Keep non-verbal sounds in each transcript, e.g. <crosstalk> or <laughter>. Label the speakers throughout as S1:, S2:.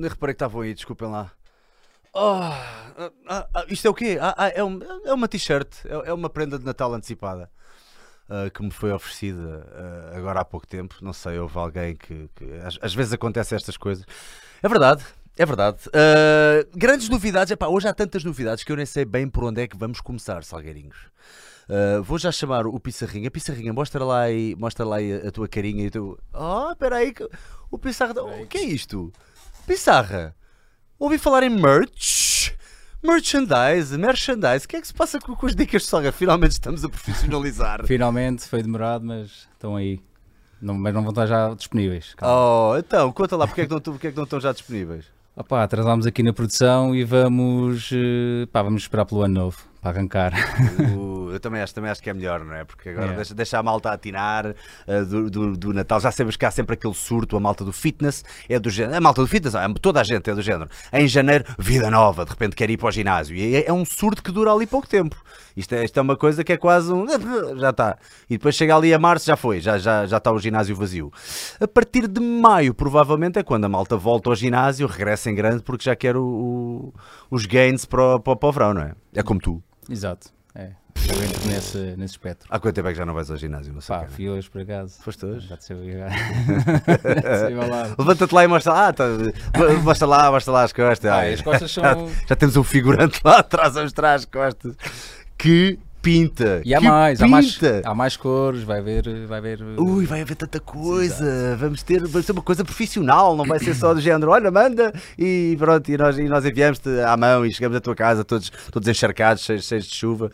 S1: Nem reparei que estavam aí, desculpem lá. Oh, ah, ah, ah, isto é o quê? Ah, ah, é, um- é uma t-shirt, é, é uma prenda de Natal antecipada ah, que me foi oferecida ah, agora há pouco tempo. Não sei, houve alguém que. que- às, às vezes acontecem estas coisas. É verdade, é verdade. Ah, grandes novidades. Epá, hoje há tantas novidades que eu nem sei bem por onde é que vamos começar, Salgueirinhos. Ah, vou já chamar o Pissarrinha. Pissarrinha, mostra lá aí, mostra lá a, a tua carinha e o teu. Oh, espera aí, que- o Pissarra. O que é isto? Pissarra, ouvi falar em merch. Merchandise, merchandise. O que é que se passa com, com as dicas de Salga? Finalmente estamos a profissionalizar. <laughs>
S2: Finalmente foi demorado, mas estão aí. Não, mas não vão estar já disponíveis. Calma.
S1: Oh, então, conta lá, porque é que não, porque é que não estão já disponíveis?
S2: Opá, atrasámos aqui na produção e vamos, eh, pá, vamos esperar pelo ano novo para arrancar.
S1: Uh, <laughs> eu também acho, também acho que é melhor, não é? Porque agora deixa, deixa a malta atinar uh, do, do, do Natal. Já sabemos que há sempre aquele surto, a malta do fitness é do género. A malta do fitness, ah, toda a gente é do género. Em janeiro, vida nova, de repente quer ir para o ginásio. E é, é um surto que dura ali pouco tempo. Isto é, isto é uma coisa que é quase um. <laughs> Já está. E depois chega ali a março, já foi, já, já, já está o ginásio vazio. A partir de maio, provavelmente, é quando a malta volta ao ginásio, regressa em grande, porque já quer o- o- os gains para, o- para, para o verão, não é? É como tu.
S2: Exato, é. Eu entro nesse, nesse espectro.
S1: Há quanto tempo é que já não vais ao ginásio? Não sei.
S2: Pá, fui hoje por acaso.
S1: Foste hoje?
S2: Já te sei <laughs> Já sei lá.
S1: Levanta-te lá e mostra lá, ah, tá, mostra lá, mostra lá as costas.
S2: Ah,
S1: Ai,
S2: as costas
S1: já,
S2: são. <laughs>
S1: já temos um figurante lá atrás a mostrar as costas. Que pinta!
S2: E há mais, há mais,
S1: pinta!
S2: há mais cores, vai ver. Vai ver
S1: Ui, vai haver tanta coisa. Vamos ter, vamos ter uma coisa profissional, não vai ser só do género, olha, manda e pronto, e nós, e nós enviamos-te à mão e chegamos à tua casa todos, todos encharcados, cheios, cheios de chuva.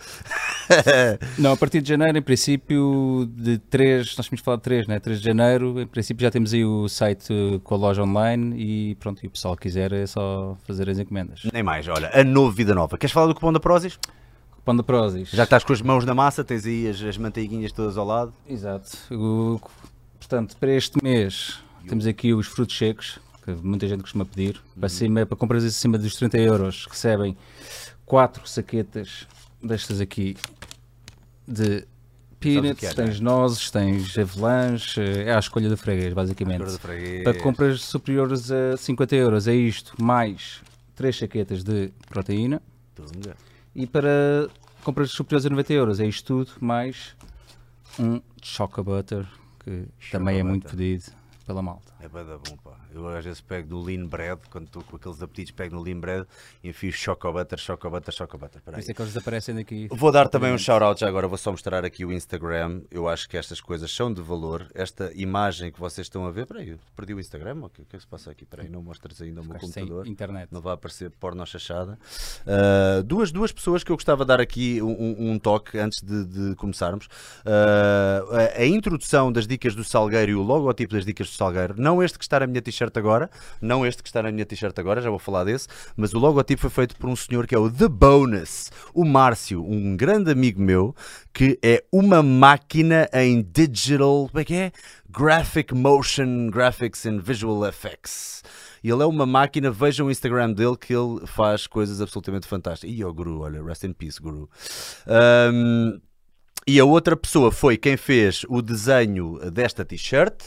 S1: <laughs>
S2: Não, a partir de janeiro, em princípio, de 3, nós tínhamos falado de 3, né? 3 de janeiro, em princípio já temos aí o site eh, com a loja online e pronto, e o pessoal quiser é só fazer as encomendas.
S1: Nem mais, olha, a novo Vida Nova. Queres falar do cupom da Prozis?
S2: Pão da Prozis.
S1: Já estás com as mãos na massa, tens aí as, as manteiguinhas todas ao lado.
S2: Exato. O- portanto, para este mês temos aqui os frutos secos, que muita gente costuma pedir. Para, cima, para compras acima dos 30 euros, recebem 4 saquetas destas aqui de peanuts,
S1: que é,
S2: tens nozes, tens avelãs, eh, é à escolha do freguês, basicamente.
S1: Do freguês.
S2: Para compras superiores a 50 euros é isto, mais 3 saquetas de proteína.
S1: Tunga.
S2: E para compras superiores a 90 euros é isto tudo, mais um Choco Butter, que também é muito pedido pela malta.
S1: É bué da bom, pá. Eu às vezes pego no lean bread, quando estou com aqueles apetites, pego no lean bread e enfio choco butter, choco butter, choco butter.
S2: Por isso é que eles desaparecem daqui.
S1: Vou dar também um shout-out já agora, vou só mostrar aqui o Instagram. Eu acho que estas coisas são de valor. Esta imagem que vocês estão a ver, peraí, eu perdi o Instagram? O que, o que é que se passa aqui? Peraí, não mostras ainda o meu computador.
S2: internet.
S1: Não vai aparecer porno chachada. Uh, duas, duas pessoas que eu gostava de dar aqui um, um- um toque antes de, de começarmos. Uh, a, a introdução das dicas do Salgueiro e o logotipo das dicas do Salgueiro. Não este que está na minha t-shirt agora, não este que está na minha t-shirt agora, já vou falar desse, mas o logotipo foi feito por um senhor que é o The Bonus, o Márcio, um grande amigo meu, que é uma máquina em digital, como é que é? Graphic Motion Graphics and Visual Effects. Ele é uma máquina, vejam o Instagram dele que ele faz coisas absolutamente fantásticas. E o Guru, olha, rest in peace, Guru. Ahm, e a outra pessoa foi quem fez o desenho desta t-shirt,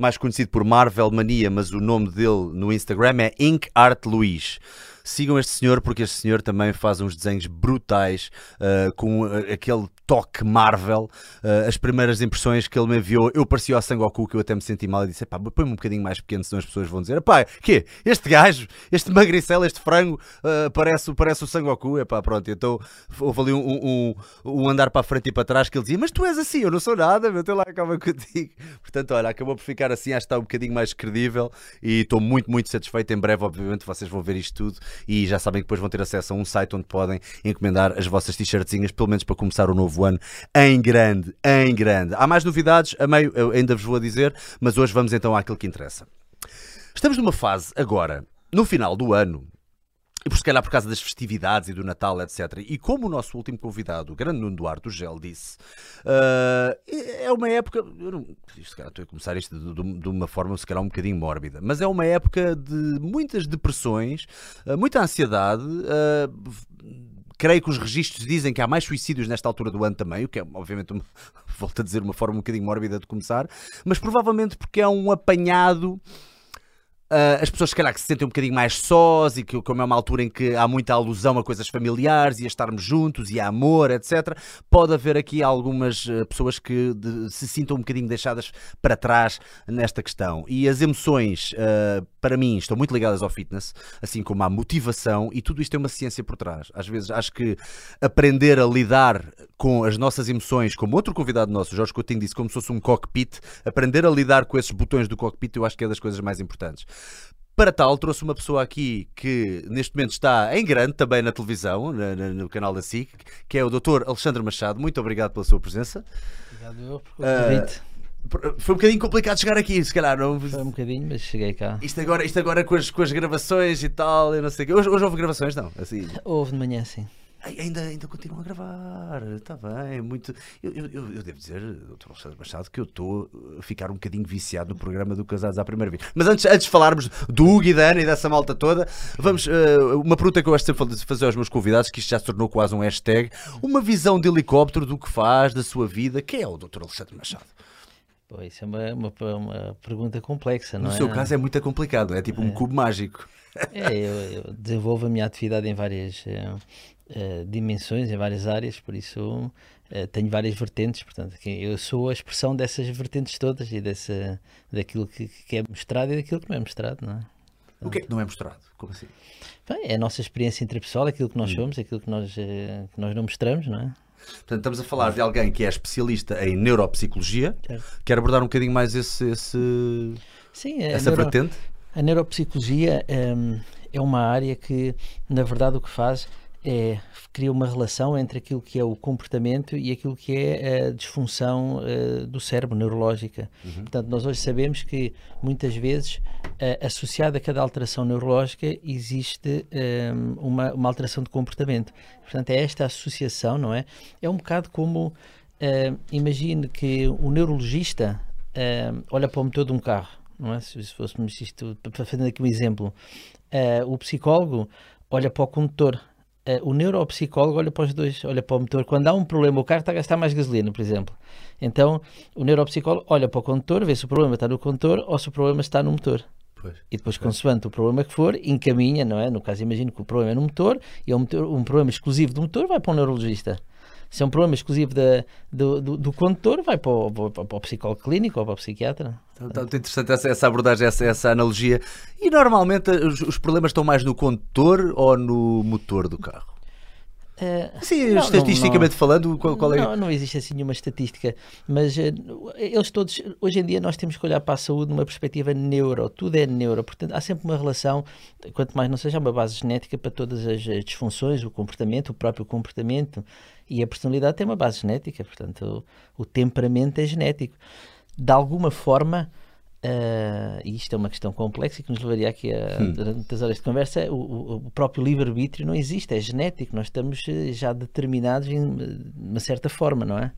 S1: mais conhecido por Marvel Mania, mas o nome dele no Instagram é Ink Art Luís. Sigam este senhor porque este senhor também faz uns desenhos brutais ah, com ah, aquele toque Marvel. Ah, as primeiras impressões que ele me enviou, eu parecia ao Sangoku que eu até me senti mal e disse: pá, põe-me um bocadinho mais pequeno, senão as pessoas vão dizer: pá, que Este gajo, este magricelo, este frango, ah, parece, parece o Sangoku. É pá, pronto. Então houve ali um, um, um andar para a frente e para trás que ele dizia: Mas tu és assim, eu não sou nada, meu, teu lá acaba contigo. Portanto, olha, acabou por ficar assim, acho que está um bocadinho mais credível e estou muito, muito satisfeito. Em breve, obviamente, vocês vão ver isto tudo e já sabem que depois vão ter acesso a um site onde podem encomendar as vossas t-shirtzinhas, pelo menos para começar o novo ano em grande, em grande. Há mais novidades, a meio ainda vos vou dizer, mas hoje vamos então àquilo que interessa. Estamos numa fase agora, no final do ano, e por se calhar por causa das festividades e do Natal, etc. E como o nosso último convidado, o grande Nuno Duarte, o Gel, disse, ah, é uma época. Eu não, isto, calhar, estou a começar isto de, de- de uma forma, se calhar, um bocadinho mórbida, mas é uma época de muitas depressões, ah, muita ansiedade. ah, Creio que os registros dizem que há mais suicídios nesta altura do ano também, o que é, obviamente, uma, <laughs> volto a dizer, uma forma um bocadinho mórbida de começar, mas provavelmente porque é um apanhado Uh, as pessoas, se calhar, que se sentem um bocadinho mais sós e que, como é uma altura em que há muita alusão a coisas familiares e a estarmos juntos e a amor, etc., pode haver aqui algumas uh, pessoas que de, se sintam um bocadinho deixadas para trás nesta questão. E as emoções, uh, para mim, estão muito ligadas ao fitness, assim como à motivação, e tudo isto tem uma ciência por trás. Às vezes, acho que aprender a lidar com as nossas emoções, como outro convidado nosso, Jorge Coutinho, disse, como se fosse um cockpit, aprender a lidar com esses botões do cockpit, eu acho que é das coisas mais importantes. Para tal, trouxe uma pessoa aqui que neste momento está em grande também na televisão, na, na, no canal da SIC, que é o Dr. Alexandre Machado. Muito obrigado pela sua presença.
S3: Obrigado eu por convite.
S1: Uh, foi um bocadinho complicado chegar aqui, se calhar. Não...
S3: Foi um bocadinho, mas cheguei cá.
S1: Isto agora, isto agora com, as, com as gravações e tal, eu não sei o quê. Hoje, hoje houve gravações, não? Assim...
S3: Houve de manhã, sim.
S1: Ai, ainda, ainda continuam a gravar, está bem, muito. Eu, eu, eu devo dizer, Dr. Alexandre Machado, que eu estou a ficar um bocadinho viciado no programa do Casados à Primeira Vez. Mas antes, antes de falarmos do Hugo e da Ana e dessa malta toda, vamos. Uh, uma pergunta que eu gosto sempre de fazer aos meus convidados, que isto já se tornou quase um hashtag: uma visão de helicóptero do que faz, da sua vida. Quem é o Dr. Alexandre Machado?
S3: Pô, isso é uma, uma, uma pergunta complexa, não
S1: no
S3: é?
S1: No seu caso é muito complicado, é tipo um cubo mágico.
S3: É, eu, eu, desenvolvo a minha atividade em várias uh, uh, dimensões, em várias áreas, por isso uh, tenho várias vertentes. Portanto, eu sou a expressão dessas vertentes todas e dessa, daquilo que, que é mostrado e daquilo que não é mostrado, não é?
S1: O que é que não é mostrado? Como assim?
S3: Bem, é a nossa experiência interpessoal, aquilo que nós hum. somos, aquilo que nós, que nós não mostramos, não é?
S1: Portanto, estamos a falar de alguém que é especialista em neuropsicologia. Certo. Quer abordar um bocadinho mais esse, esse
S3: Sim,
S1: essa
S3: neuro...
S1: vertente?
S3: A neuropsicologia um, é uma área que, na verdade, o que faz é cria uma relação entre aquilo que é o comportamento e aquilo que é a disfunção uh, do cérebro neurológica. Uhum. Portanto, nós hoje sabemos que muitas vezes uh, associada a cada alteração neurológica existe um, uma, uma, alteração de comportamento. Portanto, é esta associação, não é? É um bocado como uh, imagine que o neurologista olha para o motor de um carro, não é? Se, se fôssemos isto, fazer aqui um exemplo, o psicólogo olha para o condutor uh, o neuropsicólogo olha para os dois, olha para o motor. Quando há um problema, o carro está a gastar mais gasolina, por exemplo. Então, o neuropsicólogo olha para o condutor, vê se o problema está no condutor ou se o problema está no motor. Pois, e depois, pois. consoante o problema que for, encaminha, não é? No caso, imagino que o problema é no motor e é um, motor, um problema exclusivo do motor, vai para um neurologista. Se é um problema exclusivo da, do, do, do, condutor, vai para o, para, o, psicólogo clínico ou para o psiquiatra.
S1: Está então, muito interessante essa, essa abordagem, essa, essa, analogia. E normalmente os, os problemas estão mais no condutor ou no motor do carro? Uh, Sim, não, estatisticamente não, falando, qual, qual, é?
S3: Não, não existe assim nenhuma estatística, mas uh, eles todos, hoje em dia nós temos que olhar para a saúde numa perspectiva neuro, tudo é neuro, portanto há sempre uma relação, quanto mais não seja uma base genética para todas as disfunções, o comportamento, o próprio comportamento e a personalidade tem uma base genética, portanto o, o temperamento é genético. De alguma forma, Uh, e isto é uma questão complexa que nos levaria aqui a, hum. durante muitas horas de conversa. O, o próprio livre-arbítrio não existe, é genético, nós estamos eh, já determinados de uma certa forma, não é?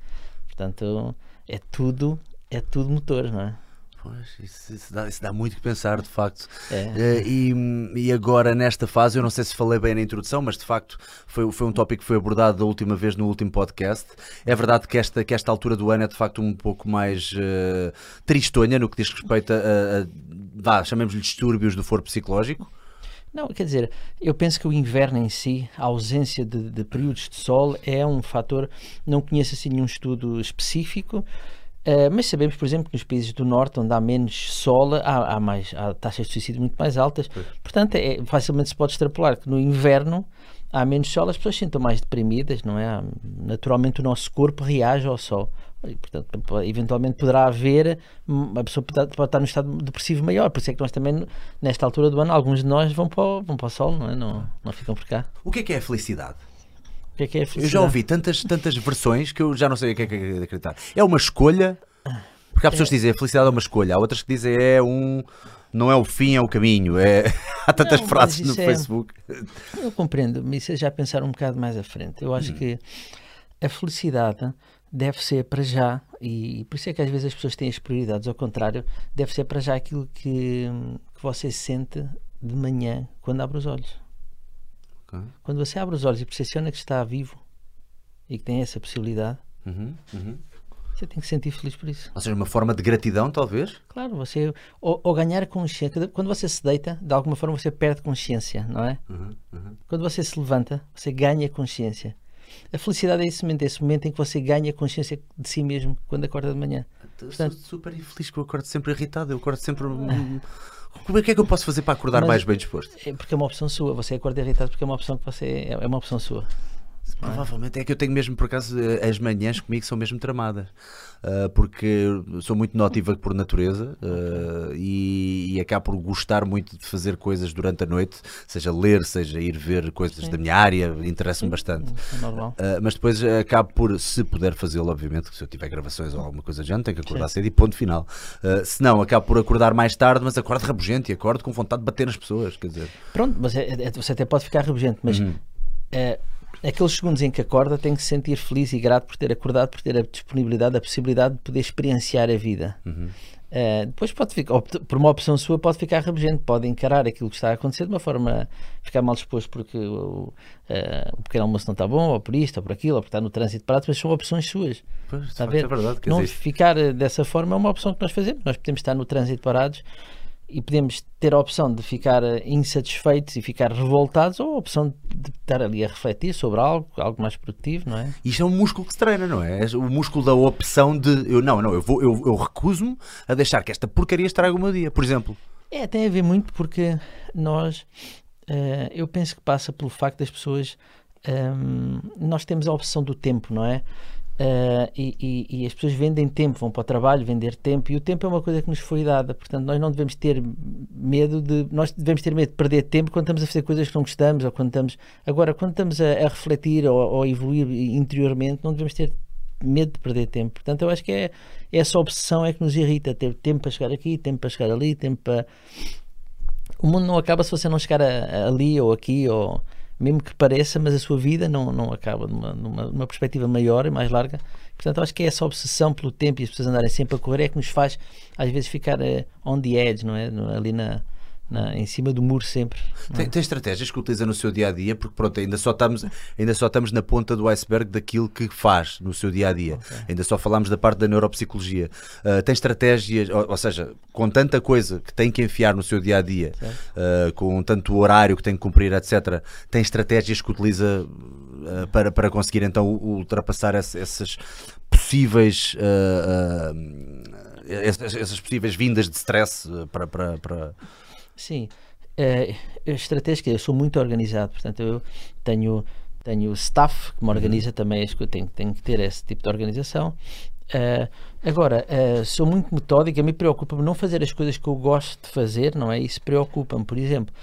S3: Portanto, é tudo, é tudo motor, não é?
S1: Pois, isso, isso, dá, isso, dá, muito que pensar, de facto. É. Uh, e, e, agora, nesta fase, eu não sei se falei bem na introdução, mas de facto foi, foi um tópico que foi abordado da última vez no último podcast. É verdade que esta, que esta altura do ano é de facto um pouco mais uh, tristonha no que diz respeito a, a, vá, chamemos-lhe distúrbios do foro psicológico.
S3: Não, quer dizer, eu penso que o inverno em si, a ausência de, de períodos de sol, é um fator. Não conheço assim nenhum estudo específico. Uh, mas sabemos, por exemplo, que nos países do norte, onde há menos sol, há, há mais, há taxas de suicídio muito mais altas. Portanto, é, facilmente se pode extrapolar que no inverno há menos sol, as pessoas se sintam mais deprimidas, não é? Naturalmente o nosso corpo reage ao sol. E, portanto, eventualmente poderá haver, a pessoa pode, pode estar no estado depressivo maior, por isso é que nós também, nesta altura do ano, alguns de nós vão para o, vão para o sol, não é? Não, não ficam por cá.
S1: O que é que é a felicidade?
S3: Que é que é
S1: Eu já ouvi tantas, tantas versões que eu já não sei o que é que é acreditar. É uma escolha, porque há pessoas que dizem a felicidade é uma escolha, há outras que dizem é um. Não é o fim, é o caminho. É... <laughs> há tantas não, frases no é... Facebook.
S3: Eu compreendo, mas isso é já pensar um bocado mais à frente. Eu acho hum. que a felicidade deve ser para já, e por isso é que às vezes as pessoas têm as prioridades, ao contrário, deve ser para já aquilo que, que você sente de manhã quando abre os olhos. Okay. Quando você abre os olhos e percepciona que está vivo e que tem essa possibilidade, uhum, uhum. Você tem que se sentir feliz por isso.
S1: Ou seja, uma forma de gratidão, talvez?
S3: Claro, você. Ou, ou ganhar consciência. Quando você se deita, de alguma forma você perde consciência, não é?
S1: Uhum, uhum.
S3: Quando você se levanta, você ganha consciência. A felicidade é esse momento, é esse momento em que você ganha consciência de si mesmo quando acorda de manhã.
S1: Portanto, Sou super infeliz que eu acordo sempre irritado, eu acordo sempre. <laughs> Como é que é que eu posso fazer para acordar
S3: Mas-
S1: mais bem disposto?
S3: É porque é uma opção sua. Você acorda irritado porque é uma opção que você. É uma opção sua.
S1: Provavelmente é que eu tenho mesmo, por acaso, eh, as manhãs comigo são mesmo tramadas. Ah, porque sou muito notívago por natureza ah, e, e acabo por gostar muito de fazer coisas durante a noite, seja ler, seja ir ver coisas da minha área, interessa-me bastante.
S3: É.
S1: Uh, mas depois uh, acabo por, se puder fazê-lo, obviamente, que se eu tiver gravações ou alguma coisa do género, tenho que acordar cedo e ponto final. Uh, se não, acabo por acordar mais tarde, mas acordo rabugento e acordo com vontade de bater nas pessoas. Quer dizer,
S3: Pronto, mas é- é- você até pode ficar rabugento, mas
S1: Uhum.
S3: Aqueles segundos em que acorda tem que se sentir feliz e grato por ter acordado, por ter a disponibilidade, a possibilidade de poder experienciar a vida.
S1: Uhum.
S3: É, depois pode ficar, por uma opção sua, pode ficar rabugento, pode encarar aquilo que está a acontecer de uma forma ficar mal disposto porque o, é, o pequeno almoço não está bom, ou por isto, ou por aquilo, ou porque está no trânsito parado, mas são opções suas.
S1: pois,
S3: Está a ver?
S1: é verdade.
S3: Não
S1: dizer,
S3: ficar eh, dessa forma é uma opção que nós fazemos. Nós podemos estar no trânsito parados e podemos ter a opção de ficar eh, insatisfeitos e ficar revoltados ou a opção de estar ali a refletir sobre algo, algo mais produtivo, não é?
S1: isto é um músculo que se treina, não é? É O músculo da opção de eu não, não, eu, vou, eu, eu recuso-me a deixar que esta porcaria estrague o meu dia. Por exemplo,
S3: É, tem a ver muito porque nós, eh, eu penso que passa pelo facto das pessoas, ehm, nós temos a opção do tempo, não é? Eh, e, e- e as pessoas vendem tempo, vão para o trabalho vender tempo, e o tempo é uma coisa que nos foi dada, portanto, nós não devemos ter medo de. Nós devemos ter medo de perder tempo quando estamos a fazer coisas que não gostamos, ou quando estamos. Agora, quando estamos a, a refletir ou, ou a evoluir interiormente, não devemos ter medo de perder tempo. Portanto, eu acho que é essa obsessão é que nos irrita, ter tempo para chegar aqui, tempo para chegar ali, tempo para. O mundo não acaba se você não chegar a- a- ali ou aqui, ou mesmo que pareça, mas a sua vida não, não acaba numa, numa, numa perspectiva maior e mais larga. Portanto, acho que é essa obsessão pelo tempo e as pessoas andarem sempre a correr é que nos faz, às vezes, ficar eh, on the edge, não é? Ali na, na- em cima do muro sempre.
S1: tem, tem estratégias que utiliza no seu dia a dia, porque pronto, ainda só estamos, ainda só estamos na ponta do iceberg daquilo que faz no seu dia a dia. Ainda só falamos da parte da neuropsicologia. Ah, tem estratégias, ou, ou seja, com tanta coisa que tem que enfiar no seu dia a dia, ah, com tanto horário que tem que cumprir, etc., tem estratégias que utiliza ah, para, para conseguir então ultrapassar esse- essas possíveis. essas, essas possíveis vindas de stress para, para, para-
S3: Sim, eh, a estratégia, eu sou muito organizado, portanto eu tenho, tenho staff que me organiza também, acho que eu tenho, tenho que ter esse tipo de organização. Eh, agora, eh, sou muito metódico, a mim preocupa-me não fazer as coisas que eu gosto de fazer, não é? Isso preocupa-me, por exemplo.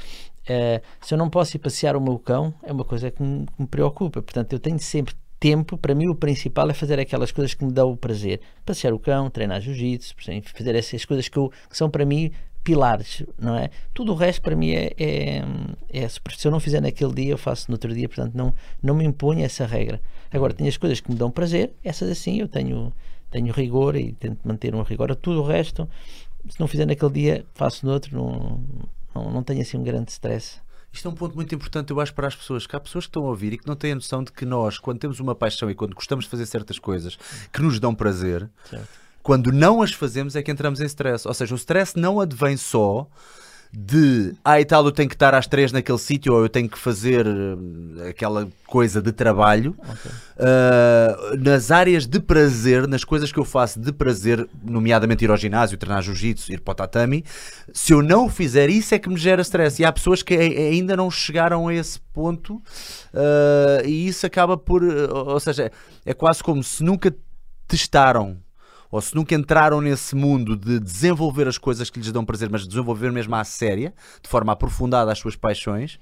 S3: eh, se eu não posso ir passear o meu cão, é uma coisa que me, que me preocupa. Portanto, eu tenho sempre tempo. Para mim, o principal é fazer aquelas coisas que me dão o prazer. Passear o cão, treinar jiu-jitsu, fazer essas coisas que, eu- que são para mim pilares, não é? Tudo o resto para mim é, é, é se eu não fizer naquele dia, eu faço no outro dia, portanto não, não me imponho essa regra. Agora, tenho as coisas que me dão prazer, essas assim eu tenho, tenho rigor e tento manter um rigor. Tudo o resto, se não fizer naquele dia, faço no outro, não, não, não tenho assim um grande stress.
S1: Isto é um ponto muito importante, eu acho, para as pessoas, que há pessoas que estão a ouvir e que não têm a noção de que nós, quando temos uma paixão e quando gostamos de fazer certas coisas que nos dão prazer,
S3: Certo.
S1: Quando não as fazemos é que entramos em stress. Ou seja, o stress não advém só de ah e tal, eu tenho que estar às três naquele sítio ou eu tenho que fazer hum, aquela coisa de trabalho Uh, nas áreas de prazer, nas coisas que eu faço de prazer, nomeadamente ir ao ginásio, treinar jiu-jitsu, ir para o tatami, se eu não o fizer, isso é que me gera stress. E há pessoas que ai- ainda não chegaram a esse ponto uh, e isso acaba por. uh, Ou seja, é quase como se nunca testaram ou se nunca entraram nesse mundo de desenvolver as coisas que lhes dão prazer, mas desenvolver mesmo à séria, de forma aprofundada as suas paixões,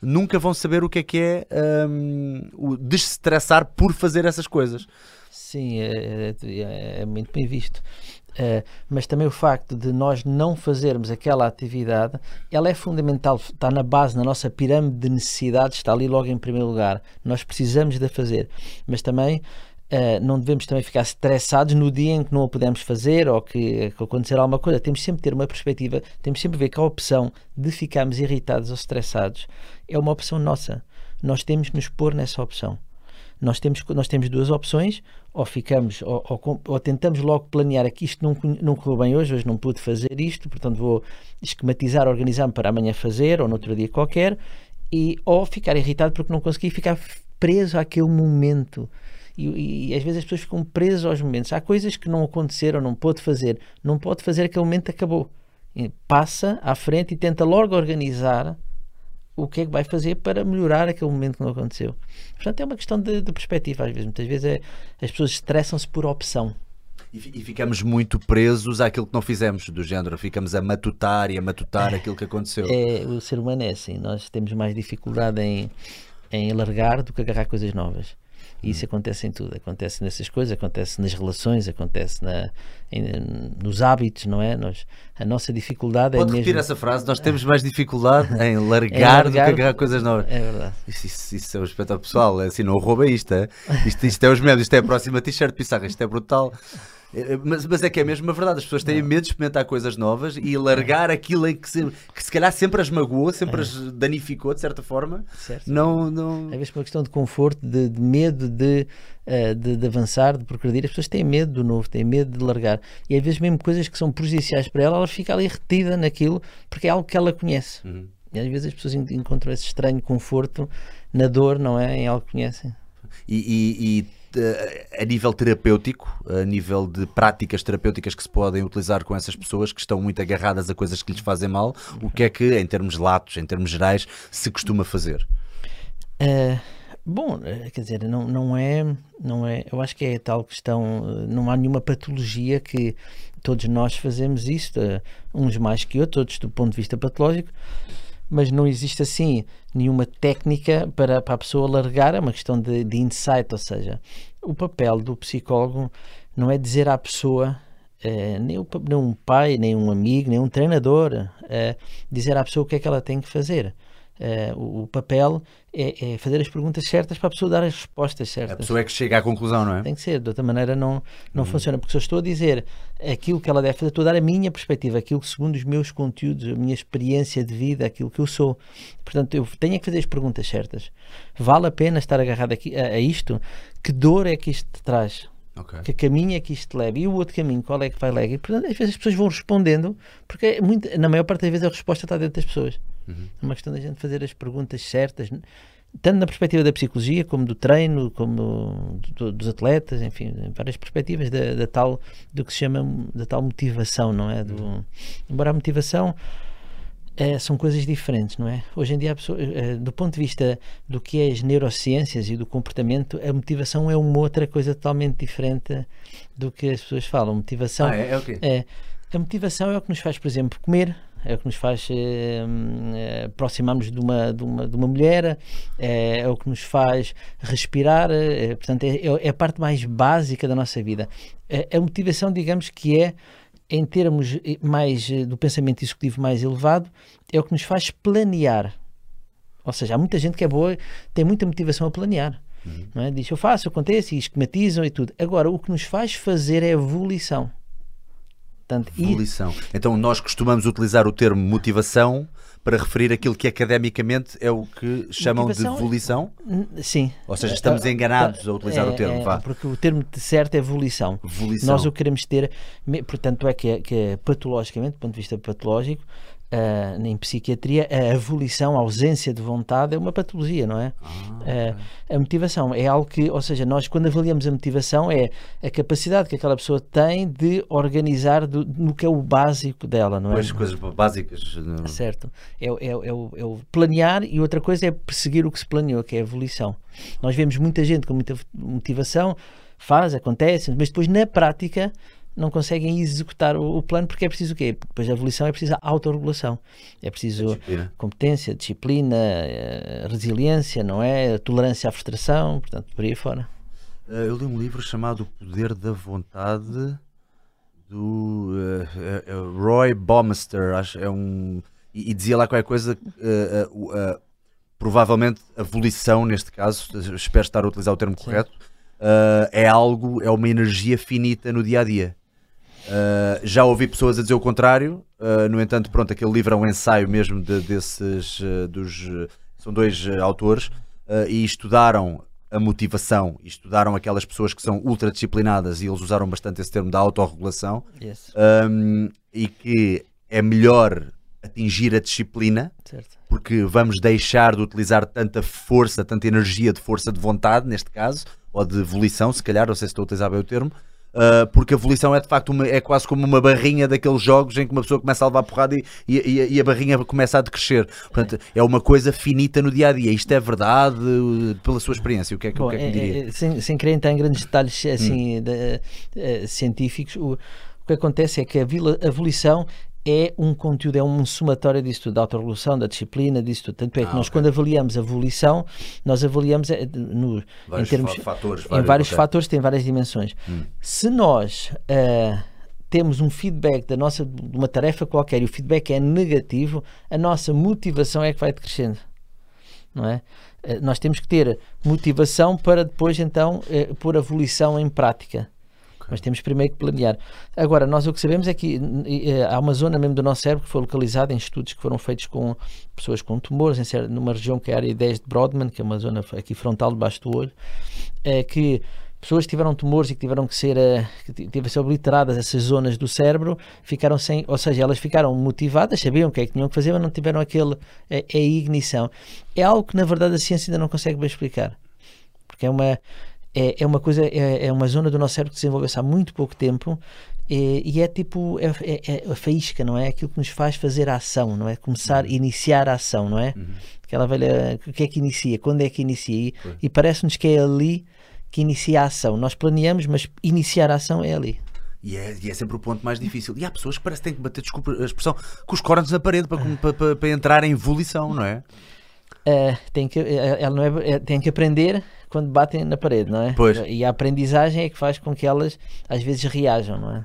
S1: nunca vão saber o que é que é hum, o desestressar por fazer essas coisas.
S3: Sim, é, é- é muito bem visto. Eh, mas também o facto de nós não fazermos aquela atividade, ela é fundamental, está na base, na nossa pirâmide de necessidades, está ali logo em primeiro lugar. Nós precisamos de a fazer, mas também eh, não devemos também ficar estressados no dia em que não a podemos fazer ou que, que acontecer alguma coisa. Temos sempre ter uma perspectiva, temos sempre ver que a opção de ficarmos irritados ou estressados é uma opção nossa. Nós temos de nos pôr nessa opção. nós temos, nós temos duas opções, ou ficamos, ou, ou, ou tentamos logo planear aqui, isto não, não correu bem hoje, hoje não pude fazer isto, portanto vou esquematizar, organizar-me para amanhã fazer, ou no outro dia qualquer, e, ou ficar irritado porque não consegui ficar preso àquele momento. E, e, às vezes as pessoas ficam presas aos momentos. Há coisas que não aconteceram, não pode fazer. Não pode fazer, aquele momento acabou. E passa à frente e tenta logo organizar o que é que vai fazer para melhorar aquele momento que não aconteceu. Portanto, é uma questão de, de perspectiva, às vezes. Muitas vezes é, as pessoas estressam-se por opção.
S1: E, e, ficamos muito presos àquilo que não fizemos, do género, ficamos a matutar e a matutar aquilo que aconteceu.
S3: É, o ser humano é assim, nós temos mais dificuldade em, em largar do que agarrar coisas novas. E isso acontece em tudo, acontece nessas coisas, acontece nas relações, acontece na, em, nos hábitos, não é? Nós, a nossa dificuldade
S1: Pode
S3: é
S1: repetir
S3: mesmo...
S1: essa frase, nós temos mais dificuldade em <laughs> largar, do que agarrar coisas novas.
S3: É verdade.
S1: Isso, isso, isso é um espetáculo pessoal, é assim, não rouba isto, é? Isto, isto é os medos, isto é a próxima t-shirt pissarra, isto é brutal. É, mas, mas, é que é mesmo a verdade, as pessoas têm não. medo de experimentar coisas novas e largar aquilo em que se, que se calhar sempre as magoou, sempre é. as danificou de certa forma.
S3: Certo.
S1: Não, não...
S3: Às vezes por uma questão de conforto, de, de medo de, uh, de, de, avançar, de progredir, as pessoas têm medo do novo, têm medo de largar. E às vezes mesmo coisas que são prejudiciais para ela, ela fica ali retida naquilo porque é algo que ela conhece. Uhum. E às vezes as pessoas encontram esse estranho conforto na dor, não é? Em algo que conhecem.
S1: e, e, e a nível terapêutico, a nível de práticas terapêuticas que se podem utilizar com essas pessoas que estão muito agarradas a coisas que lhes fazem mal, o que é que, em termos latos, em termos gerais, se costuma fazer?
S3: Uh, bom, eh, quer dizer, não, não, é, não é. Eu acho que é tal questão. Eh, não há nenhuma patologia que todos nós fazemos isto, uns mais que outros, outros do ponto de vista patológico mas não existe assim nenhuma técnica para, para a pessoa largar, é uma questão de, de insight, ou seja, o papel do psicólogo não é dizer à pessoa, eh, nem, o, nem um pai, nem um amigo, nem um treinador, eh, dizer à pessoa o que é que ela tem que fazer. Uh, o, o, papel é, é, fazer as perguntas certas para a pessoa dar as respostas certas.
S1: A pessoa é que chega à conclusão, não é?
S3: Tem que ser, de outra maneira não, não uhum. funciona, porque se eu estou a dizer aquilo que ela deve fazer, estou a dar a minha perspectiva, aquilo que segundo os meus conteúdos, a minha experiência de vida, aquilo que eu sou. Portanto, eu tenho que fazer as perguntas certas. Vale a pena estar agarrado aqui, a, a isto? Que dor é que isto te traz? Okay. Que caminho é que isto leva? E o outro caminho, qual é que vai levar? E, portanto, às vezes as pessoas vão respondendo, porque é muito, na maior parte das vezes a resposta está dentro das pessoas. Uhum. É uma questão da gente fazer as perguntas certas, tanto na perspectiva da psicologia, como do treino, como do, dos atletas, enfim, várias perspectivas da, da, tal, do que se chama da tal motivação, não é? Do, embora a motivação é, são coisas diferentes, não é? Hoje em dia, pessoa, é, do ponto de vista do que é as neurociências e do comportamento, a motivação é uma outra coisa totalmente diferente do que as pessoas falam. Motivação
S1: ah, é, é, okay.
S3: é a motivação é o que nos faz, por exemplo, comer, é o que nos faz eh, eh, aproximarmos de uma, de, uma, de uma mulher, é, é o que nos faz respirar, é, portanto, é, é, a parte mais básica da nossa vida. A, a motivação, digamos que é, em termos mais do pensamento executivo mais elevado, é o que nos faz planear. Ou seja, há muita gente que é boa, tem muita motivação a planear. Uhum. Não é? Diz, eu faço, acontece, e esquematizam e tudo. Agora, o que nos faz fazer é a evolução.
S1: Portanto, Volição. E... Então nós costumamos utilizar o termo motivação para referir aquilo que academicamente é o que chamam motivação, de volição?
S3: Sim.
S1: Ou seja, estamos é, enganados a utilizar
S3: é,
S1: o termo.
S3: É,
S1: vá.
S3: Porque o termo certo é volição.
S1: volição.
S3: Nós o queremos ter, portanto, é que, é que é patologicamente, do ponto de vista patológico, uh, em psiquiatria, a avolição, a ausência de vontade é uma patologia, não é? Ah, uh, a motivação é algo que, ou seja, nós quando avaliamos a motivação é a capacidade que aquela pessoa tem de organizar do, no que é o básico dela, não é?
S1: Pois, coisas básicas.
S3: Não... Certo. É, é, é, o, é o planear e outra coisa é perseguir o que se planeou, que é a evolução. Nós vemos muita gente com muita motivação, faz, acontece, mas depois na prática não conseguem executar o, o, plano porque é preciso o quê? Depois da evolução é preciso a autorregulação. É preciso disciplina. competência, disciplina, eh, resiliência, não é? Tolerância à frustração, portanto, por aí fora.
S1: Eh, eu li um livro chamado O Poder da Vontade do uh, uh, Roy Baumeister, acho é um e, e, dizia lá qualquer coisa provavelmente a volição neste caso, espero estar a utilizar o termo Sim. correto, é algo, é uma energia finita no dia a dia. Uh, já ouvi pessoas a dizer o contrário, uh, no entanto, pronto, aquele livro é um ensaio mesmo de, desses uh, dos são dois autores e estudaram a motivação e estudaram aquelas pessoas que são ultradisciplinadas e eles usaram bastante esse termo da autorregulação
S3: Yes,
S1: um, e que é melhor atingir a disciplina
S3: certo.
S1: porque vamos deixar de utilizar tanta força, tanta energia de força de vontade, neste caso, ou de volição, se calhar, não sei se estou a utilizar bem o termo, uh, porque a volição é de facto uma- é quase como uma barrinha daqueles jogos em que uma pessoa começa a levar porrada e, e- e a barrinha começa a decrescer. Portanto, é uma coisa finita no dia a dia. Isto é verdade uh, pela sua experiência? O que é que, o
S3: Bom,
S1: que, é que me
S3: é-
S1: diria?
S3: é- sem, sem querer entrar em grandes detalhes assim, de- eh, científicos, o, o que acontece é que a, vila- a volição é um conteúdo, é um somatório disso tudo, da autorregulação, da disciplina, disso tudo. Tanto é que
S1: Ah,
S3: nós,
S1: ok.
S3: quando avaliamos a volição, nós avaliamos eh, no, em
S1: Vários
S3: termos.
S1: fa- fatores,
S3: em vários fatores, tem várias dimensões.
S1: Hum.
S3: Se nós ah, temos um feedback da nossa, de uma tarefa qualquer e o feedback é negativo, a nossa motivação é que vai decrescendo. Não é? Eh, Nós temos que ter motivação para depois então eh, pôr a volição em prática. Mas temos primeiro que planear. Agora, nós o que sabemos é que eh, há uma zona mesmo do nosso cérebro que foi localizada em estudos que foram feitos com pessoas com tumores, em numa região que é a área 10 de Brodmann, que é uma zona aqui frontal debaixo do olho, é que pessoas que tiveram tumores e que tiveram que ser, eh, que ti- tiveram ser obliteradas essas zonas do cérebro, ficaram sem, ou seja, elas ficaram motivadas, sabiam o que é que tinham que fazer, mas não tiveram aquele, eh, a ignição. É algo que na verdade a ciência ainda não consegue bem explicar. Porque é uma, é, é uma coisa, é, é uma zona do nosso cérebro que desenvolveu-se há muito pouco tempo e, e é tipo, é, é- é a faísca, não é? Aquilo que nos faz fazer a ação, não é? Começar, iniciar a ação, não é? Aquela velha, o que é que inicia? Quando é que inicia? E, e parece-nos que é ali que inicia a ação. Nós planeamos, mas iniciar a ação é ali.
S1: E é, e é sempre o ponto mais difícil. E há pessoas que parece que têm que bater, desculpa a expressão, com os cornos na parede para, para, para, para entrar em volição, não é?
S3: Eh, tem, que, eh, ela não é, eh, tem que aprender quando batem na parede, não é?
S1: Pois.
S3: E a aprendizagem é que faz com que elas às vezes reajam, não é?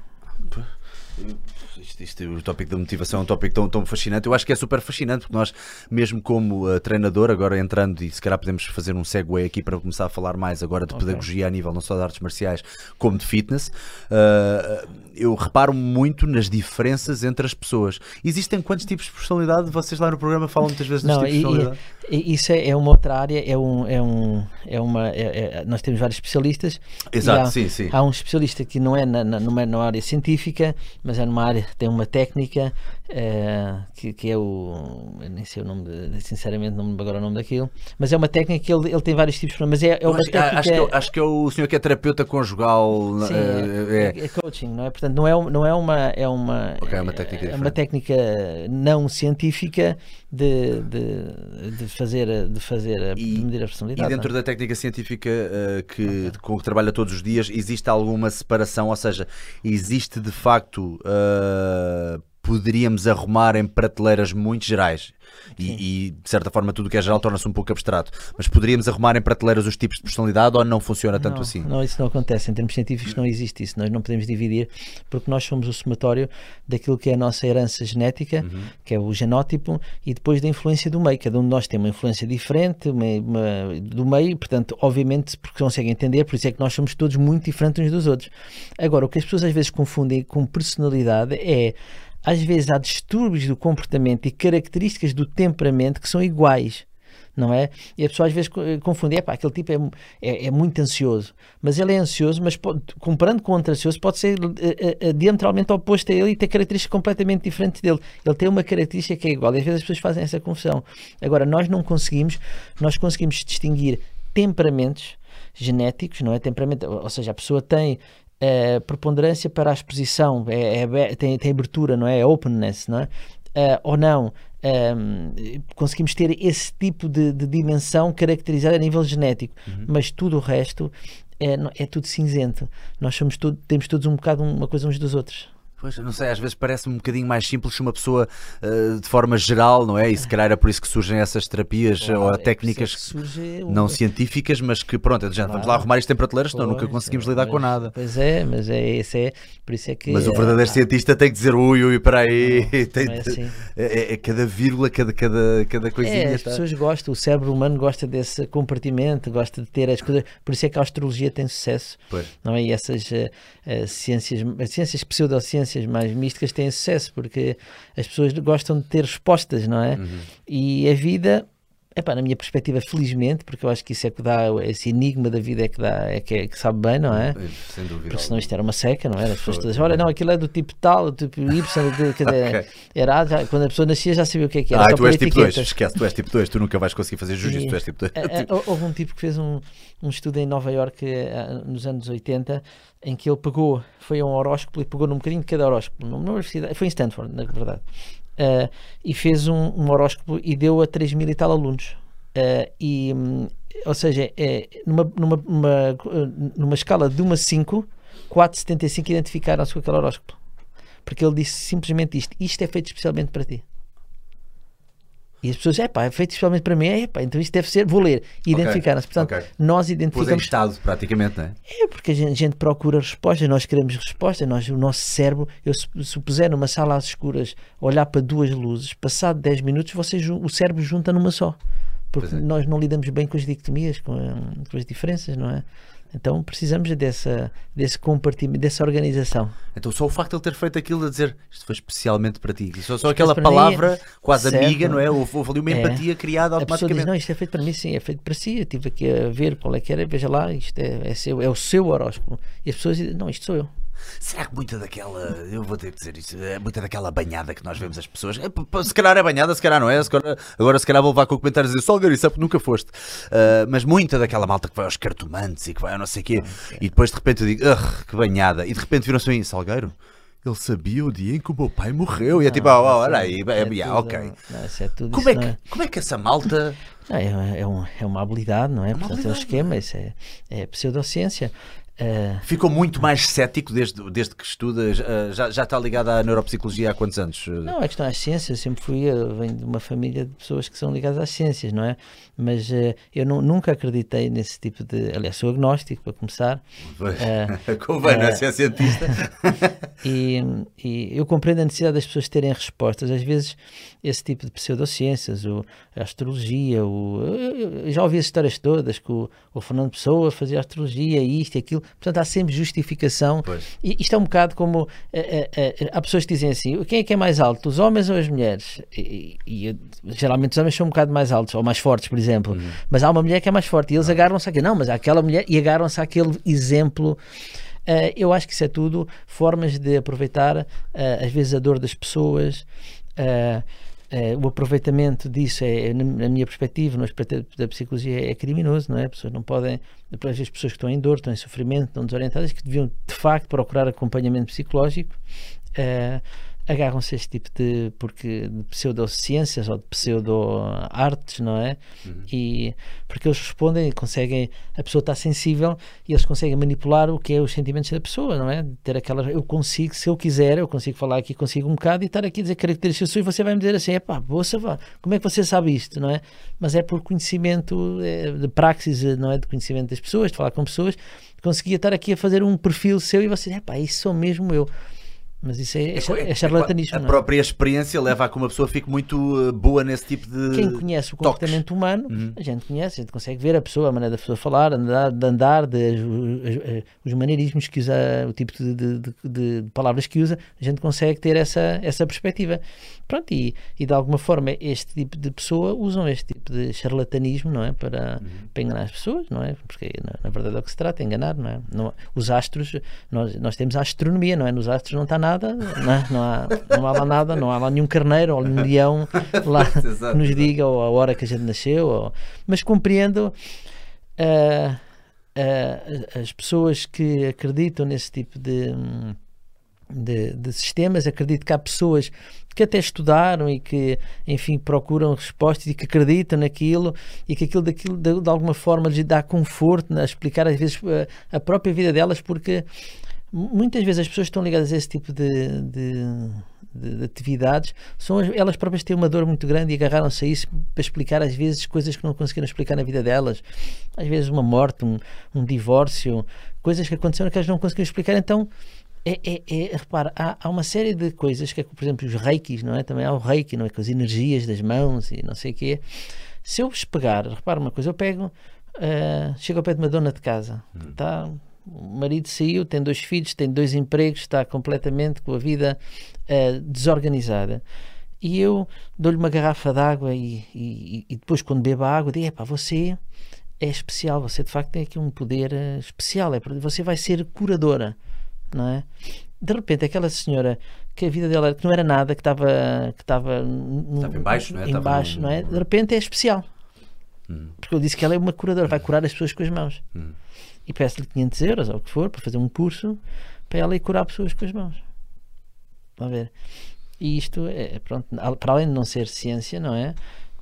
S1: Isto, isto, o tópico da motivação é um tópico tão, tão fascinante. Eu acho que é super fascinante porque nós, mesmo como uh, treinador, agora entrando, e se calhar podemos fazer um segue aqui para começar a falar mais agora de
S3: Ok.
S1: pedagogia a nível não só de artes marciais como de fitness, uh, eu reparo muito nas diferenças entre as pessoas. Existem quantos tipos de personalidade? Vocês lá no programa falam muitas vezes
S3: Não, e-
S1: personalidade.
S3: E isso é, é uma outra área, é um, é um, é uma, é- é- nós temos vários especialistas.
S1: Exato,
S3: há,
S1: sim, sim.
S3: Há um especialista que não é na, na, numa, numa área científica, mas é numa área, tem uma técnica eh, que, que é o, nem sei o nome, de, sinceramente não me agora o nome daquilo, mas é uma técnica que ele, ele tem vários tipos, mas é, é uma
S1: acho,
S3: técnica...
S1: acho que, é- acho que é o senhor que é terapeuta conjugal.
S3: Sim,
S1: uh,
S3: é,
S1: é-
S3: é coaching, não é? Portanto, não é, não é uma é uma
S1: Ok, é uma técnica
S3: é uma técnica não científica de, de, de fazer de fazer
S1: E-
S3: de medir a
S1: E
S3: personalidade.
S1: dentro
S3: não é?
S1: da técnica científica uh, que, com que trabalha todos os dias, existe alguma separação? Ou seja, existe de facto. uh, poderíamos arrumar em prateleiras muito gerais. E, e, de certa forma tudo o que é geral torna-se um pouco abstrato. Mas poderíamos arrumar em prateleiras os tipos de personalidade ou não funciona tanto
S3: não,
S1: assim?
S3: Não, isso não acontece. Em termos científicos não existe isso. Nós não podemos dividir porque nós somos o somatório daquilo que é a nossa herança genética,
S1: Uhum.
S3: que é o genótipo, e depois da influência do meio. Cada um de nós tem uma influência diferente uma, uma- do meio, portanto, obviamente, porque conseguem entender, por isso é que nós somos todos muito diferentes uns dos outros. Agora, o que as pessoas às vezes confundem com personalidade é às vezes há distúrbios do comportamento e características do temperamento que são iguais. Não é? E a pessoa às vezes co- confunde, epá, aquele tipo é, é, é muito ansioso, mas ele é ansioso, mas pode- comparando com outro ansioso, pode ser eh, eh, diametralmente oposto a ele e ter características completamente diferentes dele. Ele tem uma característica que é igual, e às vezes as pessoas fazem essa confusão. Agora, nós não conseguimos, nós conseguimos distinguir temperamentos genéticos, não é? Temperamento, ou seja, a pessoa tem eh, preponderância para a exposição, é, é tem, tem abertura, não é? É openness, não é? Eh, ou não, conseguimos ter esse tipo de, de dimensão caracterizada a nível genético, mas tudo o resto é, é tudo cinzento. Nós somos temos todos um bocado uma coisa uns dos outros.
S1: Pois, não sei, às vezes parece um bocadinho mais simples uma pessoa uh, de forma geral, não é? E se calhar é por isso que surgem essas terapias ou
S3: É
S1: técnicas
S3: é
S1: não científicas, mas que pronto, é de género, vamos lá arrumar isto em prateleiras, senão nunca conseguimos
S3: é,
S1: lidar com nada.
S3: Pois é, mas é esse é, por isso é que
S1: Mas o
S3: eh,
S1: verdadeiro
S3: há-
S1: cientista tem que dizer ui, ui, para aí.
S3: Não, <laughs>
S1: Tem-
S3: não é assim.
S1: é, é cada vírgula, cada, cada, cada coisinha.
S3: É, as
S1: tá?
S3: pessoas gostam, o cérebro humano gosta desse compartimento, gosta de ter as coisas, por isso é que a astrologia tem sucesso,
S1: Pois.
S3: não é? E essas eh, eh, ciências, as ciências mais místicas têm sucesso, porque as pessoas gostam de ter respostas, não é?
S1: Uhum.
S3: E a vida epá, na minha perspectiva, felizmente, porque eu acho que isso é que dá, esse enigma da vida é que dá, é que, é que sabe bem, não é?
S1: Sem dúvida.
S3: Porque senão isto era uma seca, não é? As pessoas todas, olha, não, aquilo é do tipo tal, do tipo Y, do, quer dizer, <laughs> era, já, quando a pessoa nascia já sabia o que é que era.
S1: Ah, tu és tipo 2,
S3: etiquetas.
S1: esquece, tu és tipo 2, tu nunca vais conseguir fazer
S3: E-
S1: tu és tipo 2.
S3: É, é, <laughs> houve um tipo que fez um, um estudo em Nova Iorque nos anos 80 em que ele pegou, foi a um horóscopo e pegou num bocadinho de cada horóscopo, numa universidade, foi em Stanford, na verdade, eh, e fez um, um horóscopo e deu a 3 mil e tal alunos. Eh, e, hum, ou seja, é, numa, numa, numa, numa escala de 1 a 5, 4,75 identificaram-se com aquele horóscopo. Porque ele disse simplesmente isto: isto é feito especialmente para ti. E as pessoas, é pá, é feito especialmente para mim, é pá, então isto deve ser, vou ler. E
S1: Ok,
S3: identificaram-se. Portanto,
S1: ok.
S3: nós
S1: Pôs em
S3: identificamos.
S1: estado, praticamente, não é?
S3: É porque a gente, a gente procura respostas, nós queremos respostas, nós, o nosso cérebro, eu se, se puser numa sala às escuras, olhar para duas luzes, passado 10 minutos, você, o cérebro junta numa só. Porque
S1: é.
S3: nós não lidamos bem com as dicotomias, com, com as diferenças, não é? Então precisamos dessa, desse compartimento, dessa organização.
S1: Então só o facto de ele ter feito aquilo a dizer isto foi especialmente para ti. Só, só aquela
S3: mim,
S1: palavra quase
S3: certo.
S1: amiga, não é? Houve, houve ali uma
S3: É.
S1: empatia criada
S3: A pessoa diz,
S1: automaticamente.
S3: não, isto é feito para mim, sim, é feito para si. Eu estive aqui a ver qual é que era, veja lá, isto é, é, seu, é o seu horóscopo. E as pessoas dizem, não, isto sou eu.
S1: Será que muita daquela, eu vou ter que dizer isso, é muita daquela banhada que nós vemos as pessoas, é, p- se calhar é banhada, se calhar não é, se calhar- agora se calhar vou levar com o comentário a dizer Salgueiro, isso é nunca foste. Ah, mas muita daquela malta que vai aos cartomantes e que vai a não sei o quê, e depois de repente eu digo, "Ugh, que banhada, e de repente viram-se a mim, Salgueiro, ele sabia o dia em que o meu pai morreu, e é tipo, ah,
S3: Não,
S1: olha
S3: isso
S1: aí,
S3: é
S1: é, yeah, ok.
S3: não, é tudo,
S1: Como é, que, como é que essa malta
S3: Não, é, é, um- é uma habilidade, não é?
S1: uma
S3: Portanto, é um
S1: habilidade,
S3: esquema, isso é, é pseudociência. Ah,
S1: ficou muito mais cético desde, desde que estudas, ah, já, já está ligado à neuropsicologia há quantos anos?
S3: não, é questão às ciências, eu sempre fui, eu venho de uma família de pessoas que são ligadas às ciências, não é? Mas ah, eu nu- nunca acreditei nesse tipo de. Aliás, sou agnóstico, para começar.
S1: Convém, <laughs> não Se é cientista. <laughs>
S3: E, e eu compreendo a necessidade das pessoas terem respostas. Às vezes, esse tipo de pseudociências, o, a astrologia, o, eu, eu já ouvi as histórias todas que o, o Fernando Pessoa fazia astrologia, isto e aquilo. Portanto, há sempre justificação.
S1: Pois.
S3: E isto é um bocado como. eh, há pessoas que dizem assim: quem é que é mais alto, os homens ou as mulheres? E, e- e, geralmente os homens são um bocado mais altos ou mais fortes, por exemplo. Mas há uma mulher que é mais forte e eles agarram-se aqui. Não, mas há aquela mulher e agarram-se àquele exemplo. Uh, eu acho que isso é tudo formas de aproveitar, uh, às vezes, a dor das pessoas. uh, uh, o aproveitamento disso é, na, na minha perspectiva, no aspecto da psicologia, é criminoso, não é? As pessoas não podem, as pessoas que estão em dor, estão em sofrimento, estão desorientadas, que deviam de facto procurar acompanhamento psicológico. uh, agarram-se a este tipo de, porque, de pseudociências ou de pseudo-artes, não é? E porque eles respondem e conseguem, a pessoa está sensível e eles conseguem manipular o que é os sentimentos da pessoa, não é? Ter aquela, eu consigo, se eu quiser, eu consigo falar aqui, consigo um bocado e estar aqui a dizer características e você vai me dizer assim, é pá, vai, como é que você sabe isto, não é? Mas é por conhecimento é, de praxis, não é? De conhecimento das pessoas, de falar com pessoas, conseguia estar aqui a fazer um perfil seu e você, é pá, isso sou mesmo eu. Mas isso é, é, é charlatanismo.
S1: A
S3: não é?
S1: própria experiência leva a que uma pessoa fique muito uh, boa nesse tipo de.
S3: Quem conhece o
S1: toques.
S3: comportamento humano,
S1: Uhum.
S3: a gente conhece, a gente consegue ver a pessoa, a maneira da pessoa falar, andar, de andar, de, os, os maneirismos que usa, o tipo de, de- de- de palavras que usa, a gente consegue ter essa, essa perspectiva. Pronto, e, e de alguma forma este tipo de pessoa usam este tipo de charlatanismo, não é? Para,
S1: Uhum.
S3: para enganar as pessoas, não é? Porque na, na verdade é o que se trata, é enganar, não é? Não- os astros, nós, nós temos a astronomia, não é? Nos astros não está nada, não, é? não, há, não há lá nada, não há lá nenhum carneiro ou nenhum leão <laughs> lá que nos diga ou a hora que a gente nasceu, ou- mas compreendo ah, ah, as pessoas que acreditam nesse tipo de, de, de sistemas, acredito que há pessoas que até estudaram e que, enfim, procuram respostas e que acreditam naquilo e que aquilo, daquilo de, de alguma forma lhes dá conforto a explicar às vezes a, a própria vida delas, porque muitas vezes as pessoas estão ligadas a esse tipo de, de, de- de atividades são as- elas próprias têm uma dor muito grande e agarraram-se a isso para explicar às vezes coisas que não conseguiram explicar na vida delas. Às vezes uma morte, um, um divórcio coisas que aconteceram que elas não conseguiram explicar. Então é, é, é- repara, há, há uma série de coisas que é, por exemplo, os reikis, não é? Também há o reiki, não é? Com as energias das mãos e não sei o quê. Se eu vos pegar, repara uma coisa, eu pego, ah, chego ao pé de uma dona de casa, tá? O marido saiu, tem dois filhos, tem dois empregos, está completamente com a vida ah, desorganizada. e eu dou-lhe uma garrafa de água e, e, e depois quando bebo a água digo, epá, você é especial, você de facto tem aqui um poder uh, especial, é, você vai ser curadora, não é? De repente aquela senhora que a vida dela que não era nada, que estava que estava,
S1: estava em baixo, não é?
S3: Em baixo, não é? De repente é especial. Hum. Porque eu disse que ela é uma curadora, vai curar as pessoas com as mãos. Hum. E peço-lhe 500 euros ou o que for para fazer um curso para ela ir curar pessoas com as mãos. A ver? E isto é, pronto, para além de não ser ciência, não é?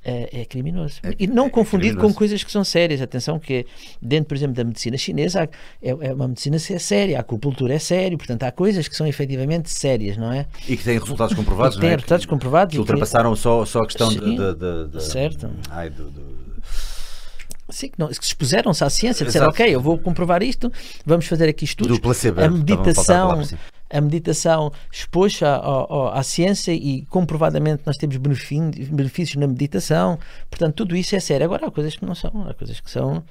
S3: É, é, criminoso. É, e não é, confundido com coisas que são sérias. Atenção que dentro, por exemplo, da medicina chinesa é, é uma medicina é séria, a acupuntura é sério, portanto há coisas que são efetivamente sérias, não é?
S1: E que têm resultados comprovados,
S3: que
S1: é?
S3: resultados comprovados.
S1: Que ultrapassaram só, só a questão Sim, de, de, de,
S3: Certo.
S1: Ai, do, do...
S3: Sim, que, não, que expuseram-se à ciência, disseram, ok, eu vou comprovar isto, vamos fazer aqui estudos.
S1: Do placebo,
S3: a meditação, a meditação expôs à, à, ciência e comprovadamente nós temos benefícios na meditação. Portanto, tudo isso é sério. Agora há coisas que não são, há coisas que são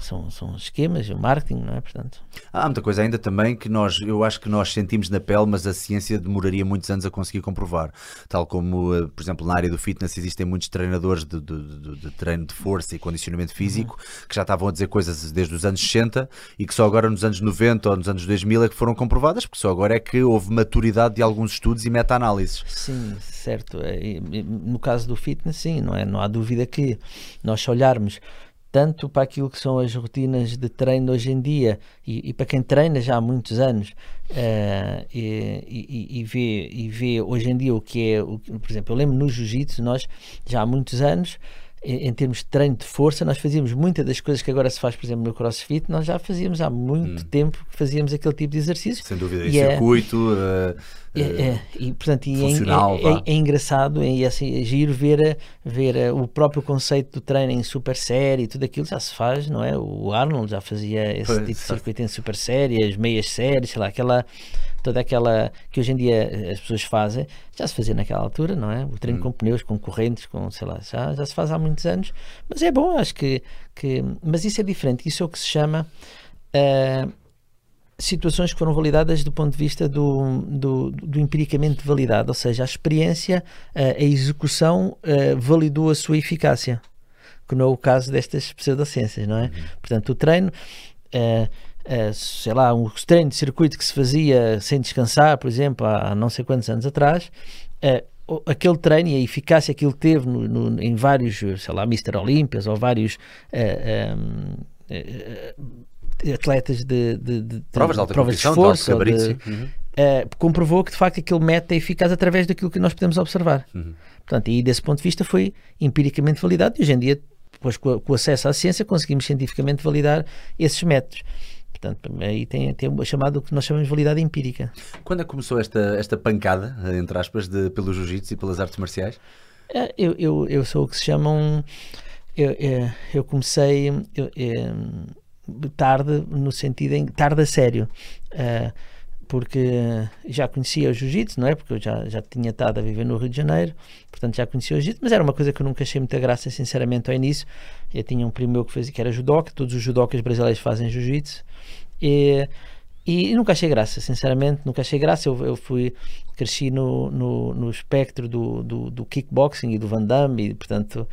S3: são, são esquemas, o marketing, não é? Portanto...
S1: Há muita coisa ainda também que nós, eu acho que nós sentimos na pele, mas a ciência demoraria muitos anos a conseguir comprovar. Tal como, uh, por exemplo, na área do fitness existem muitos treinadores de, de, de, de treino de força e condicionamento físico uhum. que já estavam a dizer coisas desde os anos 60 e que só agora nos anos 90 ou nos anos 2000 é que foram comprovadas, porque só agora é que houve maturidade de alguns estudos e meta-análises.
S3: Sim, certo. É, no caso do fitness, sim, não, é? não há dúvida que nós se olharmos tanto para aquilo que são as rotinas de treino hoje em dia e, e para quem treina já há muitos anos uh, e, e, e, vê, e vê hoje em dia o que é, o, por exemplo, eu lembro no jiu-jitsu, nós já há muitos anos em, termos de treino de força, nós fazíamos muitas das coisas que agora se faz, por exemplo, no crossfit, nós já fazíamos há muito hum. tempo que fazíamos aquele tipo de exercício.
S1: Sem dúvida, e é, circuito. Uh,
S3: é, é, e portanto e é, é, é, é, engraçado e assim, é giro ver, ver o próprio conceito do treino em super série e tudo aquilo já se faz, não é? O Arnold já fazia esse pois, tipo de circuito em super série, as meias séries, sei lá, aquela toda aquela que hoje em dia eh, as pessoas fazem, já se fazia naquela altura, não é? O treino hum. com pneus, com correntes, com sei lá, já, já se faz há muitos anos, mas é bom, acho que, que mas isso é diferente, isso é o que se chama uh, situações que foram validadas do ponto de vista do, do, do empiricamente validado, ou seja, a experiência, uh, a execução uh, validou a sua eficácia, que não é o caso destas pseudociências, não é? Uhum. Portanto, o treino Uh, uh, sei lá, um treino de circuito que se fazia sem descansar, por exemplo, há, há não sei quantos anos atrás, uh, aquele treino e a eficácia que ele teve no, no, em vários, sei lá, Mr. Olímpias ou vários um, atletas de, de, de,
S1: provas de, alta
S3: provas
S1: de
S3: esforço,
S1: de, uhum.
S3: uh, comprovou que de facto aquele método é eficaz através daquilo que nós podemos observar. Uhum. Portanto, e desse ponto de vista foi empiricamente validado e hoje em dia, depois com, com o acesso à ciência, conseguimos cientificamente validar esses métodos. Portanto, aí tem, tem o chamado que nós chamamos de validade empírica.
S1: Quando é que começou esta, esta pancada, entre aspas, de, pelo jiu-jitsu e pelas artes marciais?
S3: É, eu, eu, eu sou o que se chamam. Eu, eu, eu comecei eu, tarde, no sentido em tarde a sério. Uh, porque já conhecia o jiu-jitsu, não é? Porque eu já, já tinha estado a viver no Rio de Janeiro, portanto já conhecia o jiu-jitsu, mas era uma coisa que eu nunca achei muita graça, sinceramente, ao início. Eu tinha um primo meu que, fazia, que era judoca, todos os judocas brasileiros fazem jiu-jitsu, e, e, nunca achei graça, sinceramente, nunca achei graça. Eu, eu fui, cresci no, no, no espectro do, do, do, kickboxing e do Van Damme, e portanto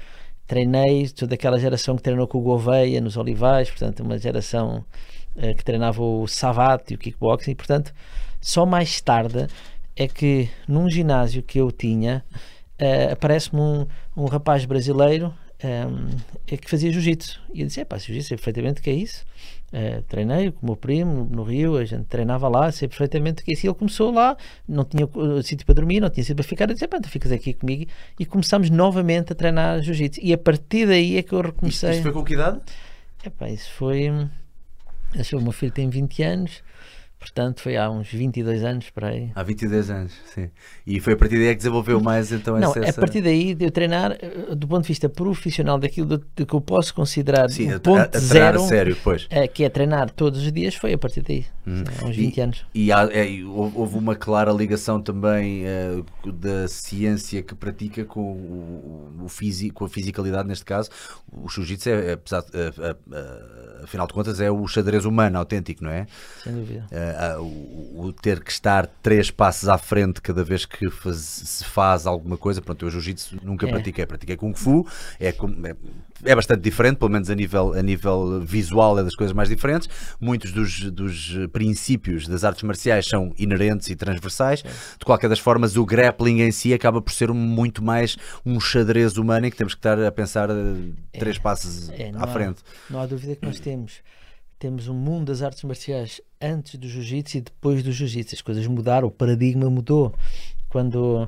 S3: treinei, sou daquela geração que treinou com o Gouveia nos Olivais, portanto, uma geração uh, que treinava o Savate e o kickboxing, e portanto, só mais tarde é que num ginásio que eu tinha uh, aparece-me um, um rapaz brasileiro um, é que fazia jiu-jitsu. E eu disse: é pá, jiu-jitsu, sei perfeitamente o que é isso. Uh, treinei com o meu primo no Rio, a gente treinava lá, sei perfeitamente o que é isso. E ele começou lá, não tinha uh, sítio para dormir, não tinha sítio para ficar. Eu disse: tu ficas aqui comigo. E começámos novamente a treinar jiu-jitsu. E a partir daí é que eu recomecei.
S1: Isso, foi com que idade?
S3: É pá, isso foi. Acho que o meu filho tem 20 anos. Portanto, foi há uns 22 anos para aí.
S1: Há 22 anos, sim. E foi a partir daí que desenvolveu mais então
S3: Não,
S1: essa...
S3: a partir daí de eu treinar, eh, do ponto de vista profissional, daquilo do, que eu posso considerar sim, um ponto a, a zero,
S1: sério, pois.
S3: É, que é treinar todos os dias, foi a partir daí, hum. há uns 20
S1: e,
S3: anos.
S1: E há, é, houve uma clara ligação também uh, da ciência que pratica com o, o físico, com a fisicalidade neste caso. O jiu-jitsu, é, apesar, uh, uh, afinal de contas, é o xadrez humano autêntico, não é?
S3: Sem dúvida
S1: uh, o, o, ter que estar três passos à frente cada vez que faz, se faz alguma coisa. Pronto, eu jiu-jitsu nunca é. pratiquei, pratiquei Kung Fu, é, é, é, bastante diferente, pelo menos a nível, a nível visual é das coisas mais diferentes. Muitos dos, dos princípios das artes marciais são inerentes e transversais. É. De qualquer das formas, o grappling em si acaba por ser muito mais um xadrez humano em que temos que estar a pensar eh, três passos à frente.
S3: Há, não há dúvida que nós temos temos um mundo das artes marciais antes do jiu-jitsu e depois do jiu-jitsu. As coisas mudaram, o paradigma mudou. Quando,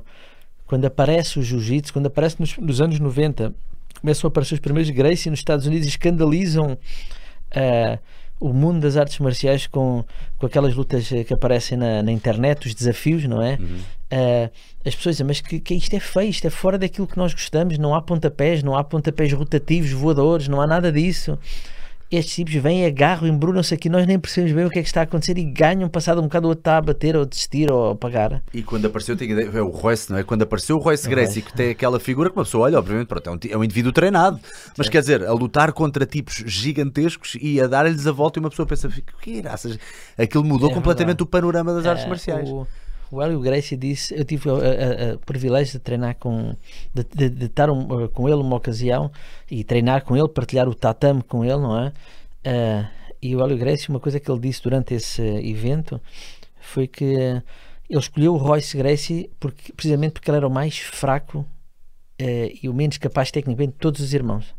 S3: quando aparece o jiu-jitsu, quando aparece nos, nos, anos 90, começam a aparecer os primeiros Gracie nos Estados Unidos e escandalizam uh, o mundo das artes marciais com, com aquelas lutas que aparecem na, na internet, os desafios, não é? Uhum. Uh, as pessoas dizem, mas que, que isto é feio, isto é fora daquilo que nós gostamos, não há pontapés, não há pontapés rotativos, voadores, não há nada disso estes tipos vêm, agarram, embrulham-se aqui, nós nem percebemos bem o que é que está a acontecer e ganham, passado um bocado o outro está a bater ou desistir ou apagar.
S1: E quando apareceu, tenho ideia, é o Royce, não é? Quando apareceu o Royce Gracie, que tem aquela figura que uma pessoa olha, obviamente, pronto, é, um, é um indivíduo treinado, mas quer dizer, a lutar contra tipos gigantescos e a dar-lhes a volta e uma pessoa pensa, que graças, aquilo mudou é completamente o panorama das artes é, marciais.
S3: O o Hélio Gracie disse, eu tive o privilégio de treinar com, de, de, de estar um, com ele uma ocasião e treinar com ele, partilhar o tatame com ele, não é? Uh, e o Hélio Gracie, uma coisa que ele disse durante esse evento foi que ele escolheu o Royce Gracie porque, precisamente porque ele era o mais fraco uh, e o menos capaz tecnicamente de todos os irmãos.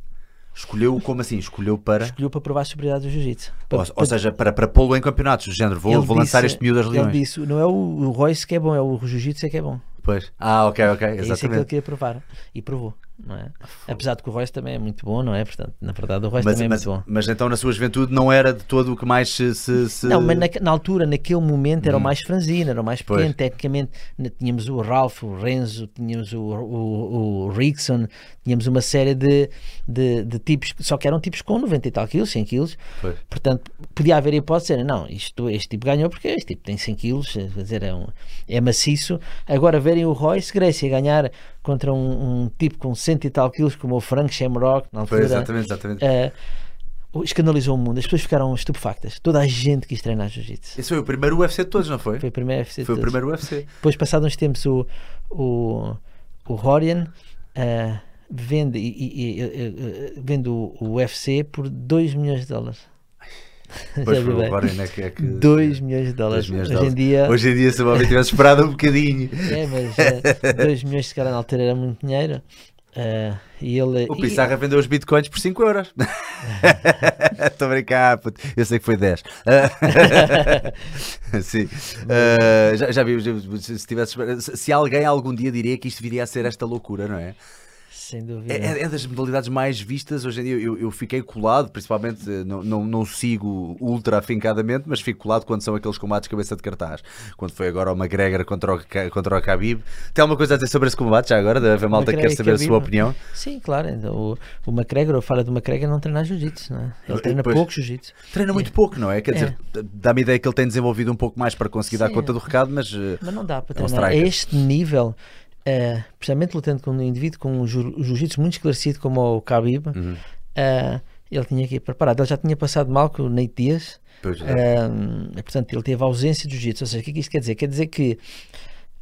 S1: Escolheu como assim? Escolheu para.
S3: Escolheu para provar a superioridade do jiu-jitsu.
S1: Ou, ou, seja, para, para pô-lo em campeonatos, do género, vou, vou lançar este miúdo das leões.
S3: Ele disse: não é o Royce que é bom, é o jiu-jitsu é que é bom.
S1: Pois. Ah, ok, ok. Exatamente. É
S3: isso é que ele queria provar. E provou não é? Apesar de que o Royce também é muito bom, não é? Portanto, na verdade, o Royce mas, também
S1: mas,
S3: é muito bom.
S1: Mas então, na sua juventude, não era de todo o que mais se. se.
S3: Não, mas na, na, altura, naquele momento, era hum. o mais franzino, era o mais pequeno. Pois. Tecnicamente, tínhamos o Ralph, o Renzo, tínhamos o, o, o Rickson, tínhamos uma série de, de, de, tipos, só que eram tipos com 90 e tal quilos, 100 quilos. Pois. Portanto, podia haver hipótese de não, isto, este tipo ganhou porque este tipo tem 100 quilos, quer dizer, é, um, é maciço. Agora, verem o Royce Gracie ganhar contra um, um, tipo com cento e tal quilos como o Frank Shamrock na altura.
S1: Foi exatamente, exatamente.
S3: Uh, escandalizou o mundo, as pessoas ficaram estupefactas. Toda a gente quis treinar jiu-jitsu.
S1: Esse foi o primeiro UFC de todos, não foi?
S3: Foi o primeiro UFC
S1: Foi o primeiro UFC.
S3: Depois, passados uns tempos, o, o, o Horian uh, vende, e, e, e, vende o, o UFC por 2 milhões de dólares.
S1: Pois foi, agora é que, é que
S3: 2 milhões de dólares.
S1: Milhões
S3: de hoje,
S1: dólares.
S3: Em dia,
S1: hoje em dia, se o homem tivesse esperado um bocadinho.
S3: É, mas 2 uh, milhões de cara na altura era muito dinheiro. Uh, e ele,
S1: o Pissarra e... vendeu os bitcoins por 5 euros. <laughs> Estou a brincar, puto. eu sei que foi 10. <laughs> Sim. Uh, já, já vi, se, tivesse, se alguém algum dia diria que isto viria a ser esta loucura, não é?
S3: Sem dúvida.
S1: É, é, das modalidades mais vistas hoje em dia. Eu, eu fiquei colado, principalmente, eh, não, não, não, sigo ultra afincadamente, mas fico colado quando são aqueles combates cabeça de cartaz. Quando foi agora o McGregor contra o, contra o Khabib. Tem alguma coisa a dizer sobre esse combate já agora? Deve haver malta que quer saber Khabib. a sua opinião.
S3: Sim, claro. O, o McGregor, fala do McGregor, não treina jiu-jitsu, não é? Ele treina pois, pouco jiu-jitsu.
S1: Treina muito é. pouco, não é? Quer dizer, é. dá-me ideia que ele tem desenvolvido um pouco mais para conseguir Sim, dar conta do recado, mas. Eh,
S3: mas não dá para treinar. É um a este nível uh, precisamente lutando com um indivíduo com um jiu-jitsu muito esclarecido como o Khabib, uhum. uh, ele tinha que ir preparado. Ele já tinha passado mal com o Nate Diaz, uh, portanto, ele teve ausência de jiu-jitsu. Ou seja, o que é que isto quer dizer? Quer dizer que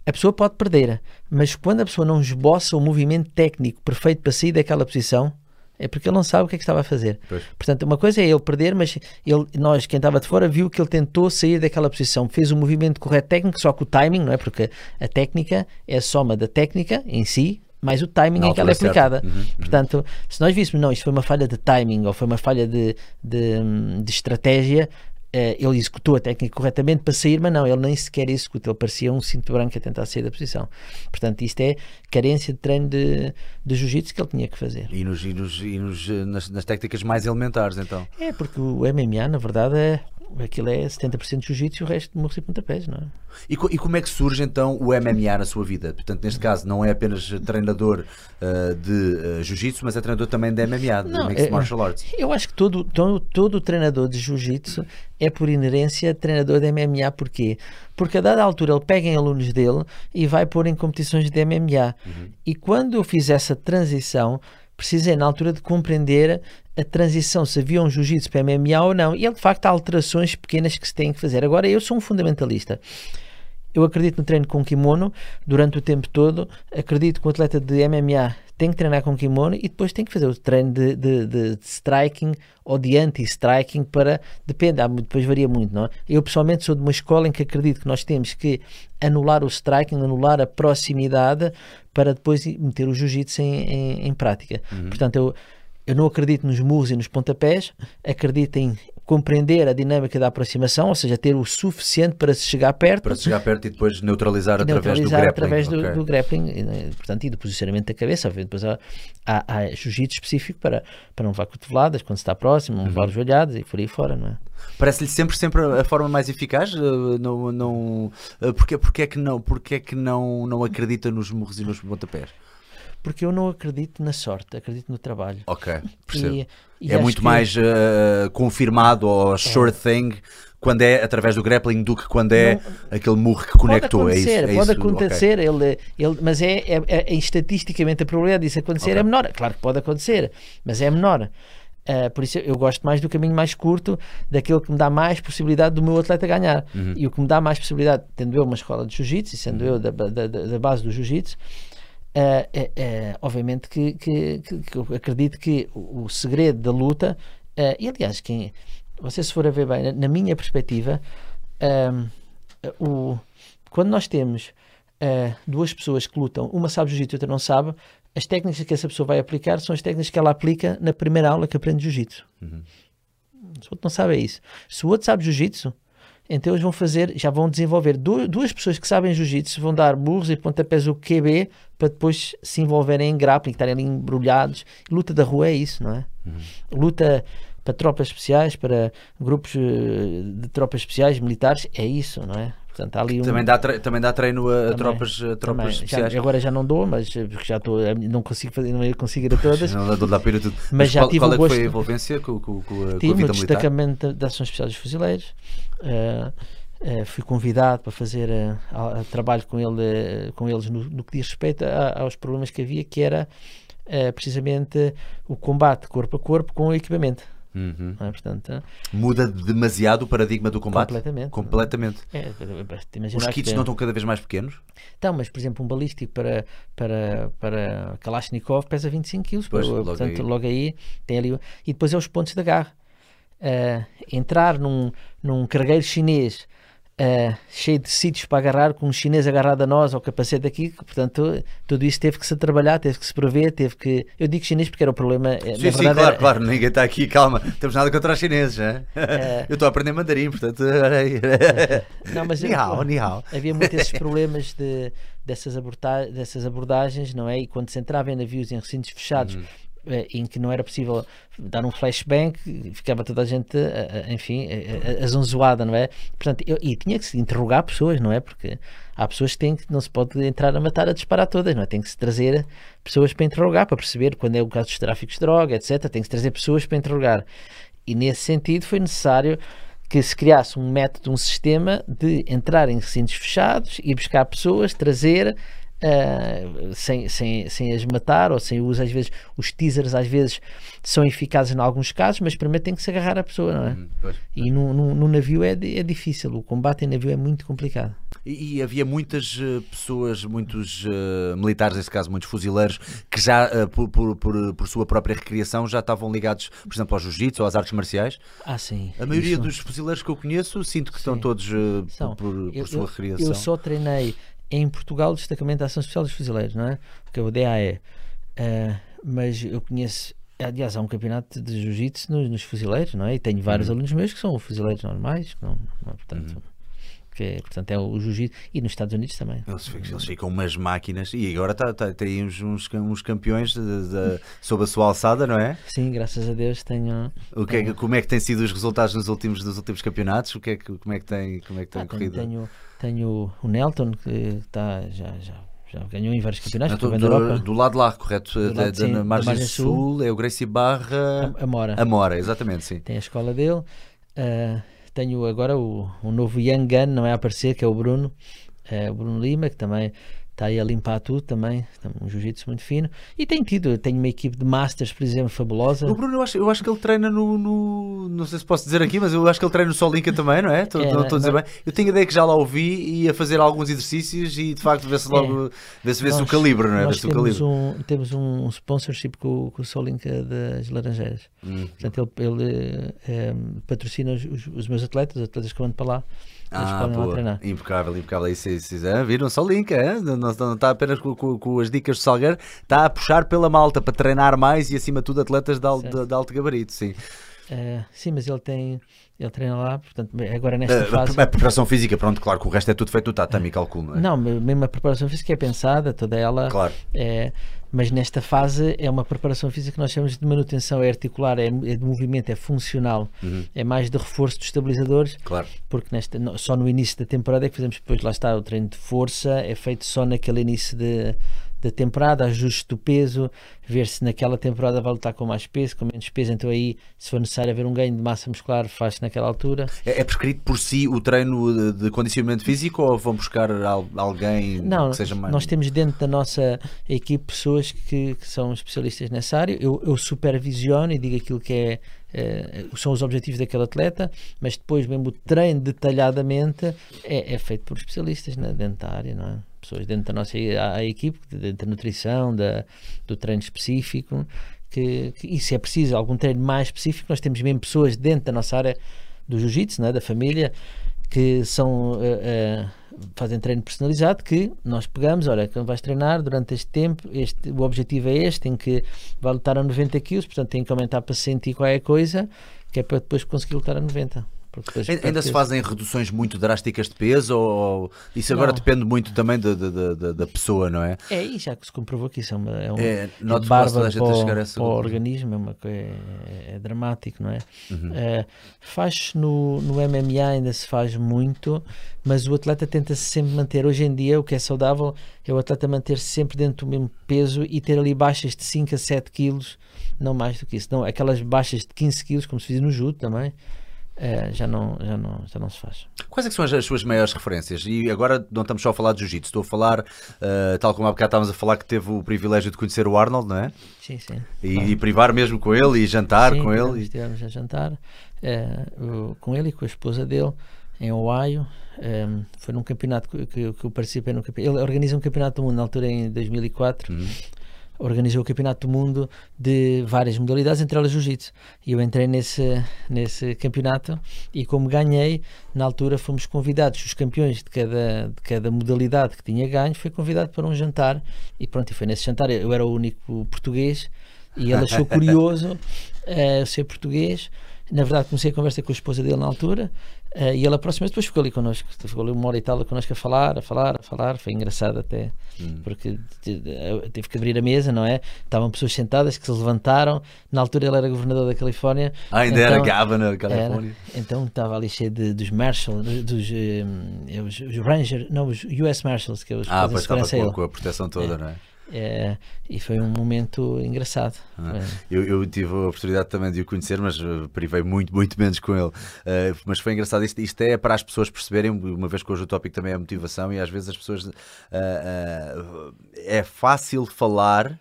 S3: a pessoa pode perder, mas quando a pessoa não esboça o movimento técnico perfeito para sair daquela posição, é porque ele não sabe o que é que estava a fazer. Pois. Portanto, uma coisa é ele perder, mas ele, nós, quem estava de fora, viu que ele tentou sair daquela posição, fez o movimento correto técnico, só que o timing, não é? Porque a técnica é a soma da técnica em si, mais o timing em que ela é aplicada. Uhum, uhum. Portanto, se nós víssemos, não, isto foi uma falha de timing ou foi uma falha de, de, de estratégia, ele executou a técnica corretamente para sair, mas não, ele nem sequer executou, ele parecia um cinto branco a tentar sair da posição. Portanto, isto é carência de treino de, de jiu-jitsu que ele tinha que fazer.
S1: E, nos, e, nos, e nos, nas, nas técnicas mais elementares, então?
S3: É, porque o MMA, na verdade, é aquilo é 70% de jiu-jitsu e o resto de morros e pontapés, não é?
S1: E, e, como é que surge então o MMA na sua vida? Portanto, neste caso, não é apenas treinador uh, de uh, jiu-jitsu, mas é treinador também de MMA, de não, Mixed é, Martial Arts.
S3: Eu acho que todo, todo, todo treinador de jiu-jitsu é por inerência treinador de MMA. Porquê? Porque a dada altura ele pega em alunos dele e vai pôr em competições de MMA. Uhum. E quando eu fiz essa transição, precisei na altura de compreender a transição, se havia um jiu-jitsu para MMA ou não. E de facto há alterações pequenas que se têm que fazer. Agora, eu sou um fundamentalista. Eu acredito no treino com kimono durante o tempo todo. Acredito que o atleta de MMA tem que treinar com kimono e depois tem que fazer o treino de, de, de, striking ou de anti-striking para. Depende, há, depois varia muito, não é? Eu pessoalmente sou de uma escola em que acredito que nós temos que anular o striking, anular a proximidade para depois meter o jiu-jitsu em, em, em, prática. Uhum. Portanto, eu, eu não acredito nos murros e nos pontapés, acredito em compreender a dinâmica da aproximação, ou seja, ter o suficiente para se chegar perto.
S1: Para se chegar perto e depois neutralizar, e neutralizar
S3: através do
S1: grappling.
S3: Através do, do grappling, né, portanto, e do posicionamento da cabeça. Depois há, há, há jiu-jitsu específico para, para não levar cotoveladas quando se está próximo, não levar uhum. joelhadas e por aí fora, não é?
S1: Parece-lhe sempre, sempre a forma mais eficaz? Uh, não, não, porque, porque é que, não, porque é que não, não acredita nos murros e nos pontapés?
S3: Porque eu não acredito na sorte, acredito no trabalho.
S1: Ok, percebo. E, e é muito mais uh, confirmado ou é. sure thing quando é através do grappling do que quando é não, aquele murro que conectou.
S3: Pode
S1: acontecer,
S3: é isso, pode isso? acontecer, okay. ele, ele, mas é, é, é, estatisticamente a probabilidade disso acontecer okay. é menor. Claro que pode acontecer, mas é menor. Uh, por isso eu gosto mais do caminho mais curto, daquele que me dá mais possibilidade do meu atleta ganhar. Uhum. E o que me dá mais possibilidade, tendo eu uma escola de jiu-jitsu, sendo uhum. eu da, da, da, base do jiu-jitsu, Uh, uh, obviamente que, que, que, eu acredito que o, o segredo da luta, e aliás, quem, você se for a ver bem, na, na minha perspectiva, o, quando nós temos duas pessoas que lutam, uma sabe jiu-jitsu e outra não sabe, as técnicas que essa pessoa vai aplicar são as técnicas que ela aplica na primeira aula que aprende jiu-jitsu. Uhum. Se o outro não sabe é isso. Se o outro sabe jiu-jitsu, então eles vão fazer, já vão desenvolver duas pessoas que sabem jiu-jitsu, vão dar burros e pontapés o QB para depois se envolverem em grappling, estarem ali embrulhados. Luta da rua é isso, não é? Uhum. Luta para tropas especiais, para grupos eh, de tropas especiais, militares, é isso, não é?
S1: Portanto, um... também, dá também dá treino a também, tropas, a tropas especiais.
S3: Já, agora já não dou, mas porque já estou, não consigo fazer, não consigo ir a todas. <laughs>
S1: Não dá, para ir a tudo.
S3: Mas, mas já
S1: qual,
S3: tive
S1: qual
S3: é gosto...
S1: foi a envolvência com, com, com, a,
S3: tive
S1: com a
S3: no destacamento da Ação Especial dos Fuzileiros. Uh, uh, fui convidado para fazer uh, trabalho com, ele, com eles no, no, que diz respeito a, aos problemas que havia, que era precisamente o combate corpo a corpo com o equipamento.
S1: Uhum.
S3: É? Portanto,
S1: Muda demasiado o paradigma do combate?
S3: Completamente.
S1: Completamente.
S3: É,
S1: Os kits não estão cada vez mais pequenos?
S3: Então, mas por exemplo, um balístico para, para, para Kalashnikov pesa 25 kg. Portanto, aí. logo aí tem ali. E depois é os pontos da garra. Uh, entrar num, num cargueiro chinês uh, cheio de sítios para agarrar, com um chinês agarrado a nós, ao capacete aqui, portanto, tudo isso teve que se trabalhar, teve que se prever, teve que. Eu digo chinês porque era o problema.
S1: Eh, sim, sim, claro, era... claro, ninguém está aqui, calma, temos nada contra os chineses, né? Uh... <laughs> Eu estou a aprender mandarim, portanto. <laughs>
S3: não, mas
S1: nihao, nihao.
S3: Havia muitos esses <laughs> problemas de, dessas, aborda dessas abordagens, não é? E quando se entrava em navios em recintos fechados. Uhum em que não era possível dar um flashbang, ficava toda a gente, enfim, a, zonzoada, não é? Portanto, eu, e tinha que se interrogar pessoas, não é? Porque há pessoas que têm que, não se pode entrar a matar, a disparar todas, não é? Tem que se trazer pessoas para interrogar, para perceber quando é o caso dos tráficos de droga, etc. Tem que se trazer pessoas para interrogar. E nesse sentido foi necessário que se criasse um método, um sistema de entrar em recintos fechados e buscar pessoas, trazer Uh, sem, sem, sem as matar ou sem uso, às vezes os teasers às vezes são eficazes em alguns casos, mas primeiro tem que se agarrar a pessoa, não é? Hum, e no, no, no, navio é, é difícil, o combate em navio é muito complicado.
S1: E, e havia muitas uh, pessoas, muitos uh, militares, nesse caso muitos fuzileiros, que já por, por, por, por, sua própria recriação já estavam ligados, por exemplo, ao jiu-jitsu ou às artes marciais?
S3: Ah, sim.
S1: A maioria Isso. dos fuzileiros que eu conheço sinto que sim. estão todos por, por, eu, sua recriação.
S3: Eu só treinei em Portugal o Destacamento de Ação Especial dos Fuzileiros, não é? Que é o DAE. Uh, mas eu conheço, aliás, há um campeonato de jiu-jitsu nos, nos, fuzileiros, não é? E tenho vários uhum. alunos meus que são fuzileiros normais, que não, não é, portanto. Uhum. Que é, portanto, é o jiu-jitsu e nos Estados Unidos também.
S1: Eles, eles ficam umas máquinas e agora tá, tá, tem uns, uns, uns campeões de, de, sob a sua alçada, não é?
S3: Sim, graças a Deus tenho.
S1: O que é, como é que têm sido os resultados nos últimos, nos últimos campeonatos? O que é, como é que tem, como é que tem ah, corrido?
S3: Tenho, tenho o Nelton, que está, já, já, já ganhou em vários campeonatos.
S1: Do, do, do, lado lá, correto? Do da, sim, da, margem, margem sul, sul, é o Gracie Barra.
S3: A, Mora.
S1: A Mora, exatamente, sim.
S3: Tem a escola dele. Uh, tenho agora o, o novo Young Gun, não é a aparecer, que é o Bruno. Uh, o Bruno Lima, que também está aí a limpar tudo também, um jiu-jitsu muito fino. E tem tido, tenho uma equipe de masters, por exemplo, fabulosa.
S1: O Bruno, eu acho, eu acho que ele treina no, no, Não sei se posso dizer aqui, mas eu acho que ele treina no Solinka também, não é? Estou
S3: É,
S1: a dizer bem. Eu tenho a ideia que já lá ouvi e ia fazer alguns exercícios e de facto vê-se logo. Vê-se vê-se o
S3: Nós-
S1: calibre, não é?
S3: Nós
S1: o
S3: temos
S1: calibre.
S3: um, temos um sponsorship com, com o Solinka das Laranjeiras.
S1: Hum.
S3: Portanto, ele, ele eh, patrocina os, os- meus atletas, os atletas que vão para lá. Eles
S1: Ah,
S3: podem lá
S1: boa.
S3: treinar.
S1: Impecável, impecável. Aí ah, viram só o link, é? não, não, não está apenas com, com- com as dicas do Salgueiro, está a puxar pela malta para treinar mais e acima de tudo atletas de, al-
S3: Certo.
S1: de- de alto gabarito, sim.
S3: Eh, sim, mas ele tem. Ele treina lá, portanto, agora nesta
S1: Ah,
S3: fase.
S1: a preparação física, pronto, claro que o resto é tudo feito no tatami, calculo, não é?
S3: Não, mesmo a preparação física é pensada, toda ela.
S1: Claro.
S3: É, mas nesta fase é uma preparação física que nós chamamos de manutenção, é articular, é, é de movimento, é funcional,
S1: Uhum.
S3: é mais de reforço dos estabilizadores,
S1: Claro.
S3: porque nesta, só no início da temporada é que fazemos depois, lá está, o treino de força, é feito só naquele início de, da temporada, ajuste do peso, ver se naquela temporada vai lutar com mais peso, com menos peso, então aí, se for necessário haver um ganho de massa muscular, faz-se naquela altura.
S1: É, é prescrito por si o treino de, de condicionamento físico ou vão buscar al- alguém
S3: Não,
S1: que seja mais.
S3: nós temos dentro da nossa equipe pessoas que, que são especialistas nessa área. Eu, eu supervisiono e digo aquilo que é, eh, são os objetivos daquele atleta, mas depois mesmo o treino detalhadamente é, é feito por especialistas né, dentro da área, não é? Pessoas dentro da nossa a, equipe, dentro da nutrição, da, do treino específico, que, que e se é preciso algum treino mais específico, nós temos mesmo pessoas dentro da nossa área do jiu-jitsu, não é? da família, que são eh, eh, fazem treino personalizado que nós pegamos, olha, quando vais treinar durante este tempo, este, o objetivo é este, em que vai lutar a 90 kg, portanto tem que aumentar para 100 e qualquer coisa, que é para depois conseguir lutar a 90.
S1: Ainda se fazem reduções muito drásticas de peso ou isso agora
S3: Não.
S1: depende muito também da, da, da- pessoa, não é?
S3: É, e já que se comprovou que isso é, uma, é um
S1: É,
S3: é
S1: noto quase toda a
S3: bárbaro
S1: gente
S3: para,
S1: a
S3: o-
S1: chegar a essa
S3: para o organismo, é, uma, co- é, é dramático, não é?
S1: Uhum.
S3: Eh, faz no, no MMA ainda se faz muito, mas o atleta tenta-se sempre manter. Hoje em dia, o que é saudável é o atleta manter-se sempre dentro do mesmo peso e ter ali baixas de 5 a 7 quilos, não mais do que isso. Não, aquelas baixas de 15 quilos, como se fazia no judo também, eh, já, não, já, não, já não se faz.
S1: Quais é que são as, as suas maiores referências? E agora não estamos só a falar de jiu-jitsu, estou a falar, eh, tal como há bocado estávamos a falar, que teve o privilégio de conhecer o Arnold, não é?
S3: Sim, sim.
S1: E, e privar mesmo com ele e jantar
S3: Sim,
S1: com ele.
S3: Estivemos a jantar o- com ele e com a esposa dele em Ohio. Em, foi num campeonato que, que, eu- que eu participei. No, campe- ele organiza um campeonato do mundo na altura em 2004.
S1: Uhum.
S3: Organizou o campeonato do mundo de várias modalidades, entre elas jiu-jitsu. E eu entrei nesse, nesse campeonato e, como ganhei, na altura fomos convidados, os campeões de cada, de cada modalidade que tinha ganho, foi convidado para um jantar. E pronto, e foi nesse jantar. Eu era o único português e ele achou <laughs> curioso eu ser português. Na verdade, comecei a conversa com a esposa dele na altura eh, e ele aproximou-se, depois ficou ali connosco. Ficou ali uma hora e tal connosco a falar, a falar, a falar. Foi engraçado até,
S1: Hum.
S3: porque te- te- teve que abrir a mesa, não é? Estavam pessoas sentadas que se levantaram. Na altura, ele era governador da Califórnia.
S1: Ah, ainda era
S3: Então, Era.
S1: Califórnia.
S3: Então estava ali cheio de, dos Marshall, dos, eh, os, os Ranger, não, os US Marshals, que é os
S1: Ah, pois estava com, com a proteção toda, não é?
S3: É, e foi um momento engraçado.
S1: Ah. Eu, eu tive a oportunidade também de o conhecer, mas eh, privei muito, muito menos com ele. Eh, mas foi engraçado. Isto, isto é para as pessoas perceberem, uma vez que hoje o tópico também é a motivação, e às vezes as pessoas. ah, ah, é fácil falar.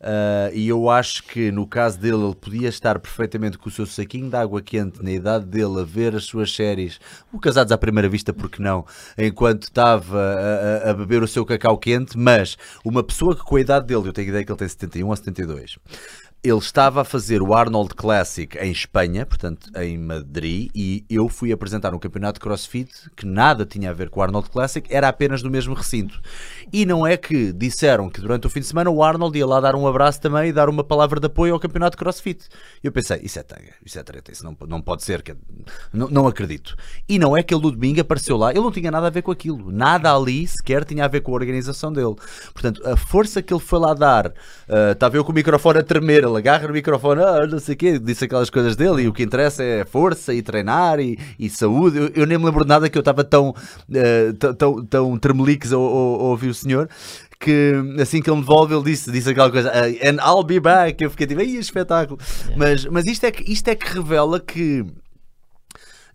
S1: Ah, e eu acho que no caso dele, ele podia estar perfeitamente com o seu saquinho de água quente na idade dele a ver as suas séries, o Casados à Primeira Vista, porque não? Enquanto estava a- a beber o seu cacau quente, mas uma pessoa que com a idade dele, eu tenho ideia que ele tem 71 ou 72, ele estava a fazer o Arnold Classic em Espanha, portanto em Madrid, e eu fui apresentar um campeonato de CrossFit que nada tinha a ver com o Arnold Classic, era apenas do mesmo recinto. E não é que disseram que durante o fim de semana o Arnold ia lá dar um abraço também e dar uma palavra de apoio ao campeonato de CrossFit. Eu pensei, isso é tanga, isso é treta, isso não, não pode ser, que, não, não acredito. E não é que ele no domingo apareceu lá, ele não tinha nada a ver com aquilo, nada ali sequer tinha a ver com a organização dele. Portanto, a força que ele foi lá dar, ah, estava eu com o microfone a tremer, ele agarra o microfone, ah, não sei o quê, disse aquelas coisas dele, e o que interessa é força e treinar e, e saúde. Eu, eu nem me lembro de nada que eu estava tão, ah, tão, tão, tremeliques a, a- a ouvir o senhor. Que assim que ele me devolve, ele disse, disse aquela coisa, ah, and I'll be back. Eu fiquei tipo, aí espetáculo. Mas, mas isto, é que, isto é que revela que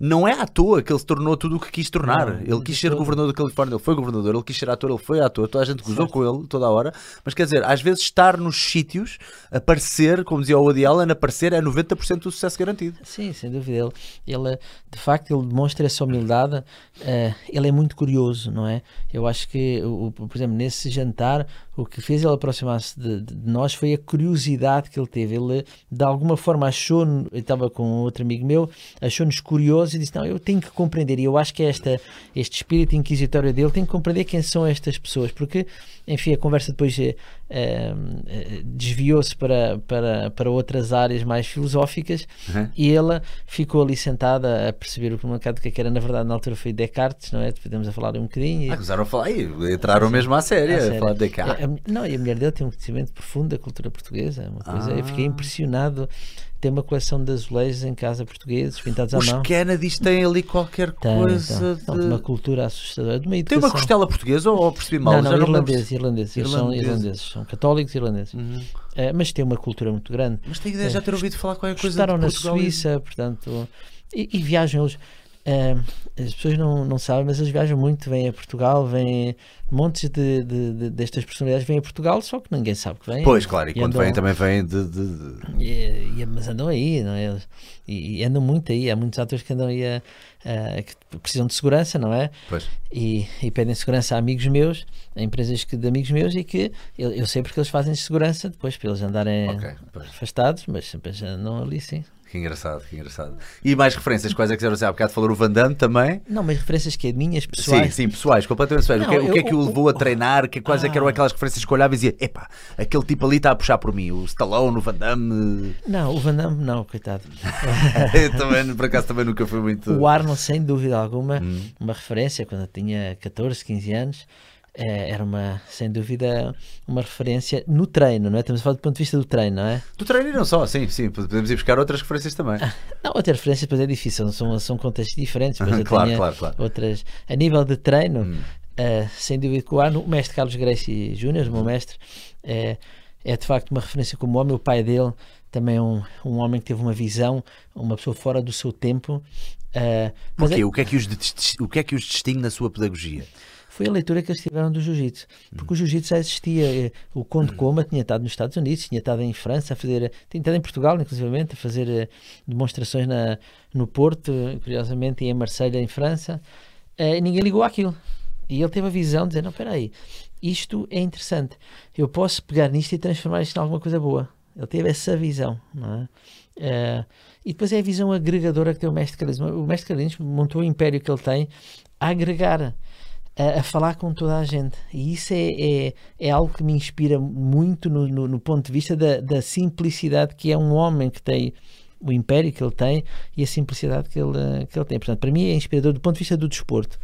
S1: não é à toa que ele se tornou tudo o que quis tornar.
S3: Não,
S1: ele quis ser
S3: todo.
S1: governador da Califórnia, ele foi governador, ele quis ser ator, ele foi ator, toda a gente gozou com ele toda a hora. Mas quer dizer, às vezes estar nos sítios, aparecer, como dizia o Woody Allen, aparecer é 90% do sucesso garantido.
S3: Sim, sem dúvida. Ele, ele, de facto, ele demonstra essa humildade. eh, ele é muito curioso, não é? Eu acho que, o- por exemplo, nesse jantar, o que fez ele aproximar-se de, de nós foi a curiosidade que ele teve. Ele, de alguma forma, achou, estava com outro amigo meu, achou-nos curiosos e disse: Não, eu tenho que compreender. E eu acho que esta, este espírito inquisitório dele tem que compreender quem são estas pessoas, porque, enfim, a conversa depois eh, desviou-se para, para, para outras áreas mais filosóficas
S1: Uhum.
S3: e ela ficou ali sentada a perceber o que, o que é que era, na verdade, na altura foi Descartes, não é? Podemos a falar um bocadinho. e-
S1: Ah, a falar, aí, entraram mesmo à séria, a falar de Descartes.
S3: É, a- não, e a mulher dele tem um conhecimento profundo da cultura portuguesa. é Uma coisa, Eu fiquei
S1: Ah.
S3: impressionado. Tem uma coleção de azulejos em casa portugueses, pintados à
S1: Os
S3: mão.
S1: Kennedys têm ali qualquer
S3: Tem,
S1: coisa.
S3: Não, tem uma
S1: de...
S3: cultura assustadora. De uma
S1: Tem uma costela portuguesa ou percebi mal?
S3: Não, não,
S1: me lembro.
S3: irlandeses, irlandeses. Eles são
S1: Irlandeses.
S3: irlandeses. São católicos irlandeses.
S1: Uhum.
S3: Eh, mas tem uma cultura muito grande.
S1: Mas tenho ideia de já ter ouvido falar qualquer coisa
S3: Estaram
S1: de
S3: na
S1: Portugal e-
S3: Suíça, portanto, e, e viajam eles. As pessoas não, não sabem, mas eles viajam muito, vêm a Portugal, vêm montes de, de- de- destas personalidades vêm a Portugal, só que ninguém sabe que vêm.
S1: Pois, claro, e, quando
S3: andam-
S1: vêm também vêm de... de-
S3: e- e- mas andam aí, não é? E, e andam muito aí. Há muitos atores que andam aí a, a- que precisam de segurança, não é?
S1: Pois.
S3: E, e pedem segurança a amigos meus, a empresas que, de amigos meus, e que eu, eu sei porque eles fazem segurança depois para eles andarem
S1: Ok, pois.
S3: afastados, mas sempre andam ali sim.
S1: Que engraçado, que engraçado. E mais referências, quais é que quiseram? Há bocado falou o Van Damme também.
S3: Não, mas referências que é minhas pessoais.
S1: Sim, sim, pessoais, completamente pessoais. o, que, é-
S3: Não,
S1: o que é
S3: eu-
S1: que o levou a treinar? Que, quais é que eram
S3: Ah.
S1: aquelas referências que eu olhava e dizia: epá, aquele tipo ali está a puxar por mim, o Stallone, o Van Damme.
S3: Não, o Van Damme não, coitado. <laughs>
S1: Eu também, por acaso, também nunca fui muito.
S3: O Arnold, sem dúvida alguma,
S1: Hum.
S3: uma referência, quando eu tinha 14, 15 anos, eh, era uma, sem dúvida, uma referência no treino, não é? Estamos a falar do ponto de vista do treino, não é?
S1: Do treino e não só, sim, sim, podemos ir buscar outras referências também. <laughs>
S3: Não, outra referência depois é difícil, são, são contextos diferentes, <laughs> eu
S1: Claro, claro, claro.
S3: outras. A nível de treino,
S1: Hum.
S3: eh, sem dúvida que o Arnold, o mestre Carlos Gracie Júnior, o meu mestre, é, é de facto uma referência como homem, o pai dele também é um, um homem que teve uma visão, uma pessoa fora do seu tempo. eh, mas
S1: Porquê?
S3: é-
S1: O que, é que os, o que é que os distingue na sua pedagogia?
S3: Foi a leitura que eles tiveram do jiu-jitsu. Porque o jiu-jitsu já existia. eh, O Conde Coma tinha estado nos Estados Unidos, tinha estado em França a fazer, tinha estado em Portugal, inclusivamente, a fazer eh, demonstrações na, no Porto, curiosamente, e em Marselha, em França. eh, E ninguém ligou àquilo. E ele teve a visão de dizer: não, espera aí, isto é interessante. Eu posso pegar nisto e transformar isto em alguma coisa boa. Ele teve essa visão, não é? Eh, e depois é a visão agregadora que tem o mestre Carlinhos. O mestre Carlinhos montou o império que ele tem a agregar a, a falar com toda a gente. E isso é, é, é algo que me inspira muito no, no, no ponto de vista da, da simplicidade que é um homem que tem o império que ele tem e a simplicidade que ele, que ele tem. Portanto, para mim é inspirador do ponto de vista do desporto.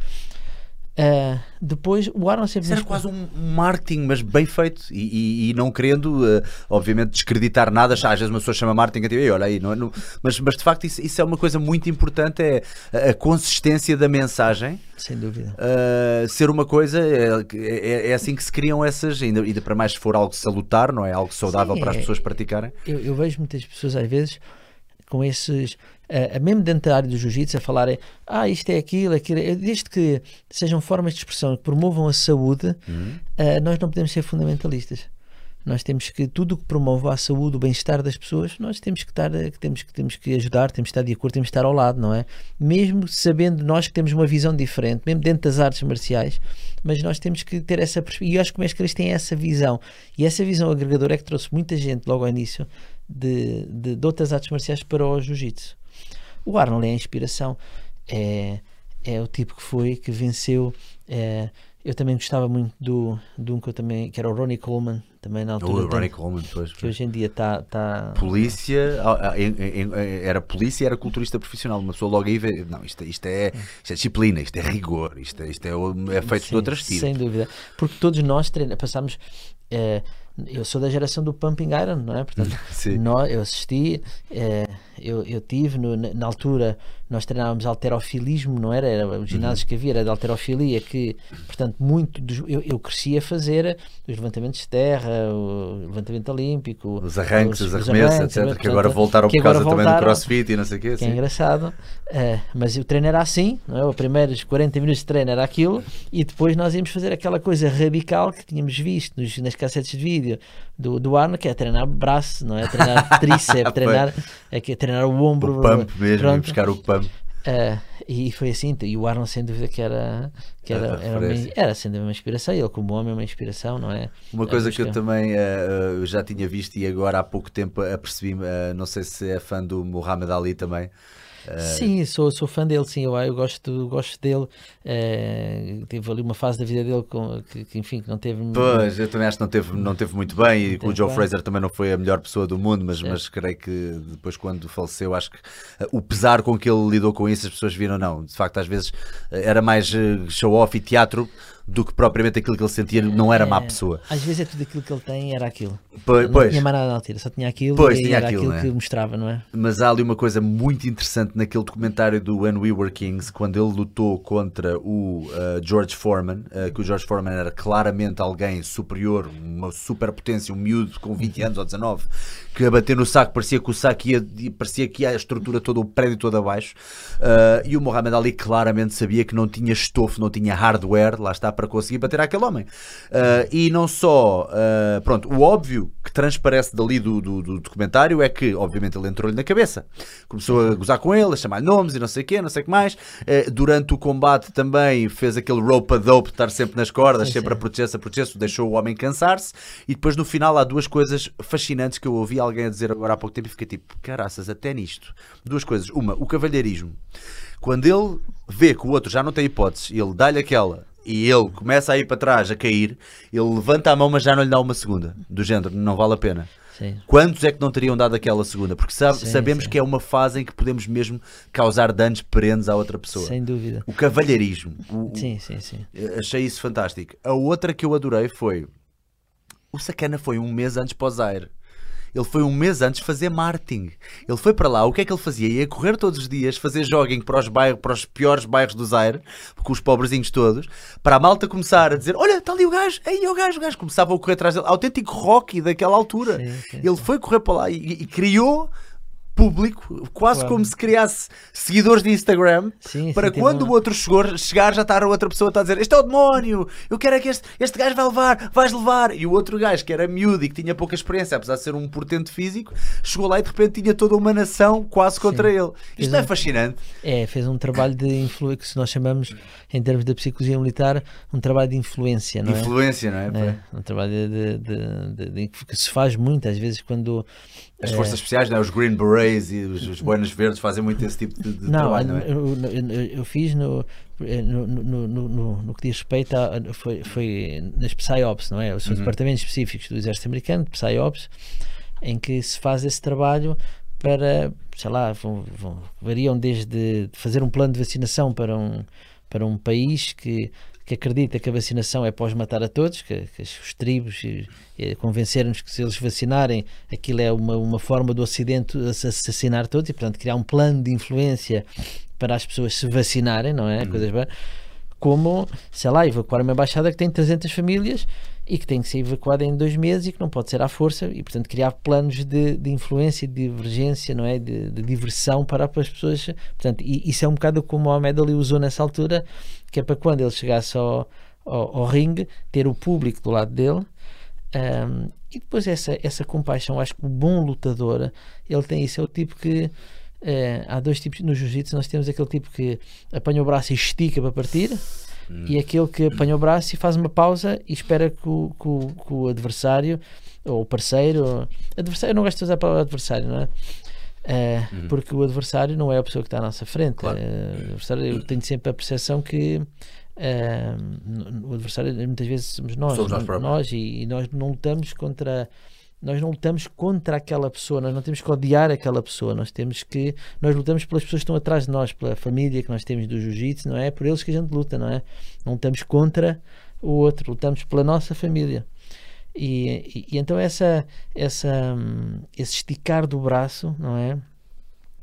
S3: Ah, depois, o Arnold sempre
S1: Isso era quase um marketing, mas bem feito. E, e- e não querendo, eh, obviamente, descreditar nada. Às vezes uma pessoa chama marketing e diz, olha aí, não, é- não- mas, mas de facto isso, isso é uma coisa muito importante, é a, a consistência da mensagem.
S3: Sem dúvida.
S1: Uh, ser uma coisa, é, é- é assim que se criam essas, ainda, ainda para mais se for algo salutar, não é? Algo saudável
S3: Sim,
S1: para as
S3: é-
S1: pessoas praticarem.
S3: Eu, eu vejo muitas pessoas às vezes com esses, ah, mesmo dentro da área do jiu-jitsu, a falarem ah, isto é aquilo, aquilo, é-". desde que sejam formas de expressão que promovam a saúde, ah, nós não podemos ser fundamentalistas. Nós temos que, tudo o que promove a saúde, o bem-estar das pessoas, nós temos que estar, temos, que temos que ajudar, temos que estar de acordo, temos que estar ao lado, não é? Mesmo sabendo nós que temos uma visão diferente, mesmo dentro das artes marciais, mas nós temos que ter essa perspectiva. E eu acho que o Mestre Cristo tem essa visão. E essa visão agregadora é que trouxe muita gente logo ao início de, de, de outras artes marciais para o jiu-jitsu. O Arnold é a inspiração. É, é o tipo que foi, que venceu. é, eu também gostava muito do, de um que eu também, que era o Ronnie Coleman, também na altura.
S1: O Ronnie Coleman, depois.
S3: que hoje em dia está. Tá,
S1: Polícia, ah, ah, era polícia e era culturista profissional. Uma pessoa logo aí vê, não, isto, isto, é, isto é disciplina, isto é rigor, isto é, isto é, é feito de
S3: Sim,
S1: outras tiras.
S3: Sem dúvida. Porque todos nós treina, passamos. Eh, eu sou da geração do Pumping Iron, não é? Portanto, <laughs> nós, eu assisti, eh, eu, eu tive no- na, altura, nós treinávamos alterofilismo, não era? Era os ginásios que havia, era de alterofilia, que, portanto, muito dos- eu, eu cresci a fazer os levantamentos de terra, o levantamento olímpico,
S1: Os arranques, os,
S3: os
S1: arremessos, etc.
S3: portanto,
S1: que agora voltaram
S3: que
S1: por causa
S3: agora
S1: também do
S3: voltaram,
S1: crossfit e não sei o quê.
S3: que é engraçado, eh, mas o treino era assim, não é? os primeiros 40 minutos de treino era aquilo, e depois nós íamos fazer aquela coisa radical que tínhamos visto nos, nas cassetes de vídeo do, do Arno, que é treinar braço, não é? Treinar <laughs> tríceps, treinar, é que é treinar o ombro.
S1: O pump mesmo,
S3: pronto.
S1: buscar o pump.
S3: Eh, e foi assim, e o Arnold sem dúvida que era, que era, era, uma, era dúvida uma inspiração, ele como homem é uma inspiração, não é?
S1: Uma
S3: A
S1: coisa que eu também eh, já tinha visto e agora há pouco tempo apercebi-me, eh, não sei se é fã do Muhammad Ali também.
S3: Sim, sou, sou fã dele, sim, eu, eu gosto, gosto dele. eh, teve ali uma fase da vida dele com, que, que, enfim, que não teve.
S1: Pois, eu também acho que não teve, não teve muito bem e o Joe
S3: bem.
S1: Fraser também não foi a melhor pessoa do mundo, mas, mas creio que depois quando faleceu, acho que eh, o pesar com que ele lidou com isso, as pessoas viram, não, de facto às vezes eh, era mais show-off e teatro do que propriamente aquilo que ele sentia, não era má
S3: É,
S1: pessoa.
S3: Às vezes é tudo aquilo que ele tem, era aquilo.
S1: Pois,
S3: não
S1: pois,
S3: tinha mais nada na altura, só tinha aquilo
S1: Pois,
S3: e
S1: tinha
S3: era
S1: aquilo,
S3: aquilo,
S1: é?
S3: que mostrava, não é?
S1: mas há ali uma coisa muito interessante naquele documentário do When We Were Kings, quando ele lutou contra o eh, George Foreman, eh, que o George Foreman era claramente alguém superior, uma superpotência, um miúdo com 20 anos ou 19, que a bater no saco parecia que o saco ia, parecia que ia a estrutura toda, o prédio todo abaixo, eh, e o Muhammad Ali claramente sabia que não tinha estofo, não tinha hardware, lá está, para conseguir bater aquele homem. Eh, e não só, eh, pronto, o óbvio que transparece dali do, do, do documentário é que, obviamente, ele entrou-lhe na cabeça. Começou a gozar com ele, a chamar-lhe nomes e não sei o quê, não sei o que mais. Eh, durante o combate também fez aquele rope a dope, de estar sempre nas cordas,
S3: Sim,
S1: sempre
S3: sim.
S1: a proteger-se, a proteger-se, deixou o homem cansar-se. E depois no final há duas coisas fascinantes que eu ouvi alguém a dizer agora há pouco tempo e fiquei tipo, caraças, até nisto. Duas coisas. Uma, o cavalheirismo. Quando ele vê que o outro já não tem hipóteses, ele dá-lhe aquela e ele começa a ir para trás, a cair, ele levanta a mão, mas já não lhe dá uma segunda. Do género, não vale a pena.
S3: Sim.
S1: Quantos é que não teriam dado aquela segunda? Porque sabe-
S3: Sim,
S1: sabemos
S3: sim.
S1: que é uma fase em que podemos mesmo causar danos perenes à outra pessoa.
S3: Sem dúvida.
S1: O cavalheirismo. O-
S3: Sim, sim, sim.
S1: Achei isso fantástico. A outra que eu adorei foi. O Sacana foi um mês antes para o Zaire. Ele foi um mês antes fazer marketing. Ele foi para lá, o que é que ele fazia? Ia correr todos os dias, fazer jogging para os, bairros, para os piores bairros do Zaire, com os pobrezinhos todos, para a malta começar a dizer: Olha, está ali o gajo, aí é o gajo, o gajo. Começava a correr atrás dele, autêntico Rocky daquela altura.
S3: Sim, sim,
S1: ele foi correr para lá e, e criou público, quase
S3: Claro.
S1: como se criasse seguidores de Instagram,
S3: Sim,
S1: para
S3: sim,
S1: quando o outro chegou, chegar já estar a outra pessoa está a dizer este é o demónio, eu quero é que este, este gajo vai levar, vais levar. E o outro gajo que era miúdo e que tinha pouca experiência, apesar de ser um portento físico, chegou lá e de repente tinha toda uma nação quase contra ele. Isto é
S3: Exato.
S1: fascinante.
S3: É, fez um trabalho de influência, que se nós chamamos, em termos da psicologia militar, um trabalho de influência, não é?
S1: Influência, não é?
S3: É, um trabalho de, de- de- de- que se faz muito, às vezes, quando.
S1: As
S3: é,
S1: forças especiais, não é? os Green Berets e os, os Buenos Verdes fazem muito esse tipo de, de
S3: Não,
S1: trabalho, não é?
S3: eu, eu- eu- fiz no, no, no, no, no- no que diz respeito a, foi, foi nas PSYOPs, não é? São
S1: Uhum.
S3: departamentos específicos do Exército Americano, de PSYOPs, em que se faz esse trabalho para, sei lá, vão- vão- variam desde fazer um plano de vacinação para um, para um país que, que acredita que a vacinação é pós matar a todos, que, que os tribos convenceram-nos que se eles vacinarem aquilo é uma, uma forma do Ocidente ass- assassinar todos e, portanto, criar um plano de influência para as pessoas se vacinarem, não é? Coisas bem. Como, sei lá, evacuar uma embaixada que tem 300 famílias e que tem que ser evacuada em dois meses e que não pode ser à força e, portanto, criar planos de, de influência, de divergência, não é? De, de diversão para as pessoas. Portanto, e isso é um bocado como o Mohamed Ali usou nessa altura, que é para quando ele chegasse ao, ao, ao ringue, ter o público do lado dele. Um, e depois essa, essa compaixão, acho que o bom lutador, ele tem isso, é o tipo que eh, há dois tipos no jiu-jitsu, nós temos aquele tipo que apanha o braço e estica para partir e aquele que apanha o braço e faz uma pausa e espera que o, que o, que o adversário ou o parceiro, adversário, eu não gosto de usar a palavra adversário, não é? Eh, Porque o adversário não é a pessoa que está à nossa frente.
S1: Claro.
S3: Eh, o adversário, eu tenho sempre a percepção que n- o adversário muitas vezes somos nós,
S1: Somos nós
S3: n-
S1: próprios.
S3: nós e, e nós não lutamos contra nós não lutamos contra aquela pessoa, nós não temos que odiar aquela pessoa, nós temos que nós lutamos pelas pessoas que estão atrás de nós, pela família que nós temos do jiu-jitsu, não? É por eles que a gente luta, não é? Não lutamos contra o outro, lutamos pela nossa família. E, e, e então essa, essa, hum, esse esticar do braço, não é?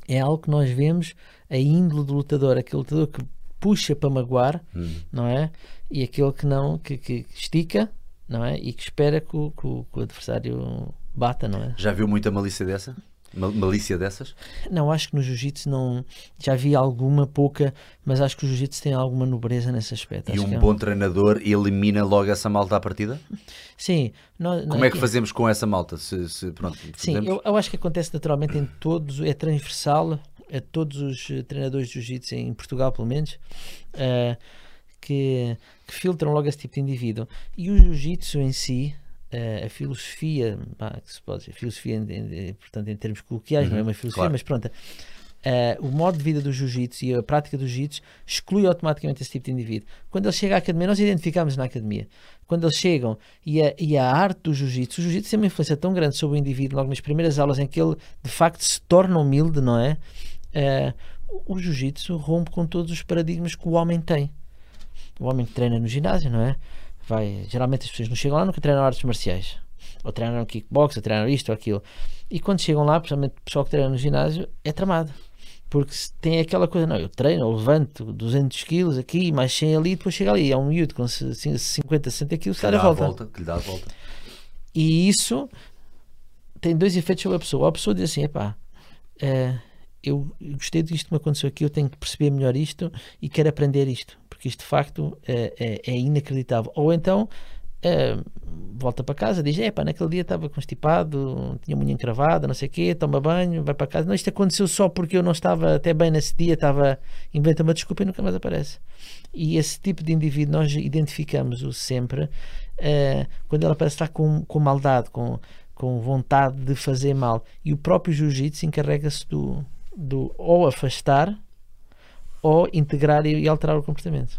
S3: É algo que nós vemos a índole do lutador, aquele lutador que puxa para magoar,
S1: Hum.
S3: não é? E aquele que não, que, que estica, não é? E que espera que o, que o- que o adversário bata, não é?
S1: Já viu muita malícia dessa? Mal- Malícia dessas?
S3: Não, acho que no jiu-jitsu não. Já vi alguma, pouca, mas acho que o jiu-jitsu tem alguma nobreza nesse aspecto.
S1: E
S3: Acho
S1: um
S3: é
S1: bom treinador elimina logo essa malta à partida?
S3: Sim, nós-
S1: Como é que fazemos com essa malta? Se, se- pronto,
S3: Sim, eu, eu acho que acontece naturalmente em todos, é transversal a todos os eh, treinadores de jiu-jitsu, em Portugal pelo menos, eh, que, que filtram logo esse tipo de indivíduo. E o jiu-jitsu em si, a filosofia, que se pode dizer, filosofia, em, em- portanto, em termos coloquiais, não é uma filosofia,
S1: claro.
S3: mas pronto. eh, o modo de vida do jiu-jitsu e a prática do jiu-jitsu exclui automaticamente esse tipo de indivíduo. Quando ele chega à academia, nós identificamos na academia. Quando eles chegam e a, e a arte do jiu-jitsu, o jiu-jitsu tem uma influência tão grande sobre o indivíduo, logo nas primeiras aulas em que ele de facto se torna humilde, não é? Eh, o jiu-jitsu rompe com todos os paradigmas que o homem tem. O homem treina no ginásio, não é? Vai, geralmente as pessoas não chegam lá, nunca treinam artes marciais. Ou treinam kickbox, ou treinam isto ou aquilo. E quando chegam lá, principalmente o pessoal que treina no ginásio, é tramado. Porque tem aquela coisa, não, eu treino, eu levanto 200 quilos aqui, mais 100 ali, depois chega ali, é um miúdo com c- 50, 60 quilos,
S1: que
S3: dá a volta.
S1: volta, que lhe dá a volta.
S3: E isso tem dois efeitos sobre a pessoa. Ou a pessoa diz assim: epá, eh, eu gostei disto que me aconteceu aqui, eu tenho que perceber melhor isto e quero aprender isto, porque isto de facto eh, é, é inacreditável. Ou então eh, volta para casa, diz: epá, naquele dia estava constipado, tinha a unha encravada, não sei o quê, toma banho, vai para casa. Não, isto aconteceu só porque eu não estava até bem nesse dia, estava, inventa uma desculpa e nunca mais aparece. E esse tipo de indivíduo nós identificamos-o sempre eh, quando ele aparece lá com, com maldade, com, com vontade de fazer mal. E o próprio jiu-jitsu encarrega-se do, do ou afastar ou integrar e, e alterar o comportamento.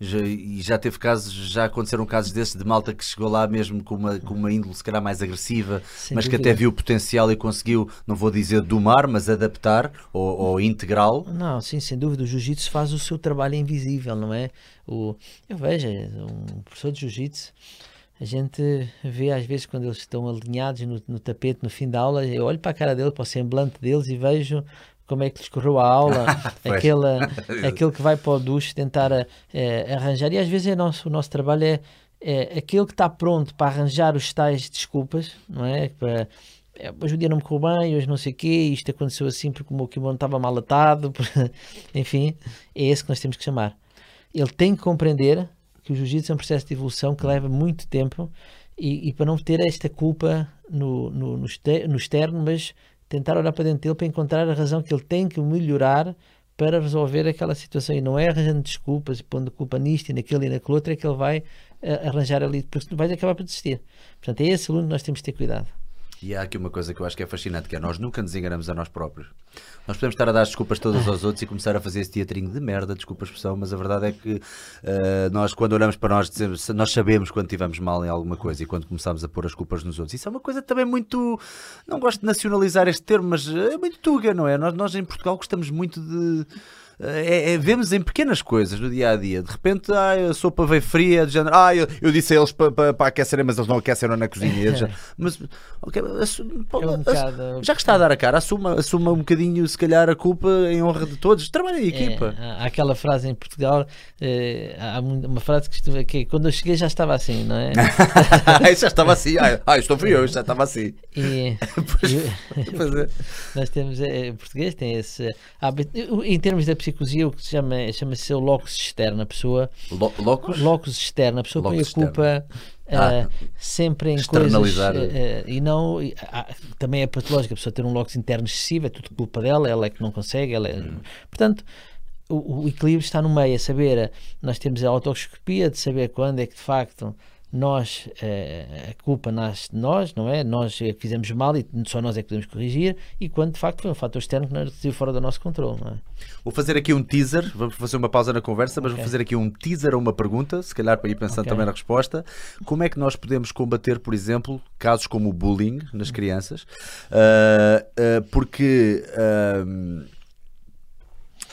S1: Já, e já teve casos, já aconteceram casos desses de malta que chegou lá mesmo com uma, com uma índole se calhar mais agressiva,
S3: Sem
S1: mas que até viu o potencial e conseguiu, não vou dizer domar, mas adaptar ou, ou integrá-lo.
S3: Não, sim, sem dúvida. O jiu-jitsu faz o seu trabalho invisível, não é? O, eu vejo, é, um professor de jiu-jitsu, a gente vê às vezes quando eles estão alinhados no, no tapete no fim da aula, eu olho para a cara dele, para o semblante deles e vejo como é que lhes correu a aula, <laughs> aquele, aquele <laughs> que vai para o duche tentar eh, arranjar. E às vezes é nosso, o nosso trabalho é, é aquele que está pronto para arranjar os tais desculpas, não é? Para, é, hoje o dia não me correu bem, hoje não sei o quê, isto aconteceu assim porque o meu kimono estava mal atado, <laughs> enfim, é esse que nós temos que chamar. Ele tem que compreender que o jiu-jitsu é um processo de evolução que leva muito tempo e, e para não ter esta culpa no, no, no externo, mas tentar olhar para dentro dele para encontrar a razão que ele tem que melhorar para resolver aquela situação e não é arranjando desculpas e pondo culpa nisto e naquele e naquele outro é que ele vai eh, arranjar ali, porque vai acabar por desistir. Portanto, é esse aluno que nós temos de ter cuidado.
S1: E há aqui uma coisa que eu acho que é fascinante, que é nós nunca nos enganamos a nós próprios. Nós podemos estar a dar desculpas todas aos outros e começar a fazer esse teatrinho de merda, desculpa a expressão, mas a verdade é que eh, nós, quando olhamos para nós, dizemos, nós sabemos quando tivemos mal em alguma coisa e quando começamos a pôr as culpas nos outros. Isso é uma coisa também muito. Não gosto de nacionalizar este termo, mas é muito tuga, não é? Nós, nós em Portugal gostamos muito de. É, é- vemos em pequenas coisas no dia a dia. De repente, ah, a sopa veio fria, de género, ah, eu, eu disse a eles para pa, pa aquecerem, mas eles não aqueceram na cozinha. Eles <laughs> mas, ok, assu- pô,
S3: É um bocado-
S1: já que está a dar a cara, assuma, assuma um bocadinho, se calhar, a culpa em honra de todos. Trabalha em equipa.
S3: É, há há aquela frase em Portugal, eh, há uma frase que, costuma- que quando eu cheguei já estava assim, não é? <laughs>
S1: Já estava assim. <laughs> Ah, ah, estou frio, já estava assim.
S3: E,
S1: Pois- Pois é.
S3: nós temos, eh, português tem esse hábito, em termos da psicosia, o que se chama, chama-se o locus externo, a pessoa,
S1: Lo- Locos?
S3: locus externo, a pessoa põe a
S1: Locus
S3: culpa
S1: Ah.
S3: eh, sempre em coisas
S1: Externalizar.
S3: eh, eh, e não há- também é patológico a pessoa ter um locus interno excessivo, é tudo culpa dela, ela é que não consegue, ela é,
S1: Hum.
S3: portanto o, o equilíbrio está no meio, a saber, eh, nós temos a autoscopia de saber quando é que de facto nós, eh, a culpa nasce de nós, não é? Nós é que fizemos mal e só nós é que podemos corrigir, e quando de facto foi um fator externo que não fora do nosso controle, não é?
S1: Vou fazer aqui um teaser, vamos fazer uma pausa na conversa, mas vou
S3: Ok.
S1: fazer aqui um teaser a uma pergunta, se calhar para ir pensando
S3: Ok.
S1: também na resposta. Como é que nós podemos combater, por exemplo, casos como o bullying nas crianças? Ah, ah, porque. ah,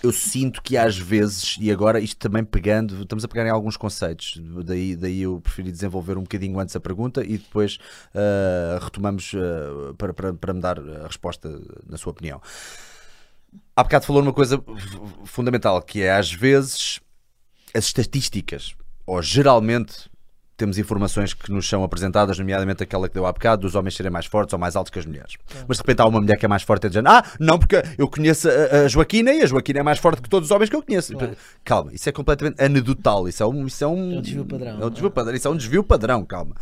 S1: eu sinto que às vezes, e agora isto também pegando, estamos a pegar em alguns conceitos, daí, daí eu preferi desenvolver um bocadinho antes a pergunta e depois uh, retomamos uh, para, para, para me dar a resposta na sua opinião. Há bocado falou numa coisa fundamental, que é às vezes as estatísticas, ou geralmente temos informações que nos são apresentadas, nomeadamente aquela que deu há bocado, dos homens serem mais fortes ou mais altos que as mulheres. Mas de repente há uma mulher que é mais forte e dizendo, ah, não, porque eu conheço a, a, Joaquina e a Joaquina é mais forte que todos os homens que eu conheço. Calma, isso é completamente anedotal, isso é um, isso é um,
S3: é um desvio padrão.
S1: É um desvio padrão, isso é um desvio padrão, calma.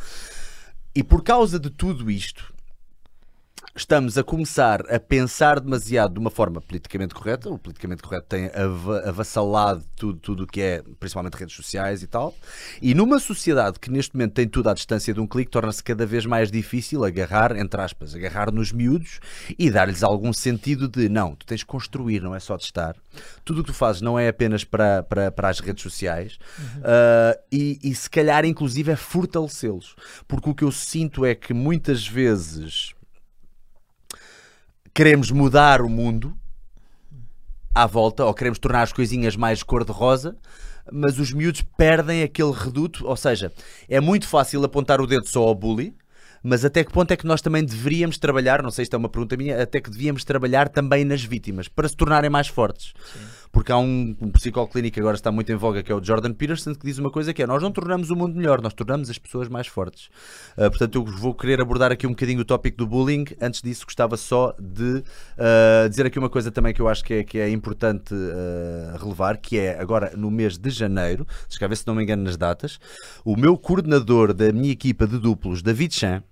S1: E por causa de tudo isto, estamos a começar a pensar demasiado de uma forma politicamente correta. O politicamente correto tem avassalado tudo, tudo o que é, principalmente redes sociais e tal. E numa sociedade que neste momento tem tudo à distância de um clique, torna-se cada vez mais difícil agarrar, entre aspas, agarrar nos miúdos e dar-lhes algum sentido de não, tu tens de construir, não é só testar. Tudo o que tu fazes não é apenas para, para, para as redes sociais uhum. uh, e, e se calhar, inclusive, é fortalecê-los. Porque o que eu sinto é que muitas vezes queremos mudar o mundo à volta, ou queremos tornar as coisinhas mais cor-de-rosa, mas os miúdos perdem aquele reduto, ou seja, é muito fácil apontar o dedo só ao bully, mas até que ponto é que nós também deveríamos trabalhar, não sei se é uma pergunta minha, até que devíamos trabalhar também nas vítimas, para se tornarem mais fortes. Sim porque há um, um psicoclínico que agora está muito em voga, que é o Jordan Peterson, que diz uma coisa que é: nós não tornamos o mundo melhor, nós tornamos as pessoas mais fortes. Uh, portanto, eu vou querer abordar aqui um bocadinho o tópico do bullying. Antes disso, gostava só de uh, dizer aqui uma coisa também que eu acho que é, que é importante uh, relevar, que é agora no mês de janeiro, eu ver se não me engano nas datas, o meu coordenador da minha equipa de duplos, David Chan,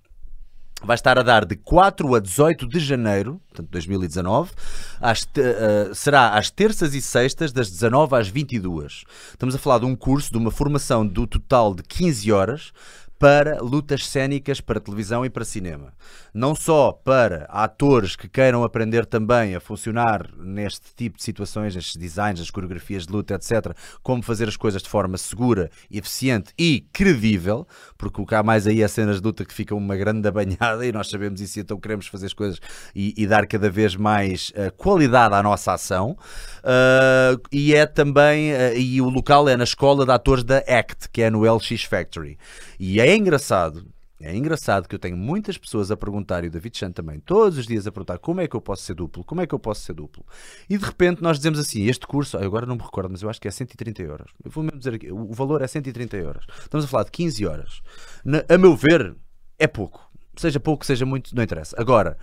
S1: vai estar a dar de 4 a 18 de janeiro, portanto 2019, às te, uh, será às terças e sextas, das 19 às 22. Estamos a falar de um curso, de uma formação do total de 15 horas, para lutas cénicas para televisão e para cinema. Não só para atores que queiram aprender também a funcionar neste tipo de situações, nestes designs, as coreografias de luta, etc., como fazer as coisas de forma segura, eficiente e credível, porque o que há mais aí é cenas de luta que ficam uma grande abanhada e nós sabemos isso, então queremos fazer as coisas e, e dar cada vez mais uh, qualidade à nossa ação. Uh, e é também, uh, e o local é na escola de atores da ACT, que é no LX Factory. E é engraçado, é engraçado que eu tenho muitas pessoas a perguntar, e o David Chan também, todos os dias a perguntar como é que eu posso ser duplo, como é que eu posso ser duplo. E de repente nós dizemos assim: este curso, agora não me recordo, mas eu acho que é 130 euros. Eu vou mesmo dizer aqui: o valor é 130 euros. Estamos a falar de 15 horas. Na, a meu ver, é pouco. Seja pouco, seja muito, não interessa. Agora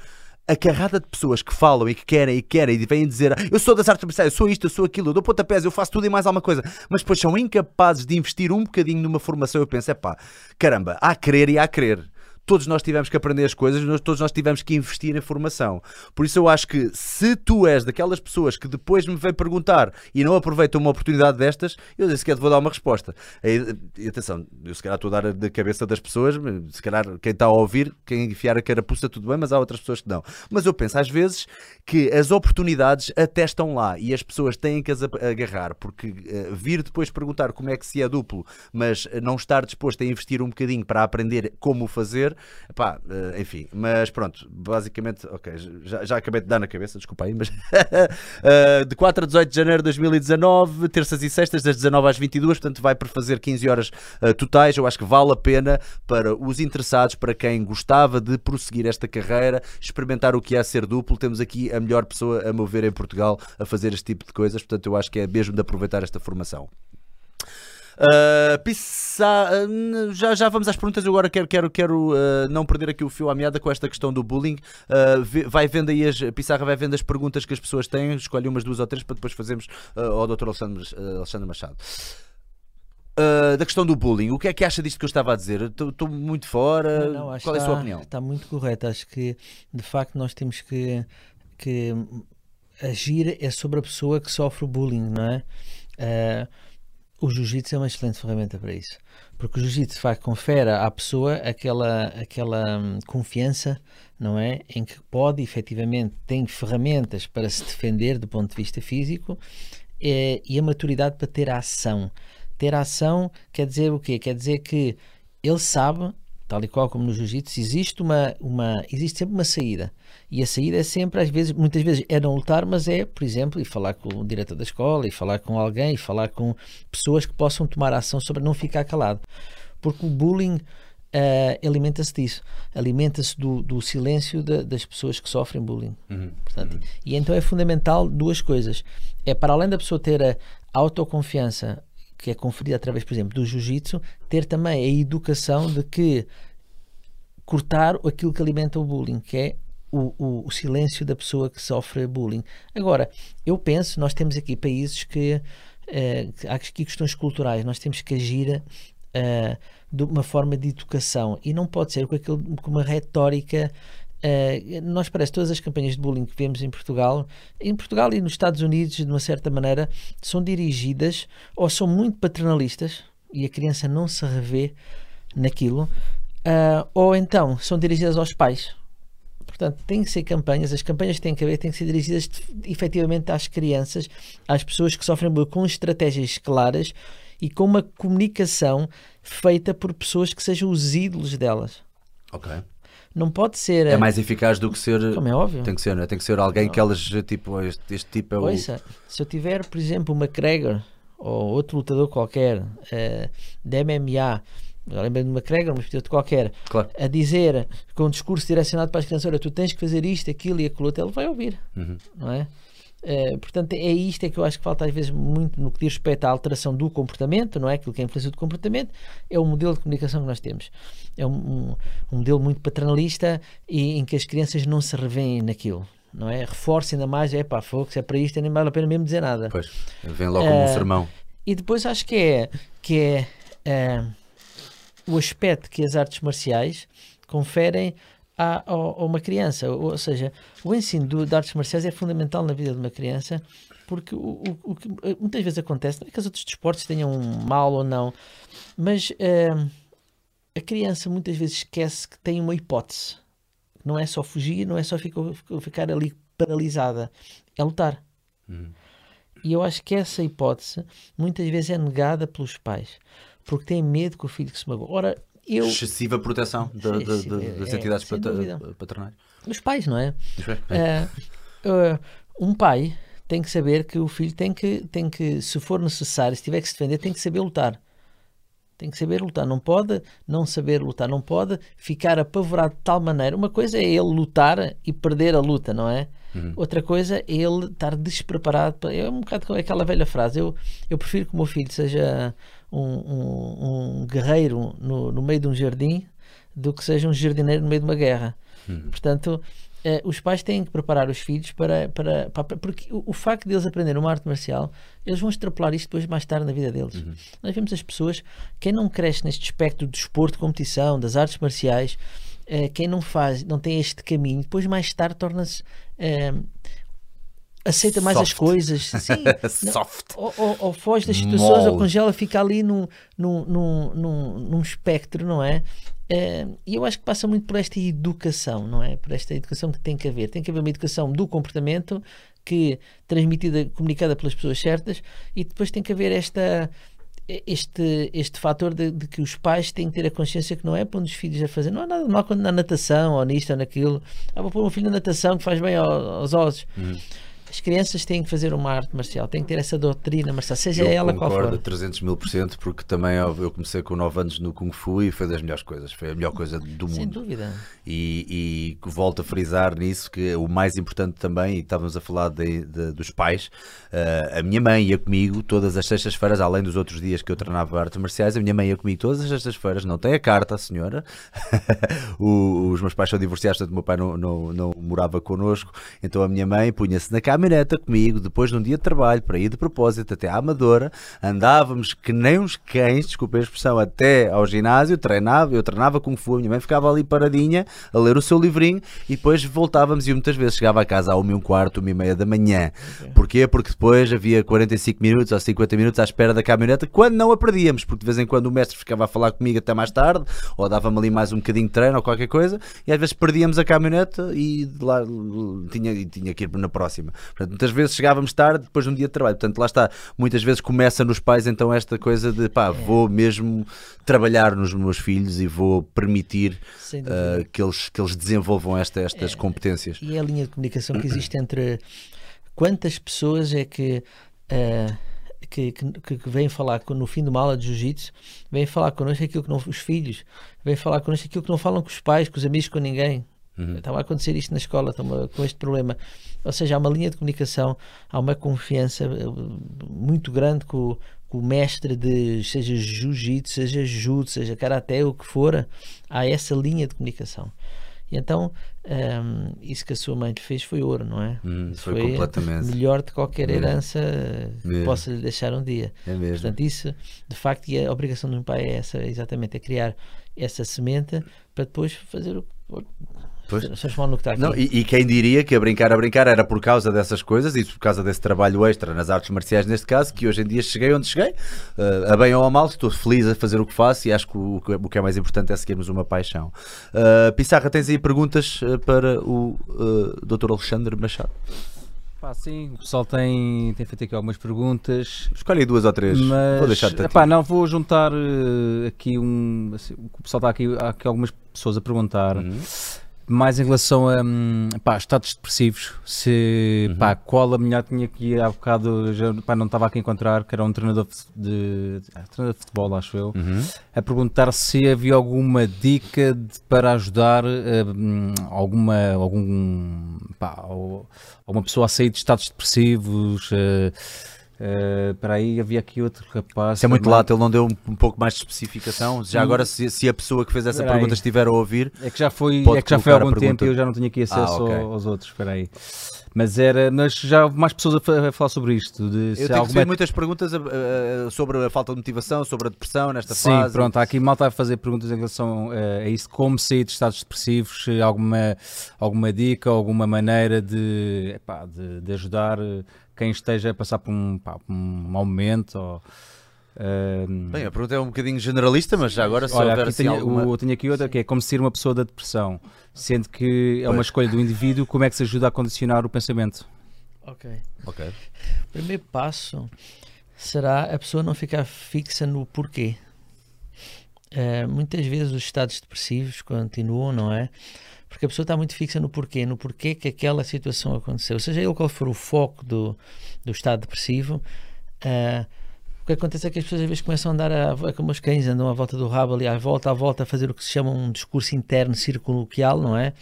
S1: a carrada de pessoas que falam e que querem e querem e vêm dizer eu sou das artes marciais, eu sou isto, eu sou aquilo, eu dou pontapés, eu faço tudo e mais alguma coisa, mas depois são incapazes de investir um bocadinho numa formação. Eu penso, é pá, caramba, há a querer e há a querer todos nós tivemos que aprender as coisas, nós, todos nós tivemos que investir em formação. Por isso eu acho que se tu és daquelas pessoas que depois me vem perguntar e não aproveitam uma oportunidade destas, eu se sequer te vou dar uma resposta. E, atenção, eu se calhar estou a dar da cabeça das pessoas, se calhar quem está a ouvir, quem enfiar a carapuça, tudo bem, mas há outras pessoas que não. Mas eu penso às vezes que as oportunidades até estão lá e as pessoas têm que as agarrar, porque uh, vir depois perguntar como é que se é duplo, mas não estar disposto a investir um bocadinho para aprender como fazer, Pá, uh, enfim, mas pronto, basicamente, ok, já, já acabei de dar na cabeça, desculpa aí, mas uh, <laughs> de 4 a 18 de janeiro de 2019, terças e sextas, das 19 às 22, portanto vai por fazer 15 horas uh, totais. Eu acho que vale a pena para os interessados, para quem gostava de prosseguir esta carreira, experimentar o que é ser duplo. Temos aqui a melhor pessoa, a mover em Portugal, a fazer este tipo de coisas, portanto eu acho que é mesmo de aproveitar esta formação. Uh, pissa... Uh, já, já vamos às perguntas. Eu agora quero, quero, quero uh, não perder aqui o fio à meada com esta questão do bullying. Vai vendo aí as. Pissarra vai vendo as perguntas que as pessoas têm. Escolhe umas, duas ou três para depois fazermos ao Dr. Alexandre, Alexandre Machado. Uh, da questão do bullying, o que é que acha disto que eu estava a dizer? Estou muito fora. Não, não, Qual é a sua opinião?
S3: Está muito correto. Acho que de facto nós temos que, que agir é sobre a pessoa que sofre o bullying, não é? Uh, o jiu-jitsu é uma excelente ferramenta para isso, porque o jiu-jitsu confere à pessoa aquela, aquela hum, confiança, não é? Em que pode, efetivamente, tem ferramentas para se defender do ponto de vista físico é, e a maturidade para ter a ação. Ter a ação quer dizer o quê? Quer dizer que ele sabe tal e qual como no jiu-jitsu, existe, uma, uma, existe sempre uma saída. E a saída é sempre, às vezes, muitas vezes é não lutar, mas é, por exemplo, e falar com o diretor da escola, e falar com alguém, e falar com pessoas que possam tomar ação sobre não ficar calado. Porque o bullying uh, alimenta-se disso, alimenta-se do, do silêncio de, das pessoas que sofrem bullying.
S1: Uhum.
S3: Portanto, E então é fundamental duas coisas. É para além da pessoa ter a autoconfiança que é conferida através, por exemplo, do jiu-jitsu, ter também a educação de que cortar aquilo que alimenta o bullying, que é o, o, o, silêncio da pessoa que sofre bullying. Agora, eu penso, nós temos aqui países que, eh, há aqui questões culturais, nós temos que agir uh, de uma forma de educação e não pode ser com, aquilo, com uma retórica. Uh, nós parece todas as campanhas de bullying que vemos em Portugal, em Portugal e nos Estados Unidos, de uma certa maneira, são dirigidas ou são muito paternalistas e a criança não se revê naquilo, uh, ou então são dirigidas aos pais. Portanto, tem que ser campanhas, as campanhas têm que haver, têm que ser dirigidas efetivamente às crianças, às pessoas que sofrem bullying, com estratégias claras e com uma comunicação feita por pessoas que sejam os ídolos delas.
S1: Ok.
S3: Não pode ser.
S1: É mais eficaz do que ser.
S3: Como é óbvio.
S1: Tem que ser, não é? Tem que ser alguém que elas, tipo, este, este tipo é o.
S3: Ouça, se eu tiver, por exemplo, uma McGregor ou outro lutador qualquer uh, de MMA, lembro de uma McGregor, mas de qualquer,
S1: claro.
S3: a dizer com um discurso direcionado para as crianças: olha, tu tens que fazer isto, aquilo e aquilo outro, ele vai ouvir,
S1: uhum.
S3: não é? Uh, portanto, é isto é que eu acho que falta às vezes muito no que diz respeito à alteração do comportamento, não é? Aquilo que é a influência do comportamento, é o modelo de comunicação que nós temos. É um, um, um modelo muito paternalista e em que as crianças não se revêem naquilo. Não é? Reforça ainda mais, é pá, fogo, se é para isto, nem vale a pena mesmo dizer nada.
S1: Pois, vem logo como uh, um sermão.
S3: E depois acho que é, que é uh, o aspecto que as artes marciais conferem a, a, a uma criança. Ou, ou, seja, o ensino do, de artes marciais é fundamental na vida de uma criança porque o, o, o que muitas vezes acontece, não é que os outros desportos tenham um mal ou não, mas uh, a criança muitas vezes esquece que tem uma hipótese. Não é só fugir, não é só ficar, ficar ali paralisada, é lutar.
S1: Uhum.
S3: E eu acho que essa hipótese muitas vezes é negada pelos pais, porque têm medo que o filho que se magoe. Ora, eu...
S1: excessiva proteção de, de, de, das é, entidades paternais.
S3: Os pais, não é? Uh, uh, um pai tem que saber que o filho tem que, tem que, se for necessário, se tiver que se defender, tem que saber lutar. Tem que saber lutar. Não pode não saber lutar. Não pode ficar apavorado de tal maneira. Uma coisa é ele lutar e perder a luta, não é?
S1: Uhum.
S3: Outra coisa é ele estar despreparado. Para... É um bocado como aquela velha frase. Eu, eu prefiro que o meu filho seja um, um, um guerreiro no, no meio de um jardim do que seja um jardineiro no meio de uma guerra.
S1: Uhum.
S3: Portanto, eh, os pais têm que preparar os filhos para. para, para porque o, o, facto de eles aprenderem uma arte marcial, eles vão extrapolar isto depois mais tarde na vida deles.
S1: Uhum.
S3: Nós vemos as pessoas, quem não cresce neste espectro do desporto, de competição, das artes marciais, eh, quem não faz, não tem este caminho, depois mais tarde torna-se. Aceita mais
S1: Soft.
S3: as coisas, <laughs> sim,
S1: Soft.
S3: Ou, ou, ou, foge das situações, ou congela, fica ali num, num, num, num, num espectro, não é? E eu acho que passa muito por esta educação, não é? Por esta educação que tem que haver. Tem que haver uma educação do comportamento que transmitida, comunicada pelas pessoas certas, e depois tem que haver esta este, este fator de, de, que os pais têm que ter a consciência que não é para dos filhos a fazer, não há nada mal quando na natação ou nisto ou naquilo. Ah, vou pôr um filho na natação que faz bem aos, aos ossos.
S1: Hum
S3: as crianças têm que fazer uma arte marcial, têm que ter essa doutrina marcial, seja
S1: eu
S3: ela qual for.
S1: Eu concordo 300 mil por cento, porque também eu comecei com 9 anos no Kung Fu e foi das melhores coisas, foi a melhor coisa do mundo.
S3: Sem dúvida.
S1: E, e volto a frisar nisso que o mais importante também, e estávamos a falar de, de, dos pais, uh, a minha mãe ia comigo todas as sextas-feiras, além dos outros dias que eu treinava artes marciais, a minha mãe ia comigo todas as sextas-feiras, não tem a carta, a senhora. <laughs> o, os meus pais são divorciados, portanto o meu pai não, não, não morava connosco, então a minha mãe punha-se na caminhoneta comigo depois de um dia de trabalho para ir de propósito até à Amadora. Andávamos que nem uns cães, desculpe a expressão, até ao ginásio, treinava, eu treinava com Fu, a minha mãe ficava ali paradinha a ler o seu livrinho e depois voltávamos e muitas vezes chegava a casa à 1 e um quarto, 1 e meia da manhã. Okay. Porquê? Porque depois havia 45 minutos ou 50 minutos à espera da caminhoneta quando não a perdíamos, porque de vez em quando o mestre ficava a falar comigo até mais tarde ou dava-me ali mais um bocadinho de treino ou qualquer coisa e às vezes perdíamos a caminhoneta e lá tinha, tinha que ir na próxima. Portanto, muitas vezes chegávamos tarde depois de um dia de trabalho. Portanto, lá está, muitas vezes começa nos pais então esta coisa de pá, vou mesmo trabalhar nos meus filhos e vou permitir uh, que, eles, que eles desenvolvam esta, estas competências.
S3: E é a linha de comunicação que existe entre quantas pessoas é que, eh, que, que, que vêm falar no fim de uma aula de jiu-jitsu, vêm falar connosco aquilo que não, os filhos, vêm falar connosco aquilo que não falam com os pais, com os amigos, com ninguém. Estava a acontecer isto na escola, estamos com este problema. Ou seja, há uma linha de comunicação, há uma confiança eh, muito grande com, o- com o mestre de seja jiu-jitsu, seja judo, seja karaté, o que for, há essa linha de comunicação. E então, hum, isso que a sua mãe lhe fez foi ouro, não é?
S1: Hum,
S3: Isso
S1: foi completamente.
S3: melhor de qualquer
S1: Mesmo.
S3: herança eh, que possa lhe deixar um dia.
S1: É mesmo.
S3: Portanto, isso, de facto, e a obrigação de um pai é essa, exatamente, é criar essa semente para depois fazer o.
S1: Pois.
S3: No que está aqui.
S1: Não, e, e quem diria que a brincar a brincar era por causa dessas coisas e por causa desse trabalho extra nas artes marciais, neste caso, que hoje em dia cheguei onde cheguei, uh, a bem ou a mal, estou feliz a fazer o que faço e acho que o, o que é mais importante é seguirmos uma paixão. Uh, Pissarra, tens aí perguntas uh, para o uh, Dr. Alexandre Machado?
S2: Pá, sim, o pessoal tem, tem feito aqui algumas perguntas.
S1: Escolhe duas ou três.
S2: Mas,
S1: Vou ti.
S2: epá, não, vou juntar eh, aqui um. assim, o pessoal está aqui, há aqui algumas pessoas a perguntar.
S1: Uhum.
S2: Mais em relação a hum, pá, estados depressivos, se
S1: Uhum.
S2: pá, qual a mulher tinha que ir há bocado, já, pá, não estava aqui a encontrar, que era um treinador de, de, ah, treinador de futebol, acho eu,
S1: Uhum.
S2: a perguntar se havia alguma dica de- para ajudar hum, alguma, algum, pá, alguma pessoa a sair de estados depressivos. eh, eh, Para aí havia aqui outro rapaz.
S1: Isso é muito
S2: também.
S1: lato, ele não deu um, um pouco mais de especificação. Já
S2: Hum.
S1: agora, se, se a pessoa que fez essa
S2: Espera
S1: pergunta estiver a ouvir,
S2: É que já foi, é que já foi há algum tempo e eu já não tinha aqui acesso
S1: Ah, ok.
S2: ao- aos outros. Espera aí. Mas era, mas já houve mais pessoas a, fa- a falar sobre isto. De
S1: eu tenho
S2: alguma...
S1: recebido muitas perguntas uh, uh, sobre a falta de motivação, sobre a depressão nesta
S2: Sim,
S1: fase.
S2: pronto, há aqui malta a fazer perguntas em relação eh, a isso, como sair de estados depressivos, alguma, alguma dica, alguma maneira de, epá, de, de ajudar eh, quem esteja a passar por um, pá, por um mau momento. Ou, eh,
S1: Bem, a pergunta é um bocadinho generalista, mas já agora se
S2: Olha,
S1: houver
S2: aqui
S1: assim
S2: tenho,
S1: alguma...
S2: o- tenho aqui outra que é como sair uma pessoa da depressão, sendo que é uma
S1: Pois.
S2: escolha do indivíduo, como é que se ajuda a condicionar o pensamento?
S3: Ok.
S1: Ok.
S3: O primeiro passo será a pessoa não ficar fixa no porquê. Eh, muitas vezes os estados depressivos continuam, não é? Porque a pessoa está muito fixa no porquê, no porquê que aquela situação aconteceu. Seja ele qual for o foco do, do estado depressivo, eh, o que acontece é que as pessoas às vezes começam a andar a, a- como os cães andam à volta do rabo ali, à volta, à volta, a fazer o que se chama um discurso interno circunloquial, não é?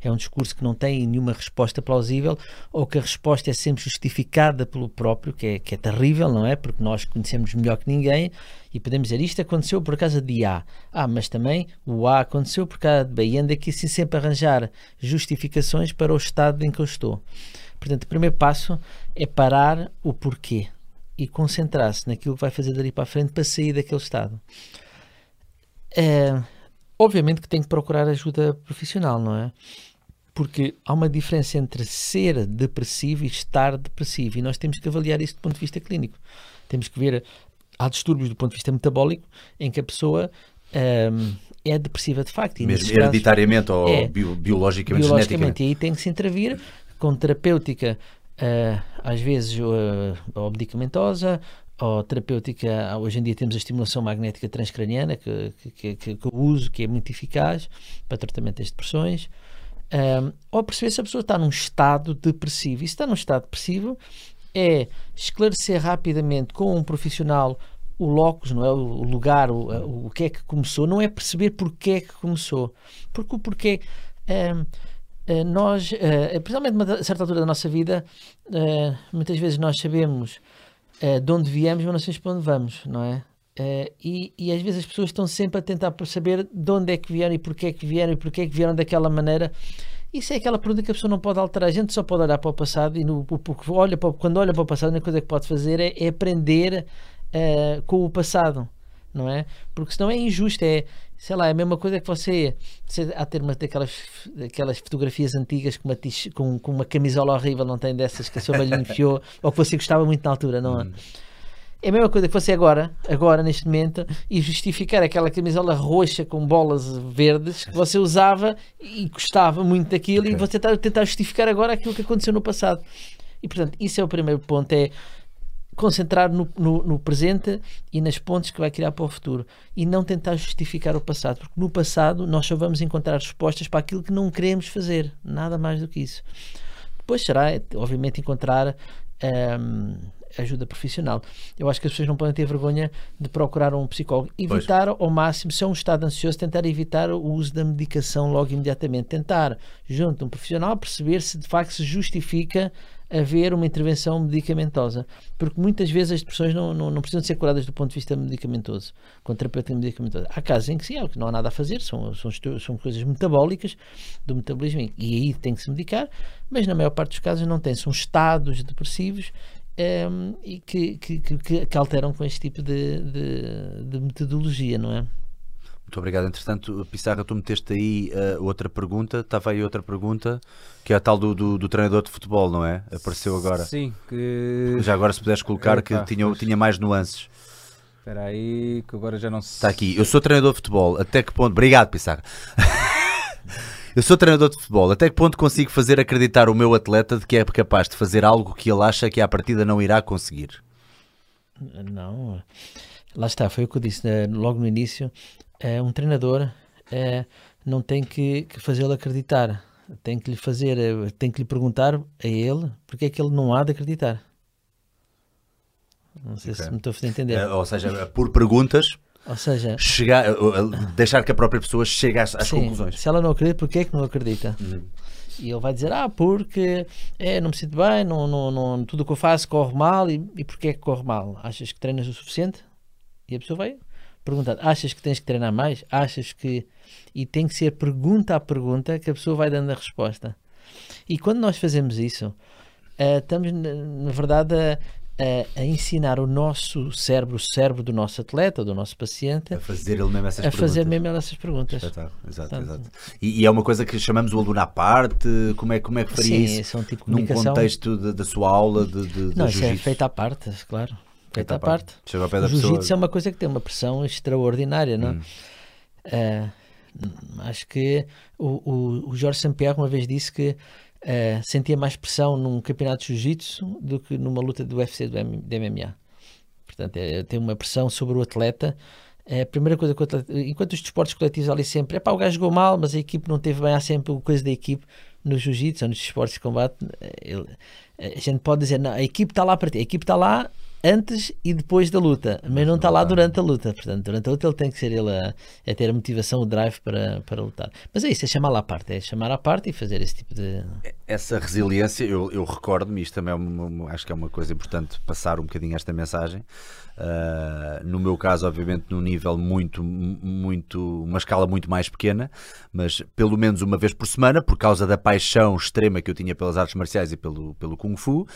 S3: É um discurso que não tem nenhuma resposta plausível ou que a resposta é sempre justificada pelo próprio, que é, que é terrível, não é? Porque nós conhecemos melhor que ninguém e podemos dizer isto aconteceu por causa de A. Ah, mas também o A aconteceu por causa de B. E ando aqui assim sempre a arranjar justificações para o estado em que eu estou. Portanto, o primeiro passo é parar o porquê e concentrar-se naquilo que vai fazer dali para a frente para sair daquele estado. É, obviamente que tem que procurar ajuda profissional, não é? Porque há uma diferença entre ser depressivo e estar depressivo e nós temos que avaliar isso do ponto de vista clínico. Temos que ver, há distúrbios do ponto de vista metabólico em que a pessoa hum, é depressiva de facto. E
S1: Mesmo
S3: nesses casos-
S1: hereditariamente ou
S3: É.
S1: bio- biologicamente,
S3: biologicamente. E aí tem que se intervir com terapêutica, ah, às vezes ah, ou medicamentosa, ou terapêutica. Hoje em dia temos a estimulação magnética transcraniana, que, que, que, que- eu uso, que é muito eficaz para tratamento das depressões. Ah, ou perceber se a pessoa está num estado depressivo. E se está num estado depressivo, é esclarecer rapidamente com um profissional o locus, não é? o lugar, o, o que é que começou, não é perceber porque é que começou. Porque o porquê. Nós, ah, principalmente numa certa altura da nossa vida, ah, muitas vezes nós sabemos de onde viemos, mas não sabemos para onde vamos, não é? E, e às vezes as pessoas estão sempre a tentar saber de onde é que vieram e porquê é que vieram e porquê é que vieram daquela maneira. Isso é aquela pergunta que a pessoa não pode alterar. A gente só pode olhar para o passado e no, olha para, quando olha para o passado, a única coisa que pode fazer é, é aprender ah, com o passado, não é? Porque senão é injusto. É, sei lá, é a mesma coisa que você, você há ter uma daquelas, daquelas fotografias antigas com uma, com, com uma camisola horrível, não tem dessas que a sua mãe lhe enfiou <laughs> ou que você gostava muito na altura, não é? É a mesma coisa que você agora, agora neste momento, e justificar aquela camisola roxa com bolas verdes que você usava e gostava muito daquilo e
S1: Ok.
S3: você está a tentar justificar agora aquilo que aconteceu no passado. E portanto, isso é o primeiro ponto, é concentrar no, no, no, presente e nas pontes que vai criar para o futuro e não tentar justificar o passado, porque no passado nós só vamos encontrar respostas para aquilo que não queremos fazer, nada mais do que isso. Depois será, obviamente, encontrar um, ajuda profissional. Eu acho que as pessoas não podem ter vergonha de procurar um psicólogo. Evitar pois. ao máximo, se é um estado ansioso, tentar evitar o uso da medicação logo imediatamente. Tentar, junto a um profissional, perceber se de facto se justifica haver uma intervenção medicamentosa. Porque muitas vezes as depressões não, não, não precisam ser curadas do ponto de vista medicamentoso, com terapeuta medicamentosa. Há casos em que sim, é que não há nada a fazer, são, são, são coisas metabólicas do metabolismo e aí tem que se medicar, mas na maior parte dos casos não tem. São estados depressivos um, ehm, e que, que, que, que, alteram com este tipo de, de, de metodologia, não é?
S1: Muito obrigado. Entretanto, Pissarra, tu meteste aí uh, outra pergunta, estava aí outra pergunta, que é a tal do, do, do, treinador de futebol, não é? Apareceu agora.
S2: Sim, que...
S1: Já agora se puderes colocar que tinha, tinha mais nuances.
S2: Espera aí, que agora já não se...
S1: Está aqui. Eu sou treinador de futebol. Até que ponto... Obrigado, Pissarra. <laughs> Eu sou treinador de futebol. Até que ponto consigo fazer acreditar o meu atleta de que é capaz de fazer algo que ele acha que à partida não irá conseguir?
S3: Não. Lá está, foi o que eu disse né? logo no início é, um treinador é, não tem que, que fazê-lo acreditar, tem que lhe fazer, é, tem que lhe perguntar a ele porque é que ele não há de acreditar. Não sei okay. se me estou a fazer entender.
S1: É, ou seja, por perguntas,
S3: ou seja,
S1: chegar, deixar que a própria pessoa chegue às, às
S3: sim,
S1: conclusões.
S3: Se ela não acredita, porquê é que não acredita? Uhum. E ele vai dizer, ah, porque é, não me sinto bem, não, não, não, tudo o que eu faço corre mal, e, e porquê é que corre mal? Achas que treinas o suficiente? E a pessoa vai perguntar: achas que tens que treinar mais? Achas que. E tem que ser pergunta a pergunta que a pessoa vai dando a resposta. E quando nós fazemos isso, uh, estamos, na verdade, a, a, a, ensinar o nosso cérebro, o cérebro do nosso atleta, do nosso paciente,
S1: a fazer ele mesmo essas
S3: a
S1: perguntas.
S3: fazer mesmo essas perguntas.
S1: Exato, exato. E, e, é uma coisa que chamamos o aluno à parte. Como é, como é que faria
S3: Sim,
S1: isso?
S3: É um tipo
S1: num contexto da sua aula de, de,
S3: Não, isso é feito à parte, claro feita à parte.
S1: Chega ao pé da
S3: o jiu-jitsu é uma coisa que tem uma pressão extraordinária, não? Hum. Uh, acho que o, o, o Jorge Sampierre uma vez disse que uh, sentia mais pressão num campeonato de jiu-jitsu do que numa luta do UFC do, M, do MMA. Portanto, é, tem uma pressão sobre o atleta. É a primeira coisa que o atleta, enquanto os desportos coletivos ali sempre é pá, o gajo jogou mal, mas a equipe não teve bem, há sempre coisa da equipe no jiu-jitsu ou nos esportes de combate. Ele, a gente pode dizer, não, a equipe está lá para ti, a equipe está lá antes e depois da luta, mas não está lá durante a luta. Portanto, durante a luta ele tem que ser ele a, a ter a motivação, o drive para, para lutar. Mas é isso, é chamar lá à parte, é chamar à parte e fazer esse tipo de.
S1: Essa resiliência, eu, eu recordo-me, isto também é uma, acho que é uma coisa importante passar um bocadinho esta mensagem. Uh, no meu caso, obviamente, num nível muito, muito, uma escala muito mais pequena, mas pelo menos uma vez por semana, por causa da paixão extrema que eu tinha pelas artes marciais e pelo, pelo Kung Fu,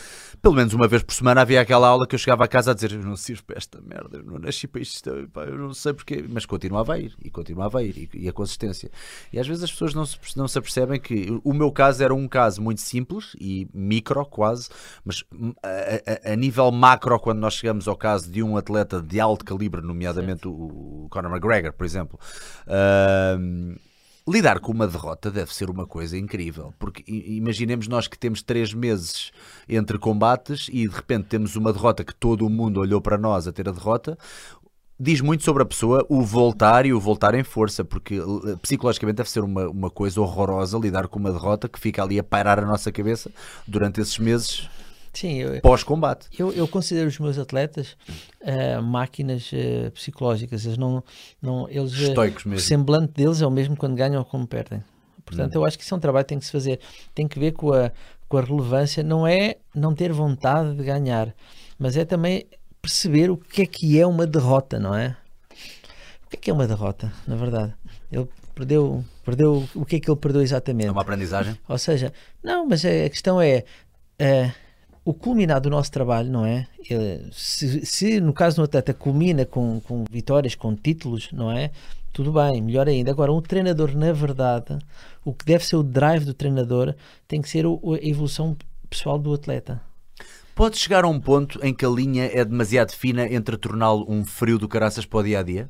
S1: pelo menos uma vez por semana havia aquela aula que eu chegava a casa a dizer: Eu não sirvo para esta merda, eu não nasci para isto, eu não sei porquê, mas continuava a ir e continuava a ir e, e, a consistência. E às vezes as pessoas não se, não se apercebem que o meu caso era um caso muito simples e micro, quase, mas a, a, a nível macro, quando nós chegamos ao caso de um um atleta de alto calibre, nomeadamente o, o Conor McGregor, por exemplo. Uh, lidar com uma derrota deve ser uma coisa incrível, porque imaginemos nós que temos três meses entre combates e de repente temos uma derrota que todo o mundo olhou para nós a ter a derrota. Diz muito sobre a pessoa o voltar e o voltar em força, porque psicologicamente deve ser uma, uma coisa horrorosa lidar com uma derrota que fica ali a pairar a nossa cabeça durante esses meses pós-combate.
S3: Eu, eu, considero os meus atletas uh, máquinas uh, psicológicas. Eles não, não eles,
S1: eh, Estoicos mesmo.
S3: O semblante deles é o mesmo quando ganham ou quando perdem. Portanto, hum. eu acho que isso é um trabalho que tem que se fazer. Tem que ver com a, com a relevância. Não é não ter vontade de ganhar, mas é também perceber o que é que é uma derrota, não é? O que é que é uma derrota, na verdade? Ele perdeu, perdeu o que é que ele perdeu exatamente? É
S1: uma aprendizagem?
S3: Ou seja, não, mas a questão é. Uh, o culminar do nosso trabalho, não é? Se, se no caso do atleta culmina com, com vitórias, com títulos, não é? Tudo bem, melhor ainda. Agora, um treinador, na verdade, o que deve ser o drive do treinador tem que ser o, a evolução pessoal do atleta.
S1: Pode chegar a um ponto em que a linha é demasiado fina entre torná-lo um frio do caraças para o dia a dia?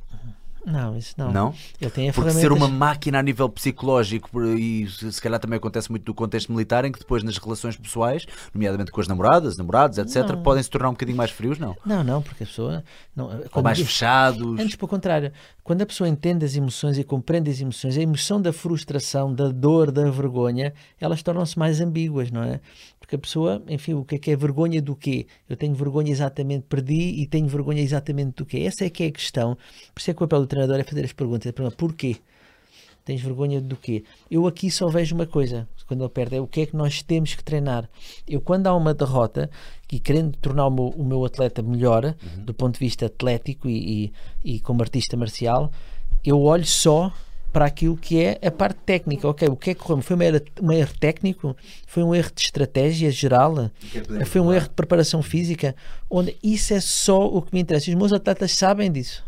S3: Não, isso não.
S1: Não?
S3: Ele tem
S1: Porque
S3: ferramentas...
S1: ser uma máquina a nível psicológico, e se calhar também acontece muito no contexto militar, em que depois nas relações pessoais, nomeadamente com as namoradas, namorados, etc.,
S3: Não.
S1: podem se tornar um bocadinho mais frios, não?
S3: Não, não, porque a pessoa... Não,
S1: Ou
S3: quando
S1: mais fechados.
S3: Antes, pelo contrário, quando a pessoa entende as emoções e compreende as emoções, a emoção da frustração, da dor, da vergonha, elas tornam-se mais ambíguas, não é? Porque a pessoa, enfim, o que é que é vergonha do quê? Eu tenho vergonha exatamente, perdi e tenho vergonha exatamente do quê? Essa é que é a questão. Por isso é que o papel do treinador é fazer as perguntas. A pergunta, porquê? Tens vergonha do quê? Eu aqui só vejo uma coisa, quando ele perde, é o que é que nós temos que treinar. Eu, quando há uma derrota, e querendo tornar o meu, o meu atleta melhor, do ponto de vista atlético e, e, e como artista marcial, eu olho só para aquilo que é a parte técnica. Ok, o que é que correu? Foi um erro, um erro técnico? Foi um erro de estratégia geral? Foi um erro de preparação física? Onde isso é só o que me interessa. Os meus atletas sabem disso.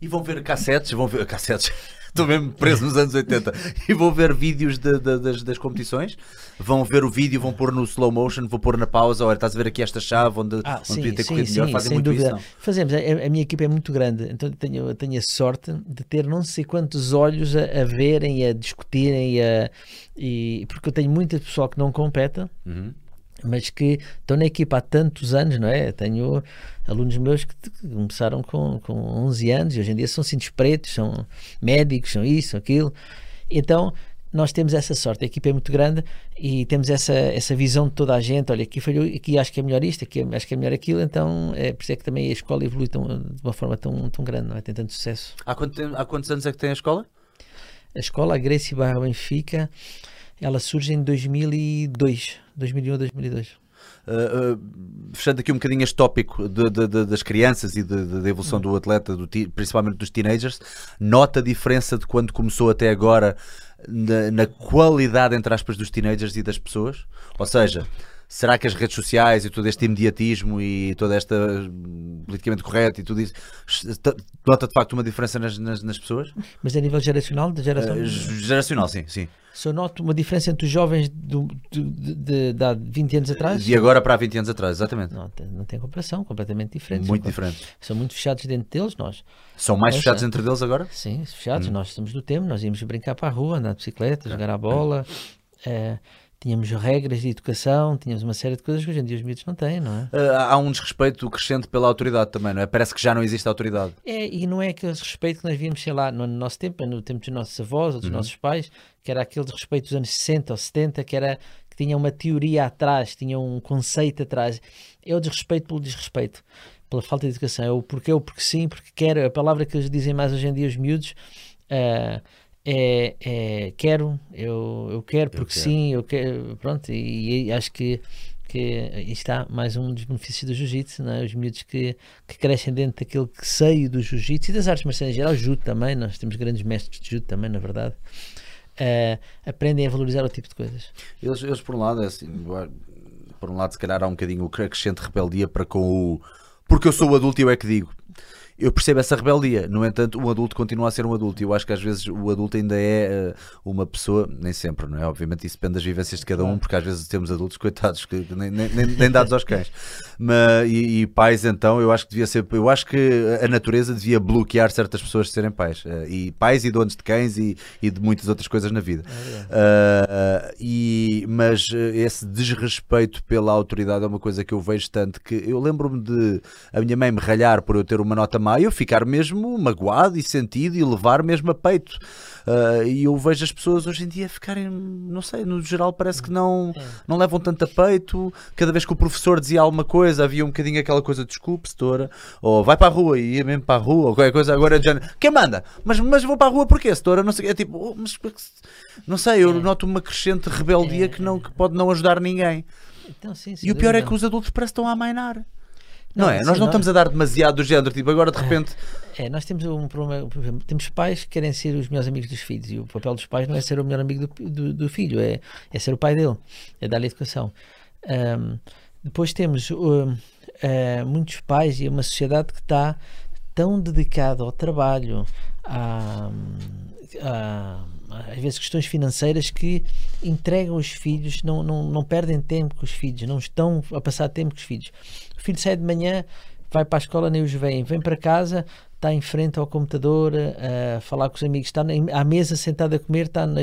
S1: E vão ver cassetes, vão ver cassetes. Estou mesmo preso nos anos 80. E vão ver vídeos de- de- das, das competições. Vão ver o vídeo, vão pôr no slow motion, vão pôr na pausa. Olha, estás a ver aqui esta chave onde,
S3: Ah,
S1: onde
S3: sim,
S1: devia ter
S3: sim,
S1: corrido melhor.
S3: sim,
S1: Fazem muito
S3: dúvida.
S1: isso, não?
S3: Fazemos, a, a minha equipa é muito grande, então eu tenho, tenho a sorte de ter não sei quantos olhos a, a verem, a discutirem, a, e, porque eu tenho muita pessoal que não compete,
S1: Uhum.
S3: Mas que estão na equipa há tantos anos, não é? Tenho alunos meus que, começaram com, com 11 anos e hoje em dia são cintos pretos, são médicos, são isso, aquilo. Então, nós temos essa sorte, a equipa é muito grande e temos essa, essa visão de toda a gente. Olha, aqui falhou, aqui acho que é melhor isto, aqui acho que é melhor aquilo. Então, é por isso é que também a escola evolui tão, de uma forma tão, tão grande, não é? Tem tanto sucesso.
S1: Há, quanto tempo- há quantos anos é que tem a escola?
S3: A escola, a Gracie Barra Benfica, ela surge em 2002, 2001 2002.
S1: Uh, uh, fechando aqui um bocadinho este tópico de- de- de- das crianças e da evolução do atleta, do principalmente dos teenagers, nota a diferença de quando começou até agora na, na qualidade, entre aspas, dos teenagers e das pessoas? Ou seja, será que as redes sociais e todo este imediatismo e toda esta hum, politicamente correto e tudo isso nota de facto uma diferença nas, nas- nas pessoas?
S3: Mas a nível geracional, da geração.
S1: Uh, geracional, sim, sim.
S3: Se eu noto uma diferença entre os jovens do, do- de, de, de há 20 anos atrás,
S1: De agora para há 20 anos atrás, exatamente.
S3: não, tem, não tem comparação, completamente diferente.
S1: Muito
S3: são,
S1: diferente.
S3: São muito fechados dentro deles, nós.
S1: São mais fechados
S3: é.
S1: entre deles agora?
S3: Sim, fechados.
S1: Hum.
S3: Nós estamos do tempo, nós íamos brincar para a rua, andar de bicicleta, jogar a bola. eh, tínhamos regras de educação, tínhamos uma série de coisas que hoje em dia os miúdos não têm, não é?
S1: Uh, há um desrespeito crescente pela autoridade também, não é? Parece que já não existe autoridade.
S3: É, e não é aquele respeito que nós víamos, sei lá, no nosso tempo, é no tempo dos nossos avós ou dos nossos pais, que era aquele respeito dos anos 60 ou 70, que era que tinha uma teoria atrás, tinha um conceito atrás. É o desrespeito pelo desrespeito, pela falta de educação. É o porquê, o porque sim, porque quero. A palavra que eles dizem mais hoje em dia, os miúdos, ah, é, é quero, eu, eu quero porque
S1: quero.
S3: sim, eu quero, pronto, e, e acho que que está mais um dos benefícios do jiu-jitsu, é? os miúdos que, que crescem dentro daquele que seio do jiu-jitsu e das artes marciais em geral, judo também, nós temos grandes mestres de judo também, na verdade, eh, aprendem a valorizar o tipo de coisas.
S1: Eles, eles, por um lado, é assim, por um lado, se calhar há um bocadinho o crescente rebeldia para com o porque eu sou o adulto e eu é que digo. Eu percebo essa rebeldia, no entanto, um adulto continua a ser um adulto. E eu acho que às vezes o adulto ainda é eh, uma pessoa, nem sempre, não é? Obviamente, isso depende das vivências de cada um, porque às vezes temos adultos, coitados, que nem, nem, nem- dados aos cães. Mas, e, e pais, então, eu acho que devia ser. Eu acho que a natureza devia bloquear certas pessoas de serem pais. Eh, E pais e donos de cães e, e de muitas outras coisas na vida. Uh, e, mas uh, esse desrespeito pela autoridade é uma coisa que eu vejo tanto que eu lembro-me de a minha mãe me ralhar por eu ter uma nota má eu ficar mesmo magoado e sentido e levar mesmo a peito. Uh, e eu vejo as pessoas hoje em dia ficarem, não sei, no geral parece que não, não levam tanto a peito. Cada vez que o professor dizia alguma coisa, havia um bocadinho aquela coisa, desculpe, setora, ou vai para a rua e ia mesmo para a rua, ou qualquer coisa. Agora, já, quem manda? Mas, mas vou para a rua porquê, setora? Não sei, é tipo, oh, mas, não sei, eu noto uma crescente rebeldia que, não, que pode não ajudar ninguém.
S3: Então, sim,
S1: E o pior é que os adultos parece que estão a amainar. Não,
S3: Não,
S1: é? Nós não
S3: não-
S1: estamos a dar demasiado do género, tipo, agora de repente.
S3: É, nós temos um problema, temos pais que querem ser os melhores amigos dos filhos e o papel dos pais não é ser o melhor amigo do, do, do filho, é, é ser o pai dele, é dar-lhe educação. Ahm, depois temos um, ah, muitos pais e uma sociedade que está tão dedicada ao trabalho, às vezes questões financeiras que entregam os filhos, não, não, não perdem tempo com os filhos, não estão a passar tempo com os filhos. O filho sai de manhã, vai para a escola, nem os vem, vem para casa, está em frente ao computador a, a falar com os amigos, está à mesa sentado a comer, está no,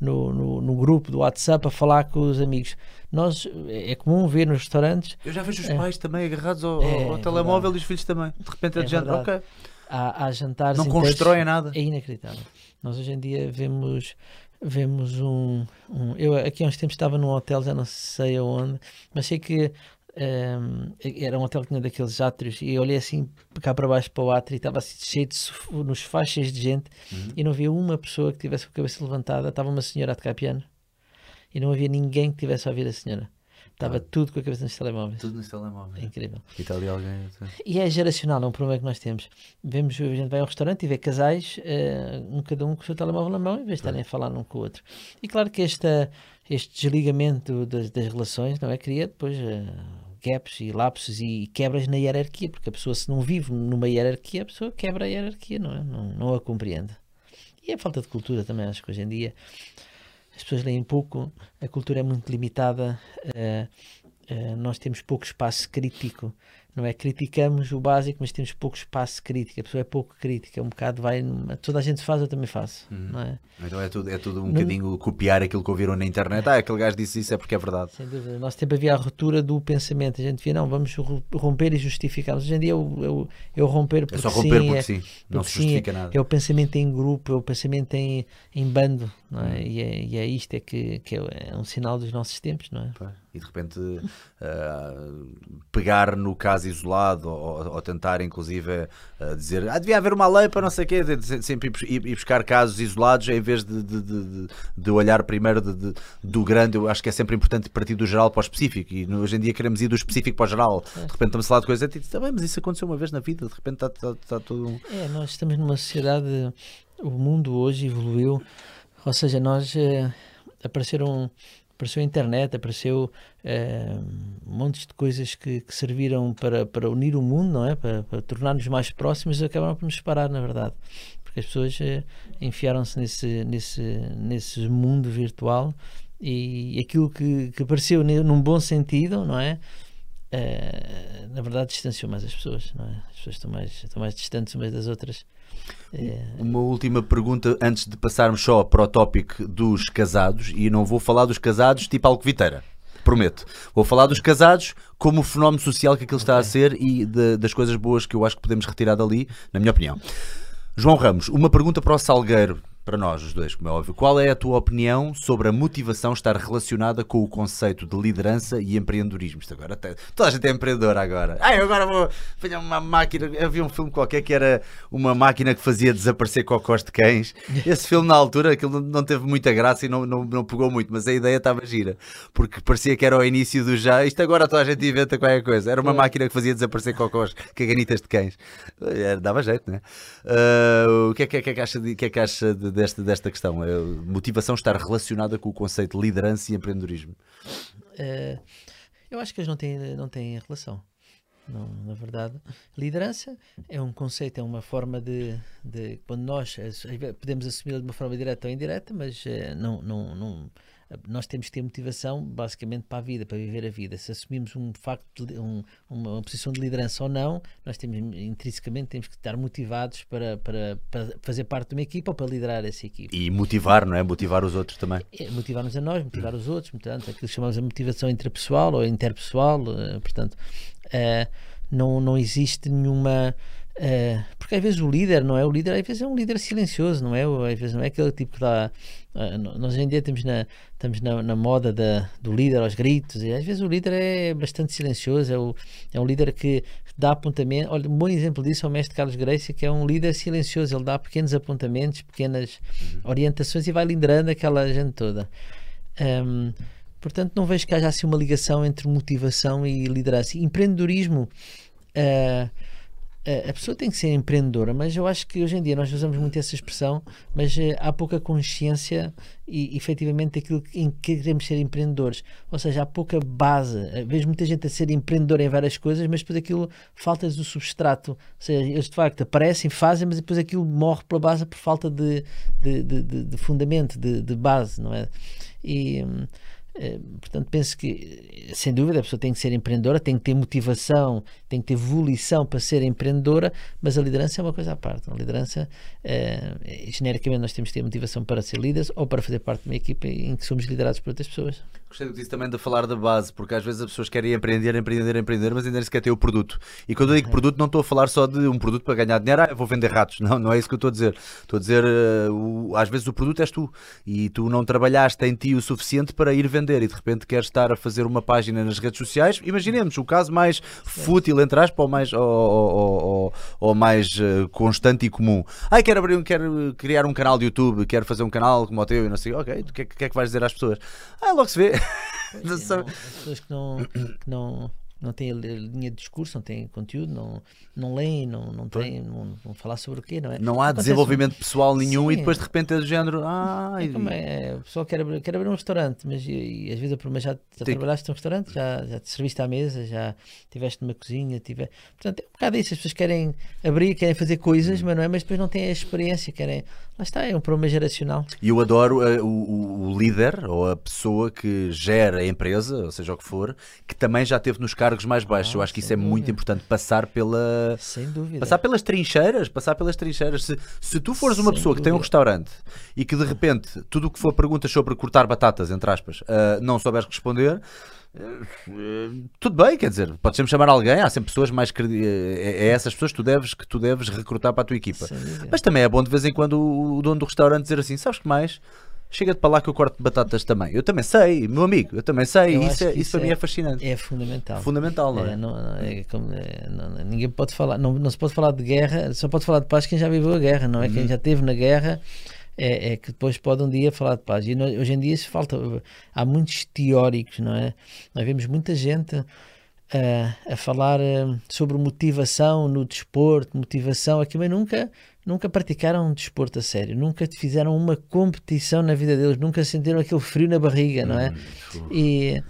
S3: no, no, grupo do WhatsApp a falar com os amigos. Nós, é comum ver nos restaurantes.
S1: Eu já vejo os é, pais também agarrados ao, é, ao telemóvel e os filhos também. De repente é, de gente, ok.
S3: Há, há jantares.
S1: Não constroem nada.
S3: É inacreditável. Nós hoje em dia vemos vemos um, um, eu aqui há uns tempos estava num hotel já não sei aonde mas sei que um, era um hotel que tinha daqueles átrios e eu olhei assim cá para baixo para o átrio e estava assim, cheio de nos faixas de gente uhum. e não havia uma pessoa que tivesse com a cabeça levantada estava uma senhora a tocar piano e não havia ninguém que tivesse a ouvir a senhora Estava ah. tudo com a cabeça nos telemóveis.
S1: Tudo nos telemóveis.
S3: É incrível.
S1: E está ali alguém.
S3: E é geracional, é um problema que nós temos. Vemos, a gente vai ao restaurante e vê casais, uh, um cada um com o seu telemóvel na mão, em vez de estarem a falar um com o outro. E claro que esta, este desligamento das, das relações não é? cria depois. Uh, gaps e lapsos e quebras na hierarquia, porque a pessoa, se não vive numa hierarquia, a pessoa quebra a hierarquia, não é? Não, não a compreende. E a falta de cultura também, acho que hoje em dia as pessoas leem pouco, a cultura é muito limitada, uh, uh, nós temos pouco espaço crítico não é? Criticamos o básico, mas temos pouco espaço crítico. A pessoa é pouco crítica, um bocado vai. Toda a gente faz, eu também faço. Uhum. Não é?
S1: Então é tudo, é tudo um no... bocadinho copiar aquilo que ouviram na internet. Ah, aquele gajo disse isso, é porque é verdade.
S3: Sem dúvida. Nosso tempo havia a ruptura do pensamento. A gente via, não, vamos romper e justificar. Hoje em dia eu, eu, romper porque
S1: É só romper
S3: sim,
S1: porque é, sim, não se justifica
S3: sim,
S1: nada.
S3: É o pensamento em grupo, é o pensamento em, em bando. Não é? Uhum. E, é, e é isto é que, que é, é um sinal dos nossos tempos, não é?
S1: E de repente uh, pegar no caso isolado ou, ou tentar inclusive uh, dizer ah, devia haver uma lei para não sei o quê, sempre ir, ir, buscar casos isolados em vez de, de, de, de olhar primeiro do grande, eu acho que é sempre importante partir do geral para o específico e hoje em dia queremos ir do específico para o geral. De repente estamos a falar de coisas e também, mas isso aconteceu uma vez na vida, de repente está, está, está tudo um...
S3: É, nós estamos numa sociedade, o mundo hoje evoluiu, ou seja, nós eh, apareceram apareceu a internet, apareceu uh, montes de coisas que, que, serviram para, para unir o mundo, não é? Para, para tornar-nos mais próximos, acabaram por nos separar, na verdade. Porque as pessoas uh, enfiaram-se nesse, nesse, nesse mundo virtual e aquilo que, que apareceu num bom sentido, não é? Uh, na verdade, distanciou mais as pessoas, não é? As pessoas estão mais, estão mais distantes umas das outras.
S1: É. Uma última pergunta antes de passarmos só para o tópico dos casados, e não vou falar dos casados tipo Alcoviteira, prometo. Vou falar dos casados como o fenómeno social que aquilo está a ser e de, das coisas boas que eu acho que podemos retirar dali, na minha opinião. João Ramos, uma pergunta para o Salgueiro para nós os dois, como é óbvio. Qual é a tua opinião sobre a motivação estar relacionada com o conceito de liderança e empreendedorismo? Isto agora até, toda a gente é empreendedora agora. Ah, eu agora vou fazer uma máquina. Havia um filme qualquer que era uma máquina que fazia desaparecer cocós de cães. <laughs> Esse filme, na altura, aquilo não teve muita graça e não, não, não pegou muito, mas a ideia estava gira. Porque parecia que era o início do já. Isto agora toda a gente inventa qualquer coisa. Era uma máquina que fazia desaparecer cocós, caganitas de cães. Dava jeito, não é? Uh, o que é que, é que, acha, de, que, é que acha de, desta, desta questão? A motivação estar relacionada com o conceito de liderança e empreendedorismo?
S3: Uh, eu acho que eles não têm, não têm relação. Não, na verdade, liderança é um conceito, é uma forma de, de quando nós podemos assumi-la de uma forma direta ou indireta, mas uh, não, não, não nós temos que ter motivação basicamente para a vida, para viver a vida. Se assumimos um facto, um, uma, posição de liderança ou não, nós temos intrinsecamente temos que estar motivados para, para, para, fazer parte de uma equipa ou para liderar essa equipa.
S1: E motivar, não é? Motivar os outros também.
S3: É, motivar-nos a nós, motivar os outros, portanto, aquilo que chamamos de motivação interpessoal ou interpessoal, uh, portanto, uh, não, não existe nenhuma Uh, porque às vezes o líder não é o líder, às vezes é um líder silencioso, não é? Às vezes não é aquele tipo que dá. Uh, nós hoje em dia estamos na, estamos na, na moda da, do líder aos gritos, e às vezes o líder é bastante silencioso, é, o, é um líder que dá apontamento. Olha, um bom exemplo disso é o mestre Carlos Gracie, que é um líder silencioso, ele dá pequenos apontamentos, pequenas uhum. orientações e vai liderando aquela gente toda. Um, portanto, não vejo que haja assim uma ligação entre motivação e liderança. Empreendedorismo. Uh, a pessoa tem que ser empreendedora, mas eu acho que hoje em dia nós usamos muito essa expressão, mas uh, há pouca consciência e efetivamente daquilo em que queremos ser empreendedores. Ou seja, há pouca base. Eh, vejo muita gente a ser empreendedora em várias coisas, mas depois aquilo falta-lhes o substrato. Ou seja, eles de facto aparecem, fazem, mas depois aquilo morre pela base por falta de, de, de, de fundamento, de, base, não é? E. Eh, portanto, penso que, sem dúvida, a pessoa tem que ser empreendedora, tem que ter motivação, tem que ter volição para ser empreendedora, mas a liderança é uma coisa à parte. A liderança, eh, genericamente, nós temos que ter motivação para ser líderes ou para fazer parte de uma equipa em que somos liderados por outras pessoas.
S1: Gostei disso também de falar da base, porque às vezes as pessoas querem empreender, empreender, empreender, mas ainda nem sequer ter o produto. E quando eu digo produto, não estou a falar só de um produto para ganhar dinheiro, ah, vou vender ratos. <laughs> Não, não é isso que eu estou a dizer. Estou a dizer, uh, o, às vezes o produto és tu e tu não trabalhaste em ti o suficiente para ir vender e de repente queres estar a fazer uma página nas redes sociais. Imaginemos o caso mais fútil, entre aspas, ou mais, ou, ou, ou, ou mais uh, constante e comum. Ah, quero, abrir, quero criar um canal de YouTube, quero fazer um canal como o teu e não sei, ok, o que, é, que é que vais dizer às pessoas? Ah, logo se vê. <laughs>
S3: não, as pessoas que não, que não não têm linha de discurso, não têm conteúdo, não, não leem, não, não têm, não, não falar sobre o quê, não é?
S1: Não há desenvolvimento um... pessoal nenhum Sim. e depois de repente é do género. Ah,
S3: é como é, o pessoal quer abrir, quer abrir um restaurante, mas e, e às vezes já, já trabalhaste num restaurante, já, já te serviste à mesa, já estiveste numa cozinha, tive... portanto é um bocado isso, as pessoas querem abrir, querem fazer coisas, hum. mas não é, mas depois não têm a experiência, querem. Lá está, é um problema geracional.
S1: E eu adoro uh, o, o líder ou a pessoa que gera a empresa, ou seja o que for, que também já esteve nos cargos mais baixos. Ah, eu acho que isso é dúvida. muito importante, passar pela.
S3: Sem dúvida.
S1: Passar pelas trincheiras, passar pelas trincheiras. Se, se tu fores uma Sem pessoa dúvida. que tem um restaurante e que de repente tudo o que for perguntas sobre cortar batatas, entre aspas, uh, não souberes responder. Uh, tudo bem, quer dizer, podes sempre chamar alguém, há sempre pessoas mais credi... é, é essas pessoas que tu deves que tu deves recrutar para a tua equipa. Mas também é bom de vez em quando o dono do restaurante dizer assim: sabes que mais? chega-te para lá que eu corto batatas também. Eu também sei, meu amigo, eu também sei. Eu isso, é, isso, isso, para é, mim é fascinante.
S3: É fundamental.
S1: Fundamental, não é?
S3: é, não, não, é como, é, não, ninguém pode falar, não, não se pode falar de guerra, só pode falar de paz quem já viveu a guerra, não é? Uhum. Quem já esteve na guerra. É, é, que depois pode um dia falar de paz. E nós, hoje em dia se falta. Há muitos teóricos, não é? Nós vemos muita gente uh, a falar uh, sobre motivação no desporto, motivação aqui, mas nunca nunca praticaram um desporto a sério, nunca fizeram uma competição na vida deles, nunca sentiram aquele frio na barriga, não é? Hum, e,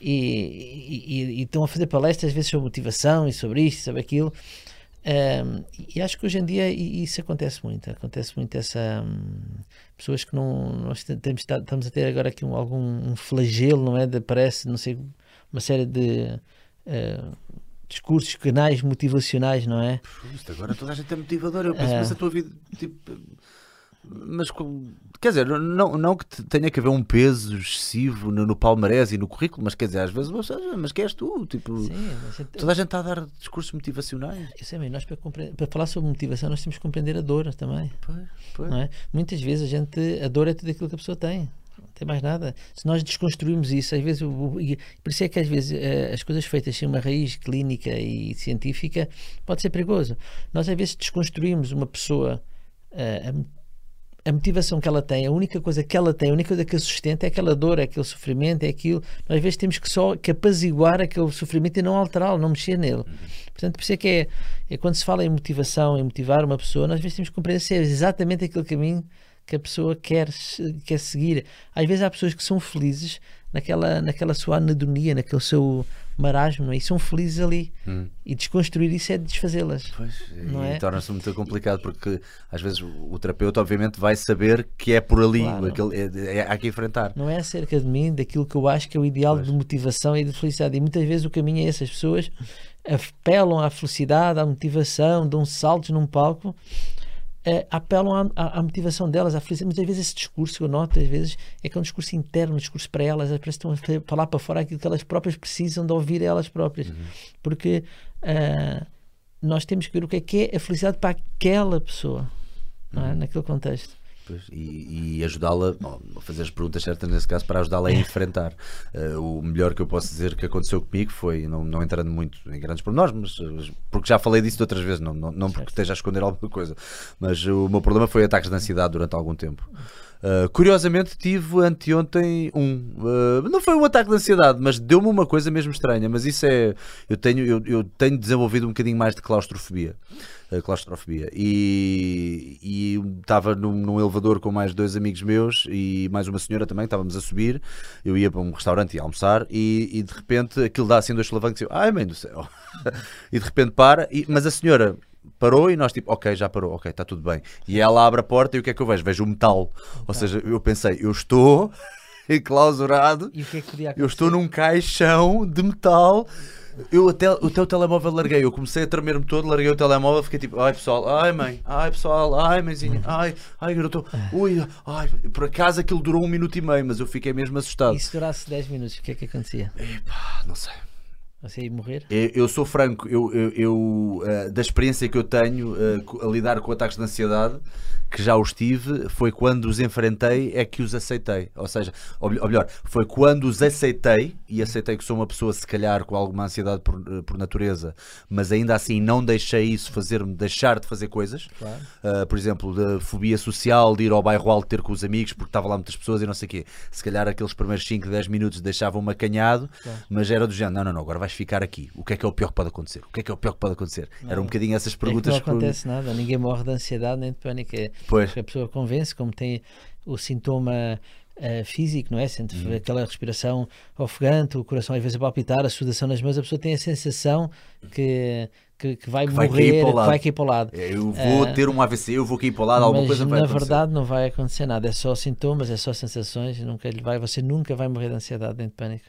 S3: e, e, e, estão a fazer palestras às vezes sobre motivação e sobre isto, sobre aquilo. Um, e acho que hoje em dia isso acontece muito. Acontece muito essa. Um, pessoas que não. Nós temos, estamos a ter agora aqui um, algum um flagelo, não é? De, parece, não sei, uma série de. Uh, discursos, canais motivacionais, não é?
S1: Agora toda a gente é motivadora. Eu penso, é. mas a tua vida, tipo. Mas quer dizer, não, não que tenha que haver um peso excessivo no, no palmarés e no currículo, mas quer dizer, às vezes, mas, mas que és tu? Tipo, Sim, gente, toda a gente está a dar discursos motivacionais.
S3: Eu sei, mas nós para, para, falar sobre motivação nós temos que compreender a dor também. Pois, pois. Não é? Muitas vezes a gente, a dor é tudo aquilo que a pessoa tem não tem mais nada. Se nós desconstruirmos isso, às vezes, por isso é que às vezes eh, as coisas feitas sem uma raiz clínica e científica pode ser perigoso. Nós às vezes desconstruímos uma pessoa, eh, a, motivação que ela tem, a única coisa que ela tem, a única coisa que a sustenta é aquela dor, é aquele sofrimento, é aquilo. Às vezes temos que só que apaziguar aquele sofrimento e não alterá-lo, não mexer nele. Portanto, por isso é que é, é quando se fala em motivação, em motivar uma pessoa, nós às vezes temos que compreender se é exatamente aquele caminho que a pessoa quer, quer seguir. Às vezes há pessoas que são felizes naquela, naquela sua anedonia, naquele seu marasmo, é? e são felizes ali. Hum. E desconstruir isso é desfazê-las.
S1: Pois, não e é? torna-se muito complicado porque às vezes o terapeuta, obviamente, vai saber que é por ali, claro. aquele, é, é, há que enfrentar.
S3: Não é acerca de mim, daquilo que eu acho que é o ideal pois. de motivação e de felicidade. E muitas vezes o caminho é esse: as pessoas apelam à felicidade, à motivação, dão saltos num palco é, apelam à, à, motivação delas, à felicidade. Muitas vezes esse discurso que eu noto, às vezes, é que é um discurso interno, um discurso para elas, elas parecem estão a falar para fora aquilo que elas próprias precisam de ouvir elas próprias. Uhum. Porque uh, nós temos que ver o que é que é a felicidade para aquela pessoa, não é? Uhum. naquele contexto.
S1: Pois, e, e ajudá-la a fazer as perguntas certas nesse caso para ajudá-la a enfrentar. Uh, o melhor que eu posso dizer que aconteceu comigo foi, não, não entrando muito em grandes pormenores, mas porque já falei disso de outras vezes, não, não, não porque esteja a esconder alguma coisa, mas o meu problema foi ataques de ansiedade durante algum tempo. Uh, curiosamente tive anteontem um. Uh, não foi um ataque de ansiedade, mas deu-me uma coisa mesmo estranha. Mas isso é. Eu tenho, eu, eu tenho desenvolvido um bocadinho mais de claustrofobia. Uh, claustrofobia. E, estava num, num, elevador com mais dois amigos meus e mais uma senhora também. Estávamos a subir. Eu ia para um restaurante e almoçar. E, e de repente aquilo dá assim dois solavancos e eu, ai mãe do céu. <laughs> e de repente para. E, mas a senhora parou e nós tipo, ok, já parou, ok, está tudo bem. E ela abre a porta e o que é que eu vejo? Vejo o metal. Ou seja, eu pensei, eu estou <laughs> enclausurado.
S3: E o que é que podia
S1: Eu estou num caixão de metal. Eu até, o telemóvel larguei. Eu comecei a tremer-me todo, larguei o telemóvel, fiquei tipo, ai pessoal, ai mãe, ai pessoal, ai mãezinha, ai, ai garoto, ui, ai. Por acaso aquilo durou um minuto e meio, mas eu fiquei mesmo assustado.
S3: E se durasse 10 minutos, o que é que acontecia?
S1: Epá, não sei.
S3: Você ia morrer?
S1: Eu, eu sou franco, eu, eu, eu, eh, da experiência que eu tenho co- a lidar com ataques de ansiedade, que já os tive, foi quando os enfrentei é que os aceitei. Ou seja, ou, mel- ou melhor, foi quando os aceitei e aceitei que sou uma pessoa, se calhar, com alguma ansiedade por, eh, por natureza, mas ainda assim não deixei isso fazer-me deixar de fazer coisas.
S3: Claro.
S1: Uh, por exemplo, da fobia social, de ir ao bairro alto ter com os amigos porque estava lá muitas pessoas e não sei o quê. Se calhar aqueles primeiros 5, 10 minutos deixavam-me acanhado,
S3: Claro.
S1: mas era do género: não, não, não, agora vais ficar aqui. O que é que é o pior que pode acontecer? O que é que é o pior que pode acontecer? Era um bocadinho essas
S3: É que
S1: perguntas
S3: não acontece nada, ninguém morre de ansiedade nem de pânico. É,
S1: Pois.
S3: a pessoa convence, como tem o sintoma eh, físico, não é? Sente
S1: Uhum.
S3: aquela respiração ofegante, o coração às vezes a palpitar, a sudação nas mãos, a pessoa tem a sensação que, que, que vai
S1: vai cair
S3: morrer,
S1: para o
S3: que
S1: lado.
S3: vai cair para o lado.
S1: Eu vou
S3: Ah.
S1: ter um AVC, eu vou cair para o lado, alguma coisa vai
S3: na
S1: acontecer.
S3: verdade não vai acontecer nada, é só sintomas, é só sensações, nunca lhe vai, você nunca vai morrer de ansiedade nem de pânico.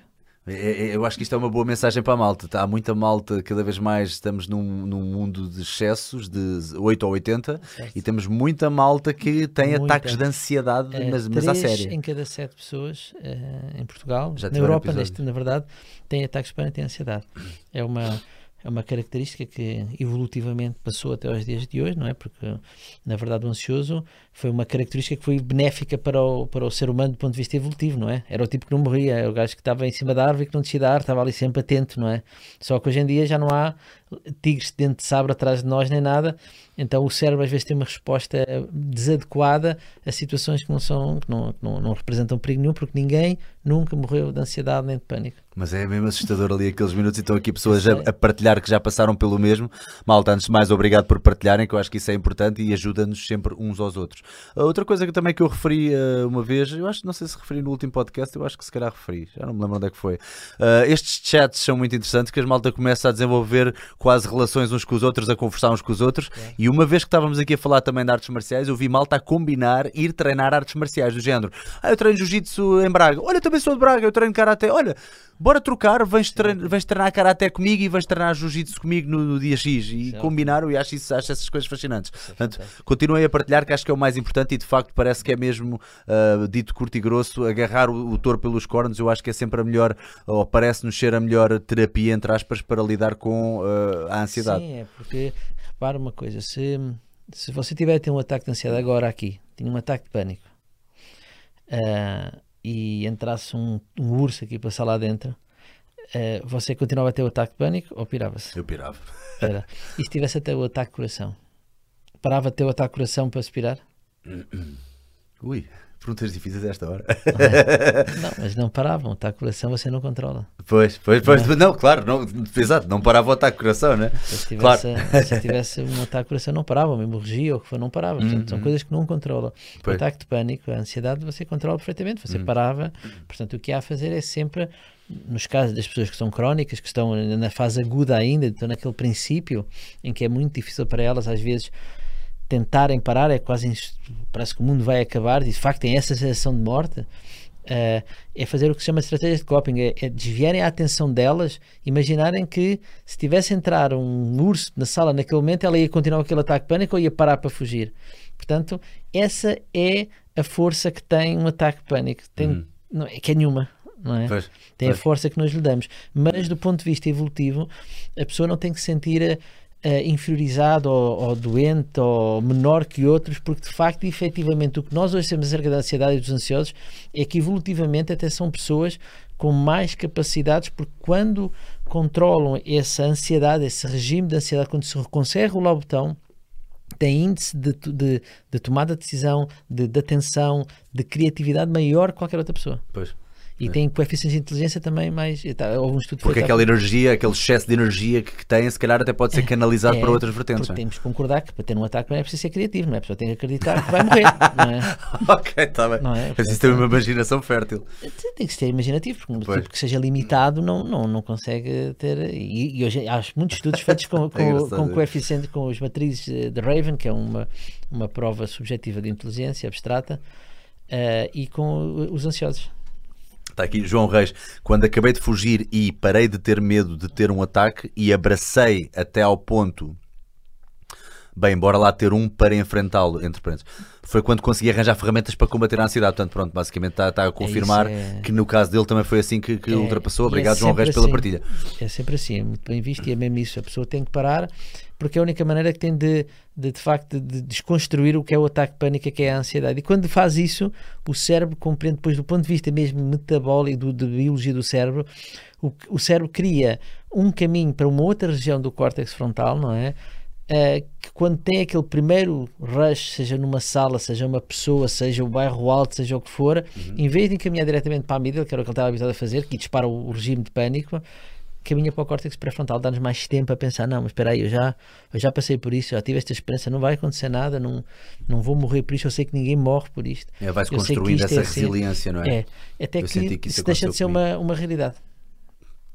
S1: É- é- Eu acho que isto é uma boa mensagem para a malta. Há muita malta, cada vez mais estamos num, num mundo de excessos, de 8 ou 80,
S3: Certo.
S1: e temos muita malta que tem
S3: Muita.
S1: ataques de ansiedade,
S3: Eh,
S1: mas, mas à séria.
S3: em cada sete pessoas eh, em Portugal,
S1: Já
S3: na Europa, neste, na verdade, têm ataques de pânico e ansiedade. É uma, é uma característica que evolutivamente passou até aos dias de hoje, não é? Porque, na verdade, o ansioso foi uma característica que foi benéfica para o, para o ser humano do ponto de vista evolutivo, não é? Era o tipo que não morria, era o gajo que estava em cima da árvore que não descia da árvore, estava ali sempre atento, não é? Só que hoje em dia já não há tigres de dente de sabre atrás de nós nem nada, então o cérebro às vezes tem uma resposta desadequada a situações que não são, que não, que não, não representam perigo nenhum, porque ninguém nunca morreu de ansiedade nem de pânico.
S1: Mas é mesmo assustador ali aqueles minutos e estão aqui pessoas a, a partilhar que já passaram pelo mesmo. Malta, antes de mais, obrigado por partilharem, que eu acho que isso é importante e ajuda-nos sempre uns aos outros. A outra coisa que também que eu referi eh, uma vez, eu acho, não sei se referi no último podcast, eu acho que se calhar referi, já não me lembro onde é que foi. Eh, estes chats são muito interessantes, que as malta começa a desenvolver quase relações uns com os outros, a conversar uns com os outros. E uma vez que estávamos aqui a falar também de artes marciais, eu vi malta a combinar ir treinar artes marciais, do género. Ah, eu treino jiu-jitsu em Braga. Olha, também sou de Braga, eu treino karaté. Olha, bora trocar, vens, trein- vens treinar karaté comigo e vens treinar jiu-jitsu comigo no, no dia X. E
S3: Certo.
S1: combinaram e acho, isso, acho essas coisas fascinantes. Portanto, continuem a partilhar, que acho que é o mais importante e de facto parece que é mesmo, ah, dito curto e grosso, agarrar o, o touro pelos cornos. Eu acho que é sempre a melhor, ou parece-nos ser a melhor terapia, entre aspas, para lidar com ah, a ansiedade.
S3: Sim, é porque, repara uma coisa, se, se você tiver a ter um ataque de ansiedade agora aqui, tinha um ataque de pânico, ah, e entrasse um, um urso aqui para lá dentro, ah, você continuava a ter o ataque de pânico ou pirava-se?
S1: Eu pirava.
S3: Era. E se tivesse até o ataque de coração? Parava de ter o ataque de coração para aspirar?
S1: Ui, perguntas difíceis a esta hora.
S3: Não, mas não paravam. De coração você não controla.
S1: Pois, pois, pois, não, claro, não, exato, não parava o ataque coração, né?
S3: Se
S1: Claro.
S3: tivesse, se tivesse um ataque coração, não parava, uma hemorragia ou o que for, não parava. Portanto, são coisas que não controla. O
S1: Uhum. Pois. Uhum.
S3: ataque de pânico, a ansiedade, você controla perfeitamente, você parava. Portanto, o que há a fazer é sempre, nos casos das pessoas que são crónicas, que estão na fase aguda ainda, estão naquele princípio em que é muito difícil para elas, às vezes, tentarem parar, é quase parece que o mundo vai acabar, de facto tem essa sensação de morte. eh, é fazer o que se chama de estratégia de coping, é, é desviarem a atenção delas, imaginarem que se tivesse a entrar um urso na sala naquele momento, ela ia continuar aquele ataque pânico ou ia parar para fugir. Portanto, essa é a força que tem um ataque pânico. Tem, não, é que é nenhuma. Não é?
S1: Pois,
S3: tem a
S1: pois.
S3: força que nós lhe damos. Mas do ponto de vista evolutivo, a pessoa não tem que se sentir eh, eh, inferiorizado ou, ou doente ou menor que outros, porque de facto, efetivamente, o que nós hoje temos acerca da ansiedade e dos ansiosos é que evolutivamente até são pessoas com mais capacidades, porque quando controlam essa ansiedade, esse regime de ansiedade, quando se consegue rolar o botão, tem índice de, de, de tomada de decisão, de, de atenção, de criatividade maior que qualquer outra pessoa.
S1: Pois.
S3: E tem coeficientes de inteligência também mais. Tá, houve um estudo
S1: Porque
S3: feito há
S1: aquela energia, aquele excesso de energia que, que tem, se calhar até pode ser canalizado
S3: É,
S1: para outras vertentes.
S3: Porque
S1: é?
S3: temos que concordar que para ter um ataque não é preciso ser criativo, não é? A pessoa tem que acreditar que vai morrer, <laughs> não é?
S1: ok, está bem.
S3: Não é?
S1: Isso tem uma imaginação fértil.
S3: Tem que ser imaginativo, porque um
S1: Pois.
S3: tipo que seja limitado não, não, não consegue ter. E, e hoje há muitos estudos feitos com, <laughs> com, com coeficiente, com os matrizes de Raven, que é uma, uma prova subjetiva de inteligência abstrata, eh, e com os ansiosos.
S1: Está aqui João Reis. Quando acabei de fugir e parei de ter medo de ter um ataque e abracei até ao ponto. Bem, bora lá ter um para enfrentá-lo, entre parênteses. Foi quando consegui arranjar ferramentas para combater a ansiedade. Portanto, pronto, basicamente está, está a confirmar
S3: é-
S1: que no caso dele também foi assim que, que
S3: É,
S1: ultrapassou.
S3: é
S1: Obrigado, João
S3: sempre
S1: Reis, pela
S3: assim.
S1: partilha.
S3: É sempre assim, é muito bem visto e é mesmo isso. A pessoa tem que parar porque é a única maneira que tem de, de, de facto, de desconstruir o que é o ataque de pânico, que é a ansiedade. E quando faz isso, o cérebro compreende, depois, do ponto de vista mesmo metabólico, do, de biologia do cérebro, o, o cérebro cria um caminho para uma outra região do córtex frontal, não é? Eh, que quando tem aquele primeiro rush, seja numa sala, seja uma pessoa, seja o bairro alto, seja o que for, em vez de encaminhar diretamente para a amígdala, que era o que ele estava habituado a fazer, que dispara o, o regime de pânico, caminha para o córtex pré-frontal, dá-nos mais tempo a pensar, não, mas espera aí, eu já, eu já passei por isso, já tive esta experiência, não vai acontecer nada, não, não vou morrer por isto, eu sei que ninguém morre por isto.
S1: É,
S3: que
S1: construindo essa
S3: é assim.
S1: resiliência, não é?
S3: É, até
S1: Eu que
S3: que
S1: isso
S3: deixa de ser uma, uma realidade.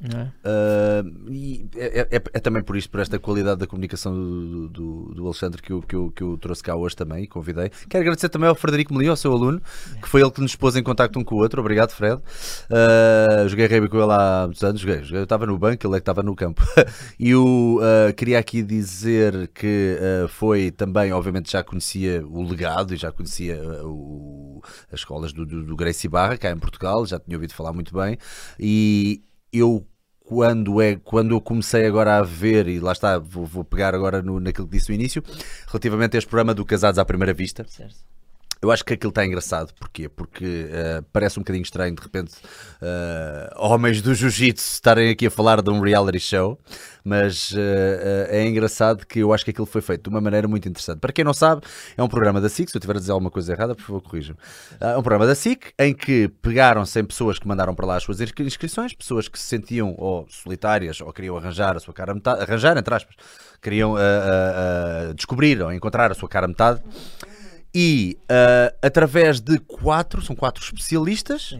S3: É?
S1: Uh, e é, é- é também por isto, por esta qualidade da comunicação do, do, do Alexandre que eu, que, eu, que eu trouxe cá hoje também e convidei. Quero agradecer também ao Frederico Melia, ao seu aluno, que foi ele que nos pôs em contacto um com o outro. Obrigado, Fred. Uh, joguei rugby com ele há muitos anos. Joguei, joguei. Eu estava no banco, ele é que estava no campo. <laughs> e o, uh, queria aqui dizer que foi também, obviamente, já conhecia o legado e já conhecia o- as escolas do, do, do Gracie Barra, cá em Portugal, já tinha ouvido falar muito bem. E eu quando é quando eu comecei agora a ver e lá está vou, vou pegar agora no, naquilo que disse no início relativamente a este programa do Casados à Primeira Vista
S3: Certo.
S1: Eu acho que aquilo está engraçado. Porquê? Porque eh, parece um bocadinho estranho de repente eh, homens do jiu-jitsu estarem aqui a falar de um reality show. Mas eh, é engraçado que eu acho que aquilo foi feito de uma maneira muito interessante. Para quem não sabe é um programa da SIC. Se eu estiver a dizer alguma coisa errada por favor corrijam é um programa da SIC em que pegaram 100 pessoas que mandaram para lá as suas inscri- inscrições, pessoas que se sentiam ou solitárias ou queriam arranjar a sua cara metade, arranjar entre aspas, queriam ah, ah, ah, descobrir ou encontrar a sua cara metade e ah, através de quatro, são quatro especialistas,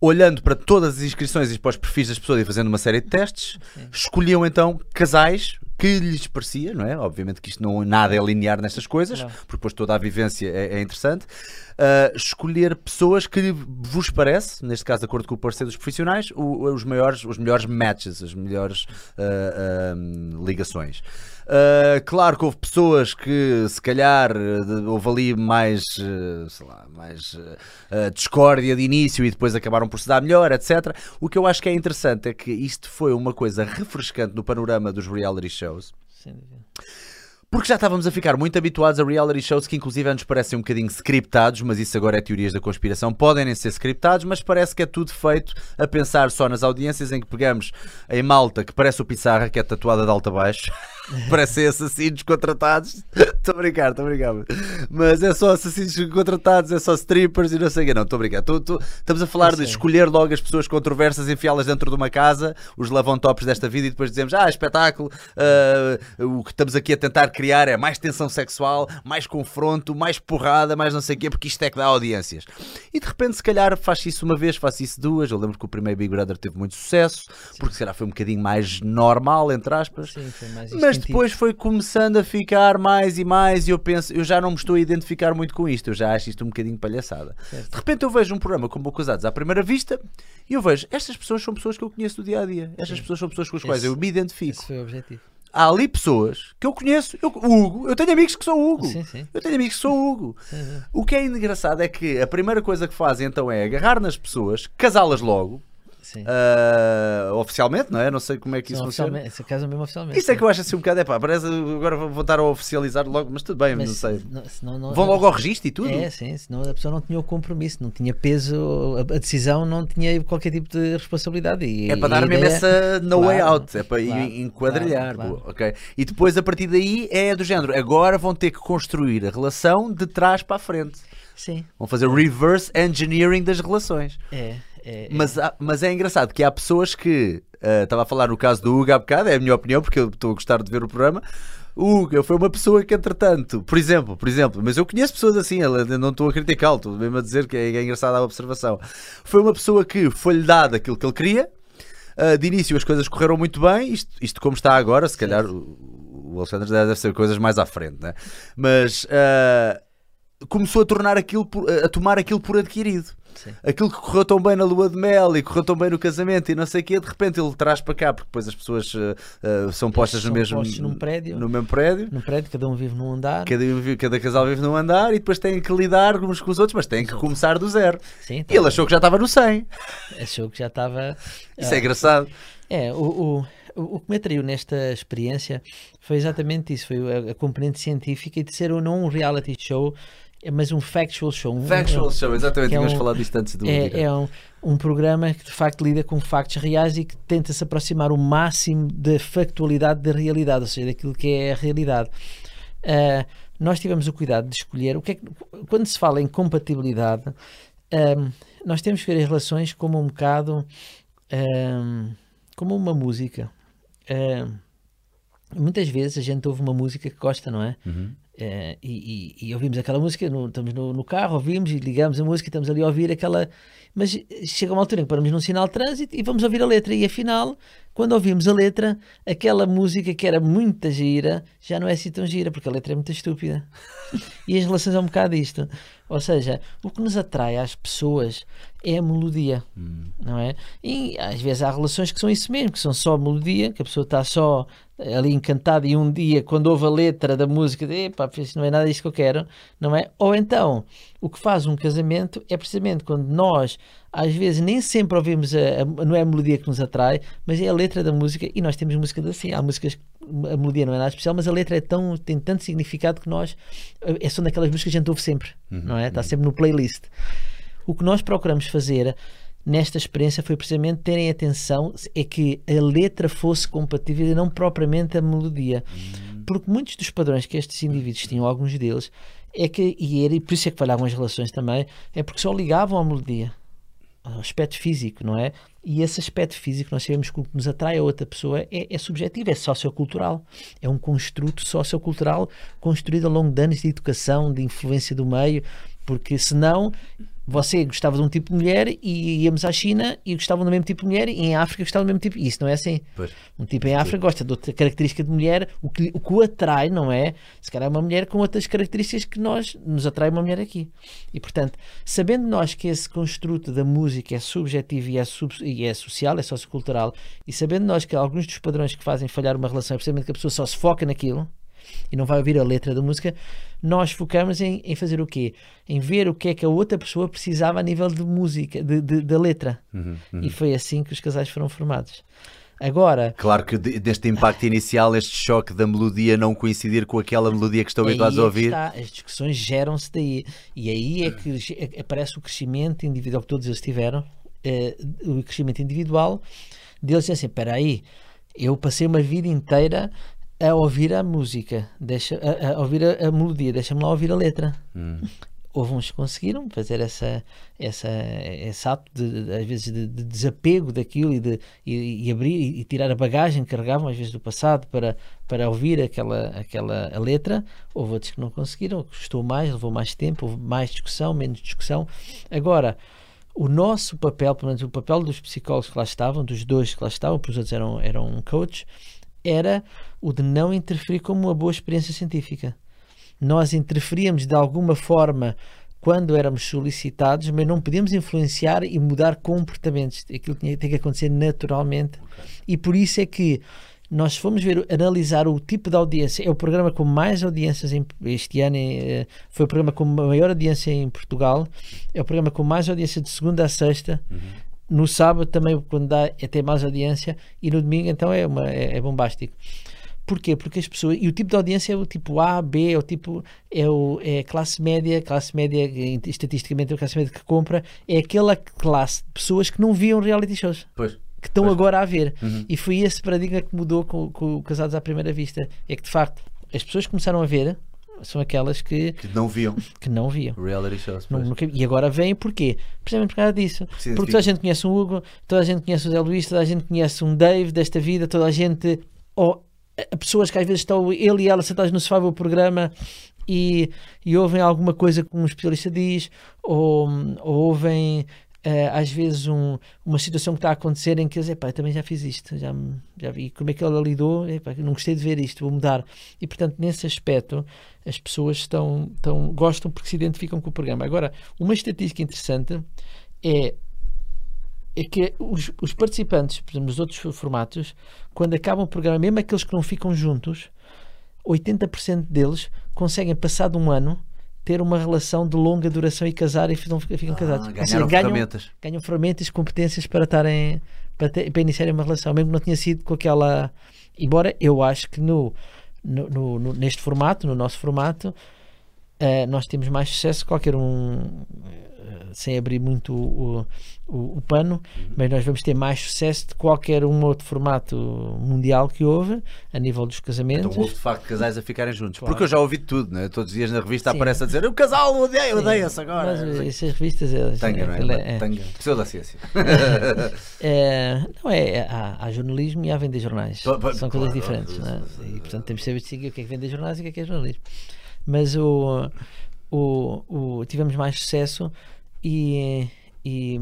S1: olhando para todas as inscrições e para os perfis das pessoas e fazendo uma série de testes, escolhiam então casais que lhes parecia, não é? Obviamente que isto não nada é linear nestas coisas,
S3: Não.
S1: porque depois toda a vivência é, é interessante. Uh, escolher pessoas que vos parece, neste caso de acordo com o parecer dos profissionais, o- os, maiores, os melhores matches, as melhores uh, um, ligações. Uh, claro que houve pessoas que se calhar uh, houve ali mais, uh, sei lá, mais uh, uh, discórdia de início e depois acabaram por se dar melhor, etc. O que eu acho que é interessante é que isto foi uma coisa refrescante no panorama dos reality shows.
S3: Dúvida.
S1: Porque já estávamos a ficar muito habituados a reality shows que inclusive nos parecem um bocadinho scriptados, mas isso agora é teorias da conspiração, podem nem ser scriptados, mas parece que é tudo feito a pensar só nas audiências em que pegamos em malta que parece o Pissarra, que é tatuada de alto a baixo, <laughs> <laughs> parece ser assassinos contratados. <laughs> Estou a brincar, estou a brincar. Mas é só assassinos contratados, é só strippers e não sei o quê. Não, estou a brincar. Tô- tô- estamos a falar de escolher logo as pessoas controversas, enfiá-las dentro de uma casa, os lavão-tops desta vida e depois dizemos, ah, espetáculo, ah, o que estamos aqui a tentar criar é mais tensão sexual, mais confronto, mais porrada, mais não sei o quê, porque isto é que dá audiências. E de repente, se calhar, faz isso uma vez, faz isso duas. Eu lembro que o primeiro Big Brother teve muito sucesso, porque se calhar foi um bocadinho mais normal, entre aspas.
S3: Sim, foi mais
S1: Mas
S3: instintivo.
S1: depois foi começando a ficar mais e mais e eu penso, eu já não me estou a identificar muito com isto, eu já acho isto um bocadinho palhaçada.
S3: Certo.
S1: De repente eu vejo um programa como o Casados à primeira vista e eu vejo, estas pessoas são pessoas que eu conheço do dia a dia, estas pessoas são pessoas com as quais
S3: Esse-
S1: eu me identifico.
S3: Esse foi o objetivo.
S1: Há ali pessoas que eu conheço, eu, Hugo, eu tenho amigos que são Hugo.
S3: Sim, sim.
S1: Eu tenho amigos que são Hugo.
S3: Sim, sim.
S1: O que é engraçado é que a primeira coisa que fazem então é agarrar nas pessoas, casá-las logo,
S3: Sim.
S1: ah, oficialmente, não é? Não sei como é que isso funciona.
S3: casa mesmo oficialmente.
S1: Isso é que eu acho assim um bocado, é pá, parece agora vou voltar a oficializar logo, mas tudo bem,
S3: Mas
S1: não sei.
S3: não-
S1: Vão logo ao registro e tudo?
S3: É, sim, senão a pessoa não tinha o compromisso, não tinha peso, a, a decisão não tinha qualquer tipo de responsabilidade. E,
S1: É para dar mesmo
S3: ideia-
S1: essa no way
S3: Claro,
S1: out, é para
S3: claro,
S1: en- enquadrilhar,
S3: claro,
S1: ok? E depois a partir daí é do género, agora vão ter que construir a relação de trás para a frente.
S3: Sim,
S1: Vão fazer reverse engineering das relações.
S3: é. É
S1: Mas, há- mas é engraçado que há pessoas que. ah, Estava a falar no caso do Hugo há bocado, é a minha opinião, porque eu estou a gostar de ver o programa. O Hugo foi uma pessoa que, entretanto, por exemplo, por exemplo, mas eu conheço pessoas assim, não estou a criticá-lo, estou mesmo a dizer que é, é engraçada a observação. Foi uma pessoa que foi-lhe dado aquilo que ele queria, ah, de início as coisas correram muito bem, isto, isto como está agora, se calhar o, o Alexandre deve ser coisas mais à frente, né? mas ah, começou a tornar aquilo, por- a tomar aquilo por adquirido.
S3: Sim.
S1: aquilo que correu tão bem na lua de mel e correu tão bem no casamento e não sei o quê, de repente ele traz para cá, porque depois as pessoas uh, são postas
S3: São
S1: no mesmo
S3: postos prédio.
S1: no mesmo prédio.
S3: Num prédio, cada um vive num andar.
S1: Cada, um- cada casal vive num andar e depois têm que lidar uns com os outros, mas têm que começar do zero.
S3: Sim,
S1: E ele achou que já estava no 100.
S3: achou que já estava.
S1: Isso é engraçado.
S3: É, o, o, o o que me atraiu nesta experiência foi exatamente isso: foi a, a componente científica e de ser ou não um reality show, é, mas um factual show. um-
S1: Factual show, exatamente.
S3: que é
S1: Tínhamos
S3: um-
S1: falado disto antes do
S3: É, é um, um programa que de facto lida com factos reais e que tenta se aproximar o máximo da factualidade da realidade, ou seja, daquilo que é a realidade. Ah, nós tivemos o cuidado de escolher o que é que, quando se fala em compatibilidade, ahm, nós temos que ver as relações como um bocado ahm, como uma música. Ahm, muitas vezes a gente ouve uma música que gosta, não é?
S1: Uhum.
S3: Eh, e, e- e ouvimos aquela música, no- estamos no, no carro, ouvimos e ligamos a música, estamos ali a ouvir aquela. Mas chega uma altura em que paramos num sinal de trânsito e vamos ouvir a letra, e afinal, quando ouvimos a letra, aquela música que era muito gira já não é assim tão gira, porque a letra é muito estúpida. e as relações é um bocado isto. Ou seja, o que nos atrai às pessoas é a melodia, não é? E às vezes há relações que são isso mesmo, que são só melodia, que a pessoa está só ali encantada e um dia, quando ouve a letra da música, diz, epá, não é nada disto que eu quero, não é? Ou então, o que faz um casamento é precisamente quando nós, às vezes, nem sempre ouvimos, a, a- não é a melodia que nos atrai, mas é a letra da música, e nós temos músicas assim, há músicas que a melodia não é nada especial, mas a letra é tão, tem tanto significado que nós, é são daquelas músicas que a gente ouve sempre, não é? Está sempre no playlist. O que nós procuramos fazer nesta experiência foi precisamente terem atenção é que a letra fosse compatível e não propriamente a melodia. Porque muitos dos padrões que estes indivíduos tinham, alguns deles, é que, e, era, e por isso é que falhavam as relações também, é porque só ligavam à melodia, ao aspecto físico, não é? E esse aspecto físico, nós sabemos que o que nos atrai a outra pessoa é, é subjetivo, é sociocultural. É um construto sociocultural construído ao longo de anos de educação, de influência do meio, porque senão você gostava de um tipo de mulher e íamos à China e gostavam do mesmo tipo de mulher e em África gostavam do mesmo tipo. Isso não é assim.
S1: Pois.
S3: Um tipo em África gosta de outra característica de mulher, o que, o que o atrai, não é? Se calhar é uma mulher com outras características que nós nos atrai uma mulher aqui. E portanto, sabendo nós que esse construto da música é subjetivo e é, sub, e é social, é sociocultural, e sabendo nós que alguns dos padrões que fazem falhar uma relação é precisamente que a pessoa só se foca naquilo e não vai ouvir a letra da música, nós focamos em, em fazer o quê? Em ver o que é que a outra pessoa precisava a nível de música, de, de- da letra.
S1: Uhum,
S3: E foi assim que os casais foram formados. Agora,
S1: Claro que de- deste impacto <laughs> inicial, este choque da melodia não coincidir com aquela melodia que estão habituados
S3: é
S1: a
S3: que
S1: ouvir.
S3: está, as discussões geram-se daí. E aí é que ge- aparece o crescimento individual que todos eles tiveram, eh, o crescimento individual, deles dizem assim: espera aí, eu passei uma vida inteira a ouvir a música, deixa, a, a ouvir a, a melodia, deixa-me lá ouvir a letra.
S1: Hum.
S3: Houve uns que conseguiram fazer essa, essa, esse ato, de, às vezes, de, de desapego daquilo e, de, e, e abrir e, e tirar a bagagem que carregavam, às vezes, do passado para, para ouvir aquela, aquela a letra. Houve outros que não conseguiram, custou mais, levou mais tempo, houve mais discussão, menos discussão. Agora, o nosso papel, pelo menos o papel dos psicólogos que lá estavam, dos dois que lá estavam, porque os outros eram, eram coach, era o de não interferir como uma boa experiência científica. Nós interferíamos de alguma forma quando éramos solicitados, mas não podíamos influenciar e mudar comportamentos. Aquilo tinha, que acontecer naturalmente. E por isso é que nós fomos ver, analisar o tipo de audiência. É o programa com mais audiências em- este ano. eh, Foi o programa com maior audiência em Portugal. É o programa com mais audiência de segunda a sexta. No sábado também, quando dá, é ter mais audiência. E no domingo, então, é, uma, é, é bombástico. Porquê? Porque as pessoas. E o tipo de audiência é o tipo A, B, é o tipo. É, o, é a classe média, classe média, eh, estatisticamente, a classe média que compra, é aquela classe de pessoas que não viam reality shows,
S1: Pois.
S3: que estão agora a ver.
S1: Uhum.
S3: E foi esse paradigma que mudou com, com Casados à Primeira Vista. É que, de facto, as pessoas começaram a ver são aquelas que,
S1: Que não viam
S3: que não viam.
S1: reality shows.
S3: Não- nunca- e agora vêm porquê? Precisamente por causa disso.
S1: se
S3: Porque toda a gente conhece um Hugo, toda a gente conhece o Zé Luís, toda a gente conhece um Dave desta vida, toda a gente. Ou a- pessoas que às vezes estão ele e ela sentados no sofá a ver o programa e, e ouvem alguma coisa que um especialista diz, ou, ou ouvem. Eh, às vezes um- uma situação que está a acontecer em que eles, epá, também já fiz isto, já, já vi como é que ela lidou, epá, não gostei de ver isto, vou mudar. E portanto, nesse aspecto, as pessoas estão, estão, gostam porque se identificam com o programa. Agora, uma estatística interessante é, é que os, os participantes, por exemplo, nos outros formatos, quando acabam o programa, mesmo aqueles que não ficam juntos, 80% deles conseguem, passado um ano, ter uma relação de longa duração e casar e ficam, ficam casados. Ou seja,
S1: Ganharam
S3: ganham,
S1: ferramentas.
S3: ganham ferramentas, competências para estarem para, ter, para iniciarem uma relação, mesmo que não tinha sido com aquela. Embora eu acho que no, no- no- neste formato, no nosso formato, eh, nós temos mais sucesso que qualquer um, eh, sem abrir muito o, o, o pano, mas nós vamos ter mais sucesso de qualquer um outro formato mundial que houve a nível dos casamentos.
S1: Então houve de facto casais a ficarem juntos.
S3: Claro.
S1: Porque eu já ouvi de tudo, né? todos os dias na revista
S3: Sim.
S1: aparece a dizer o casal odeia, odeia-se agora.
S3: Mas eh, essas revistas. elas-
S1: Tanga, não é?
S3: é-
S1: Tanga. Pessoa da ciência.
S3: É, <laughs> não é, há, há jornalismo e há vender jornais. São coisas diferentes, não é? E portanto temos que saber distinguir o que é que vender jornais e o que é que é jornalismo. Mas o, o, o- tivemos mais sucesso e, e,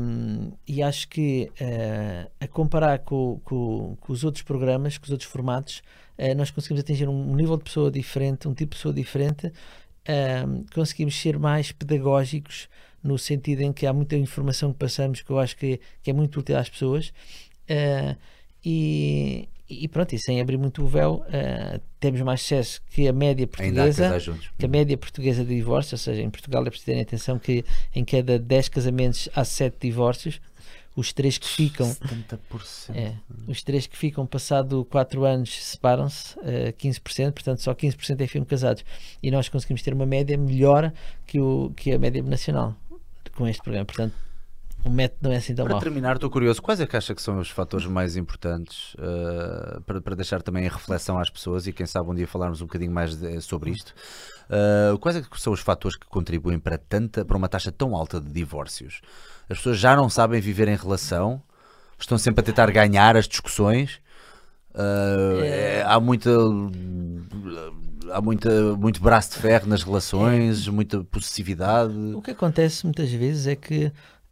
S3: e acho que eh, a comparar com, com, com os outros programas, com os outros formatos, eh, nós conseguimos atingir um, nível de pessoa diferente, um tipo de pessoa diferente. eh, conseguimos ser mais pedagógicos no sentido em que há muita informação que passamos que eu acho que, que é muito útil às pessoas eh, e, e pronto, e sem abrir muito o véu eh, temos mais sucesso que a média
S1: Ainda há
S3: portuguesa que a média portuguesa de divórcio, ou seja, em Portugal é preciso terem atenção que em cada 10 casamentos há 7 divórcios, os três que ficam
S1: 70%.
S3: é, os três que ficam passado 4 anos separam-se, eh, 15%, portanto só 15% é que ficam casados. E nós conseguimos ter uma média melhor que, o, que a média nacional com este programa. Portanto, o método não é assim tão
S1: Para
S3: mau.
S1: terminar, estou curioso, quais é que acha que são os fatores mais importantes uh, para, para deixar também em reflexão às pessoas e quem sabe um dia falarmos um bocadinho mais de- sobre isto? Uh, quais é que são os fatores que contribuem para, tanta, para uma taxa tão alta de divórcios? As pessoas já não sabem viver em relação, estão sempre a tentar ganhar as discussões. Uh, é- há muita há muita, muito braço de ferro nas relações, muita possessividade.
S3: O que acontece muitas vezes é que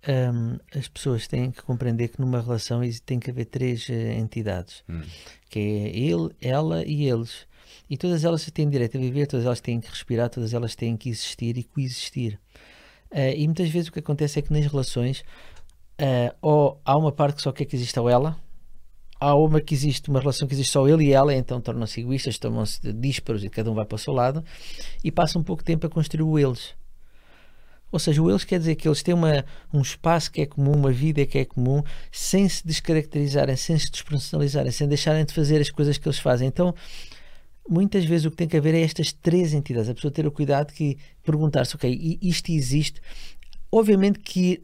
S3: hum, as pessoas têm que compreender que numa relação tem que haver três eh, entidades,
S1: Hum.
S3: que é ele, ela e eles. E todas elas têm direito a viver, todas elas têm que respirar, todas elas têm que existir e coexistir. Eh, e muitas vezes o que acontece é que nas relações eh, ou há uma parte que só quer que exista o ela, há uma que existe, uma relação que existe só ele e ela, então tornam-se egoístas, tornam-se dísparos e cada um vai para o seu lado e passa um pouco de tempo a construir o eles. Ou seja, o eles quer dizer que eles têm uma, um espaço que é comum, uma vida que é comum, sem se descaracterizarem, sem se despersonalizarem, sem deixarem de fazer as coisas que eles fazem. Então, muitas vezes o que tem que haver é estas três entidades. A pessoa ter o cuidado que perguntar-se, ok, isto existe. Obviamente que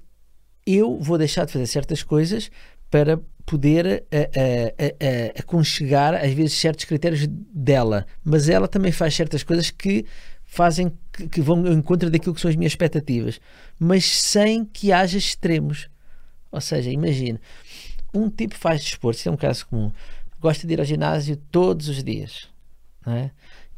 S3: eu vou deixar de fazer certas coisas para poder a, a, a aconchegar, às vezes, certos critérios dela. Mas ela também faz certas coisas que fazem que, vão ao encontro daquilo que são as minhas expectativas, mas sem que haja extremos. Ou seja, imagina, um tipo faz desporto, isso é um caso comum, gosta de ir ao ginásio todos os dias, não é?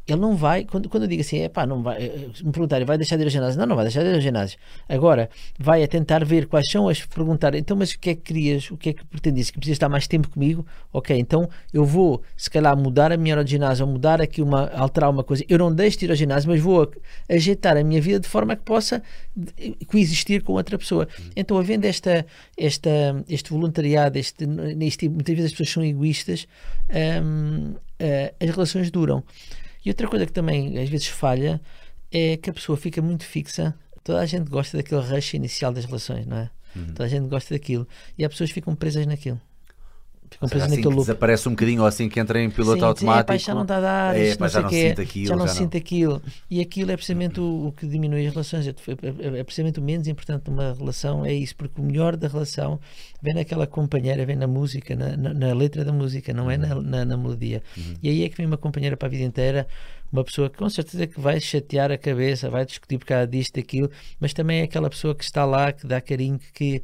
S3: Ele não vai, quando, quando eu digo assim, é pá, não vai, eh, me perguntarem, vai deixar de ir ao ginásio? Não, não vai deixar de ir ao ginásio. Agora, vai a tentar ver quais são as, perguntar, então, mas o que é que querias, o que é que pretendias? Que precisas estar mais tempo comigo? Ok, então eu vou, se calhar, mudar a minha hora de ginásio, ou mudar aqui uma, alterar uma coisa. Eu não deixo de ir ao ginásio, mas vou ajeitar a minha vida de forma que possa de- coexistir com outra pessoa. Então, havendo esta, esta, este voluntariado, este, este, muitas vezes as pessoas são egoístas, hum, eh, as relações duram. E outra coisa que também às vezes falha é que a pessoa fica muito fixa. Toda a gente gosta daquele rush inicial das relações, não é? Toda a gente gosta daquilo. E as pessoas ficam presas naquilo. Ficam presas
S1: assim que
S3: naquele loop.
S1: desaparece um bocadinho ou assim que entra em piloto
S3: Sim, sim,
S1: automático.
S3: é, pá, já não está a dar,
S1: É, pá, já não sinto aquilo,
S3: já não
S1: já
S3: sinto aquilo. E aquilo é precisamente o, o que diminui as relações. É, é- é precisamente o menos importante numa relação, é isso, porque o melhor da relação vem naquela companheira, vem na música, na, na- na letra da música, não é na, na, na melodia. E aí é que vem uma companheira para a vida inteira, uma pessoa que com certeza que vai chatear a cabeça, vai discutir por causa disto, daquilo, mas também é aquela pessoa que está lá, que dá carinho, que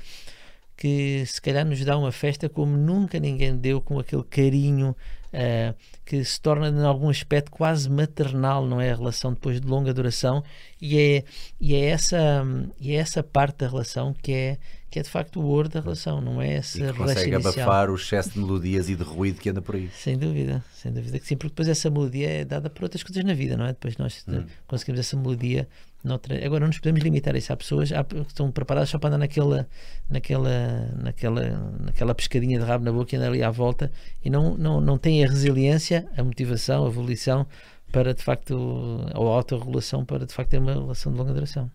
S3: que se calhar nos dá uma festa como nunca ninguém deu, com aquele carinho eh, que se torna em algum aspecto quase maternal, não é? A relação depois de longa duração, e é, e é, essa, e é essa parte da relação que é, que é de facto o ouro da relação, não é
S1: E
S3: essa
S1: que
S3: relação
S1: consegue
S3: inicial.
S1: abafar o excesso de melodias e de ruído que anda por aí.
S3: Sem dúvida, sem dúvida que sim, porque depois essa melodia é dada por outras coisas na vida, não é? Depois nós
S1: Hum.
S3: eh, conseguimos essa melodia. Noutra... Agora, não nos podemos limitar a isso. Há pessoas que estão preparadas só para andar naquela, naquela, naquela, naquela pescadinha de rabo na boca e andar ali à volta e não, não, não têm a resiliência, a motivação, a volição para de facto, ou a autorregulação para de facto ter uma relação de longa duração.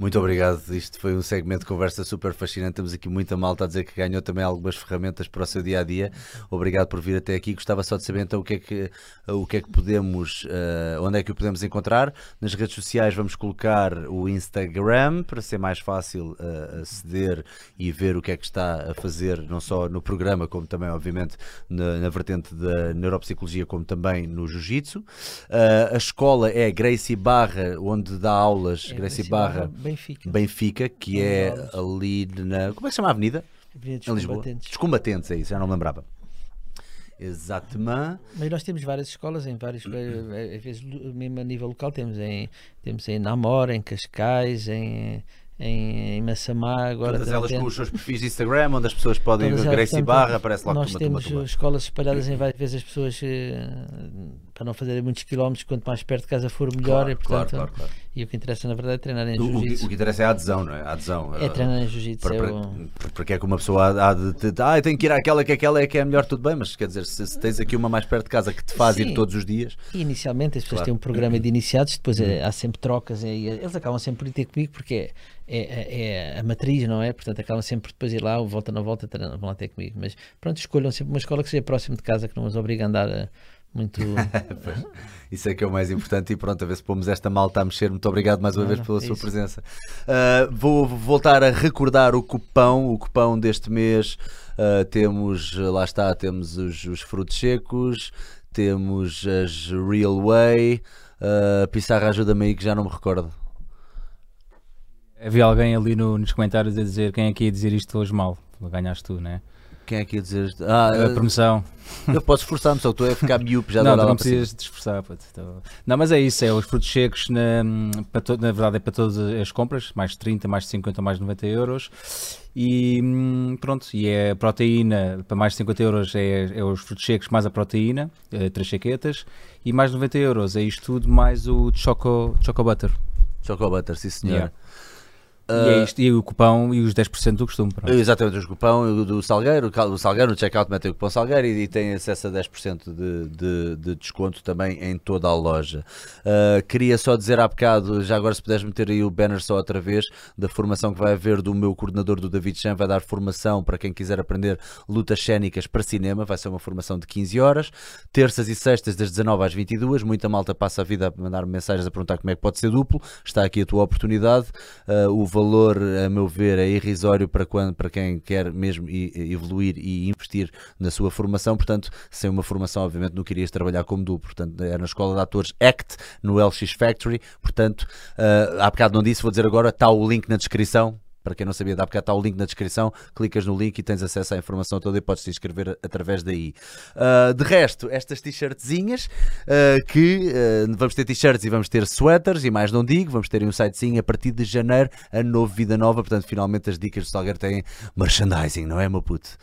S1: Muito obrigado. Isto foi um segmento de conversa super fascinante. Temos aqui muita malta a dizer que ganhou também algumas ferramentas para o seu dia a dia. Obrigado por vir até aqui. Gostava só de saber então o que é que, o que, é que podemos, eh, onde é que o podemos encontrar. Nas redes sociais vamos colocar o Instagram para ser mais fácil eh, aceder e ver o que é que está a fazer, não só no programa, como também, obviamente, na, na vertente da neuropsicologia, como também no Jiu-Jitsu. Eh, a escola é Gracie Barra, onde dá aulas.
S3: É,
S1: Gracie
S3: Gracie
S1: Barra.
S3: Benfica.
S1: Benfica, que é ali na. Como é que se chama a avenida?
S3: Avenida dos
S1: Em Lisboa.
S3: Combatentes.
S1: Dos combatentes, é isso, já não me lembrava. Exatamente.
S3: Mas nós temos várias escolas em vários, eh, às vezes mesmo a nível local temos em temos em Namor, em Cascais, em em, em Massamá, agora
S1: Todas elas com
S3: temos-
S1: os seus perfis de Instagram, onde as pessoas podem ver Gracie
S3: portanto,
S1: Barra, aparece logo
S3: Nós
S1: tumba,
S3: temos
S1: tumba, tumba.
S3: escolas espalhadas em várias vezes as pessoas eh, para não fazerem muitos quilómetros, quanto mais perto de casa for melhor
S1: Claro,
S3: e portanto
S1: claro, claro.
S3: e o que interessa na verdade é treinar em
S1: O, o que-
S3: jiu-jitsu.
S1: o que interessa é a adesão, não é? A adesão.
S3: É
S1: eh,
S3: treinar em jiu-jitsu.
S1: para-
S3: é
S1: para- Porque é que uma pessoa há de, de- ah, eu tenho que ir àquela que aquela é que é melhor, tudo bem, mas quer dizer, se, se tens aqui uma mais perto de casa que te faz ir
S3: Sim.
S1: todos os dias,
S3: E inicialmente as pessoas têm um programa de iniciados, depois
S1: Uhum.
S3: é- há sempre trocas, e eles acabam sempre por ir ter comigo porque é, é, é a matriz, não é? Portanto, acabam sempre depois ir lá, volta na volta, treinam, vão lá ter comigo. Mas pronto, escolham sempre uma escola que seja próximo de casa, que não os obrigue a andar eh, muito. <laughs>
S1: Pois, isso é que é o mais importante e pronto, a ver se pomos esta malta a mexer. Muito obrigado mais uma
S3: Nada,
S1: vez pela
S3: é
S1: sua
S3: isso.
S1: presença. Ah, vou voltar a recordar o cupão, o cupão deste mês. ah, temos, lá está, temos os, os frutos secos, temos as Real Way. ah, Pissarra, ajuda-me aí que já não me recordo.
S2: Havia alguém ali no- nos comentários a dizer quem é que ia dizer isto hoje mal. Ganhaste tu, né?
S1: Quem é que ia dizer? Ah,
S2: A promoção.
S1: eu posso esforçar-me, só que estou a ficar miúpe já
S2: não,
S1: de
S2: tu não precisas te esforçar. puto. Então- Não, mas é isso, é os frutos secos, na, to- na verdade é para todas as compras, mais de 30, mais de 50, mais de 90 euros. E hum, pronto, e é a proteína, para mais de 50 euros é, é os frutos secos mais a proteína, eh, três chaquetas, e mais de 90 euros é isto tudo mais o choco, choco butter.
S1: Choco Butter, sim senhor.
S2: Yeah.
S1: Ah,
S2: e é isto, e o cupão e os 10% do costume. pronto.
S1: Exatamente, o cupão do Salgueiro, o Salgueiro no checkout metem o cupom Salgueiro e, e tem acesso a 10% de, de, de desconto também em toda a loja. Uh, queria só dizer há bocado, já agora se puderes meter aí o banner só outra vez, da formação que vai haver do meu coordenador do David Chan, vai dar formação para quem quiser aprender lutas cénicas para cinema, vai ser uma formação de 15 horas, terças e sextas das 19 às 22, muita malta passa a vida a mandar mensagens a perguntar como é que pode ser duplo, está aqui a tua oportunidade, Uh, o valor, a meu ver, é irrisório para, quando, para quem quer mesmo evoluir e investir na sua formação. Portanto, sem uma formação, obviamente, não querias trabalhar como duplo. Portanto, é na Escola de Atores ACT, no LX Factory. Portanto, uh, há bocado não disse, vou dizer agora, está o link na descrição. Para quem não sabia, dá bocado está o link na descrição. Clicas no link e tens acesso à informação toda e podes te inscrever através daí. Uh, de resto, estas t-shirtzinhas uh, que uh, vamos ter t-shirts e vamos ter sweaters e mais não digo, vamos ter um sitezinho a partir de janeiro, a novo Vida Nova. Portanto, finalmente as dicas do Salgueiro têm merchandising, não é, meu puto?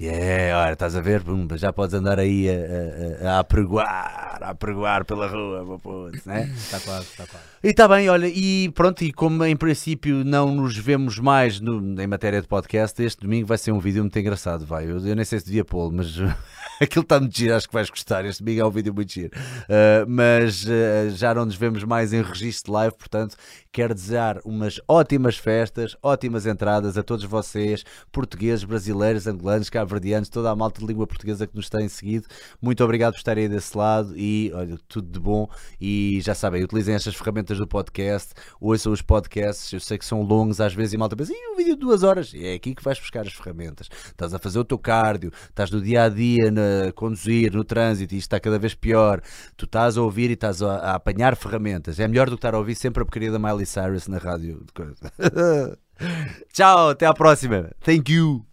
S1: Yeah, olha, estás a ver? Pum, já podes andar aí a, a, a apregoar, a apregoar pela rua, meu puto, né?
S2: Está quase, está quase.
S1: E está bem, olha, e pronto, e como em princípio não nos vemos mais no- em matéria de podcast, este domingo vai ser um vídeo muito engraçado, vai. Eu, eu nem sei se devia pô-lo, mas <laughs> aquilo está muito giro, acho que vais gostar. Este domingo é um vídeo muito giro. Uh, mas uh, já não nos vemos mais em registro live, portanto, quero desejar umas ótimas festas, ótimas entradas a todos vocês, portugueses, brasileiros, angolanos, cabo-verdianos, toda a malta de língua portuguesa que nos tem seguido. Muito obrigado por estarem aí desse lado e olha, tudo de bom. E já sabem, utilizem estas ferramentas do podcast, ouçam os podcasts. Eu sei que são longos às vezes e malta pensa, e um vídeo de duas horas? É aqui que vais buscar as ferramentas. Estás a fazer o teu cardio, estás no dia a dia a conduzir, no trânsito, e isto está cada vez pior. Tu estás a ouvir e estás a, a apanhar ferramentas. É melhor do que estar a ouvir sempre a porcaria da Miley Cyrus na rádio. <laughs> Tchau, até à próxima. Thank you.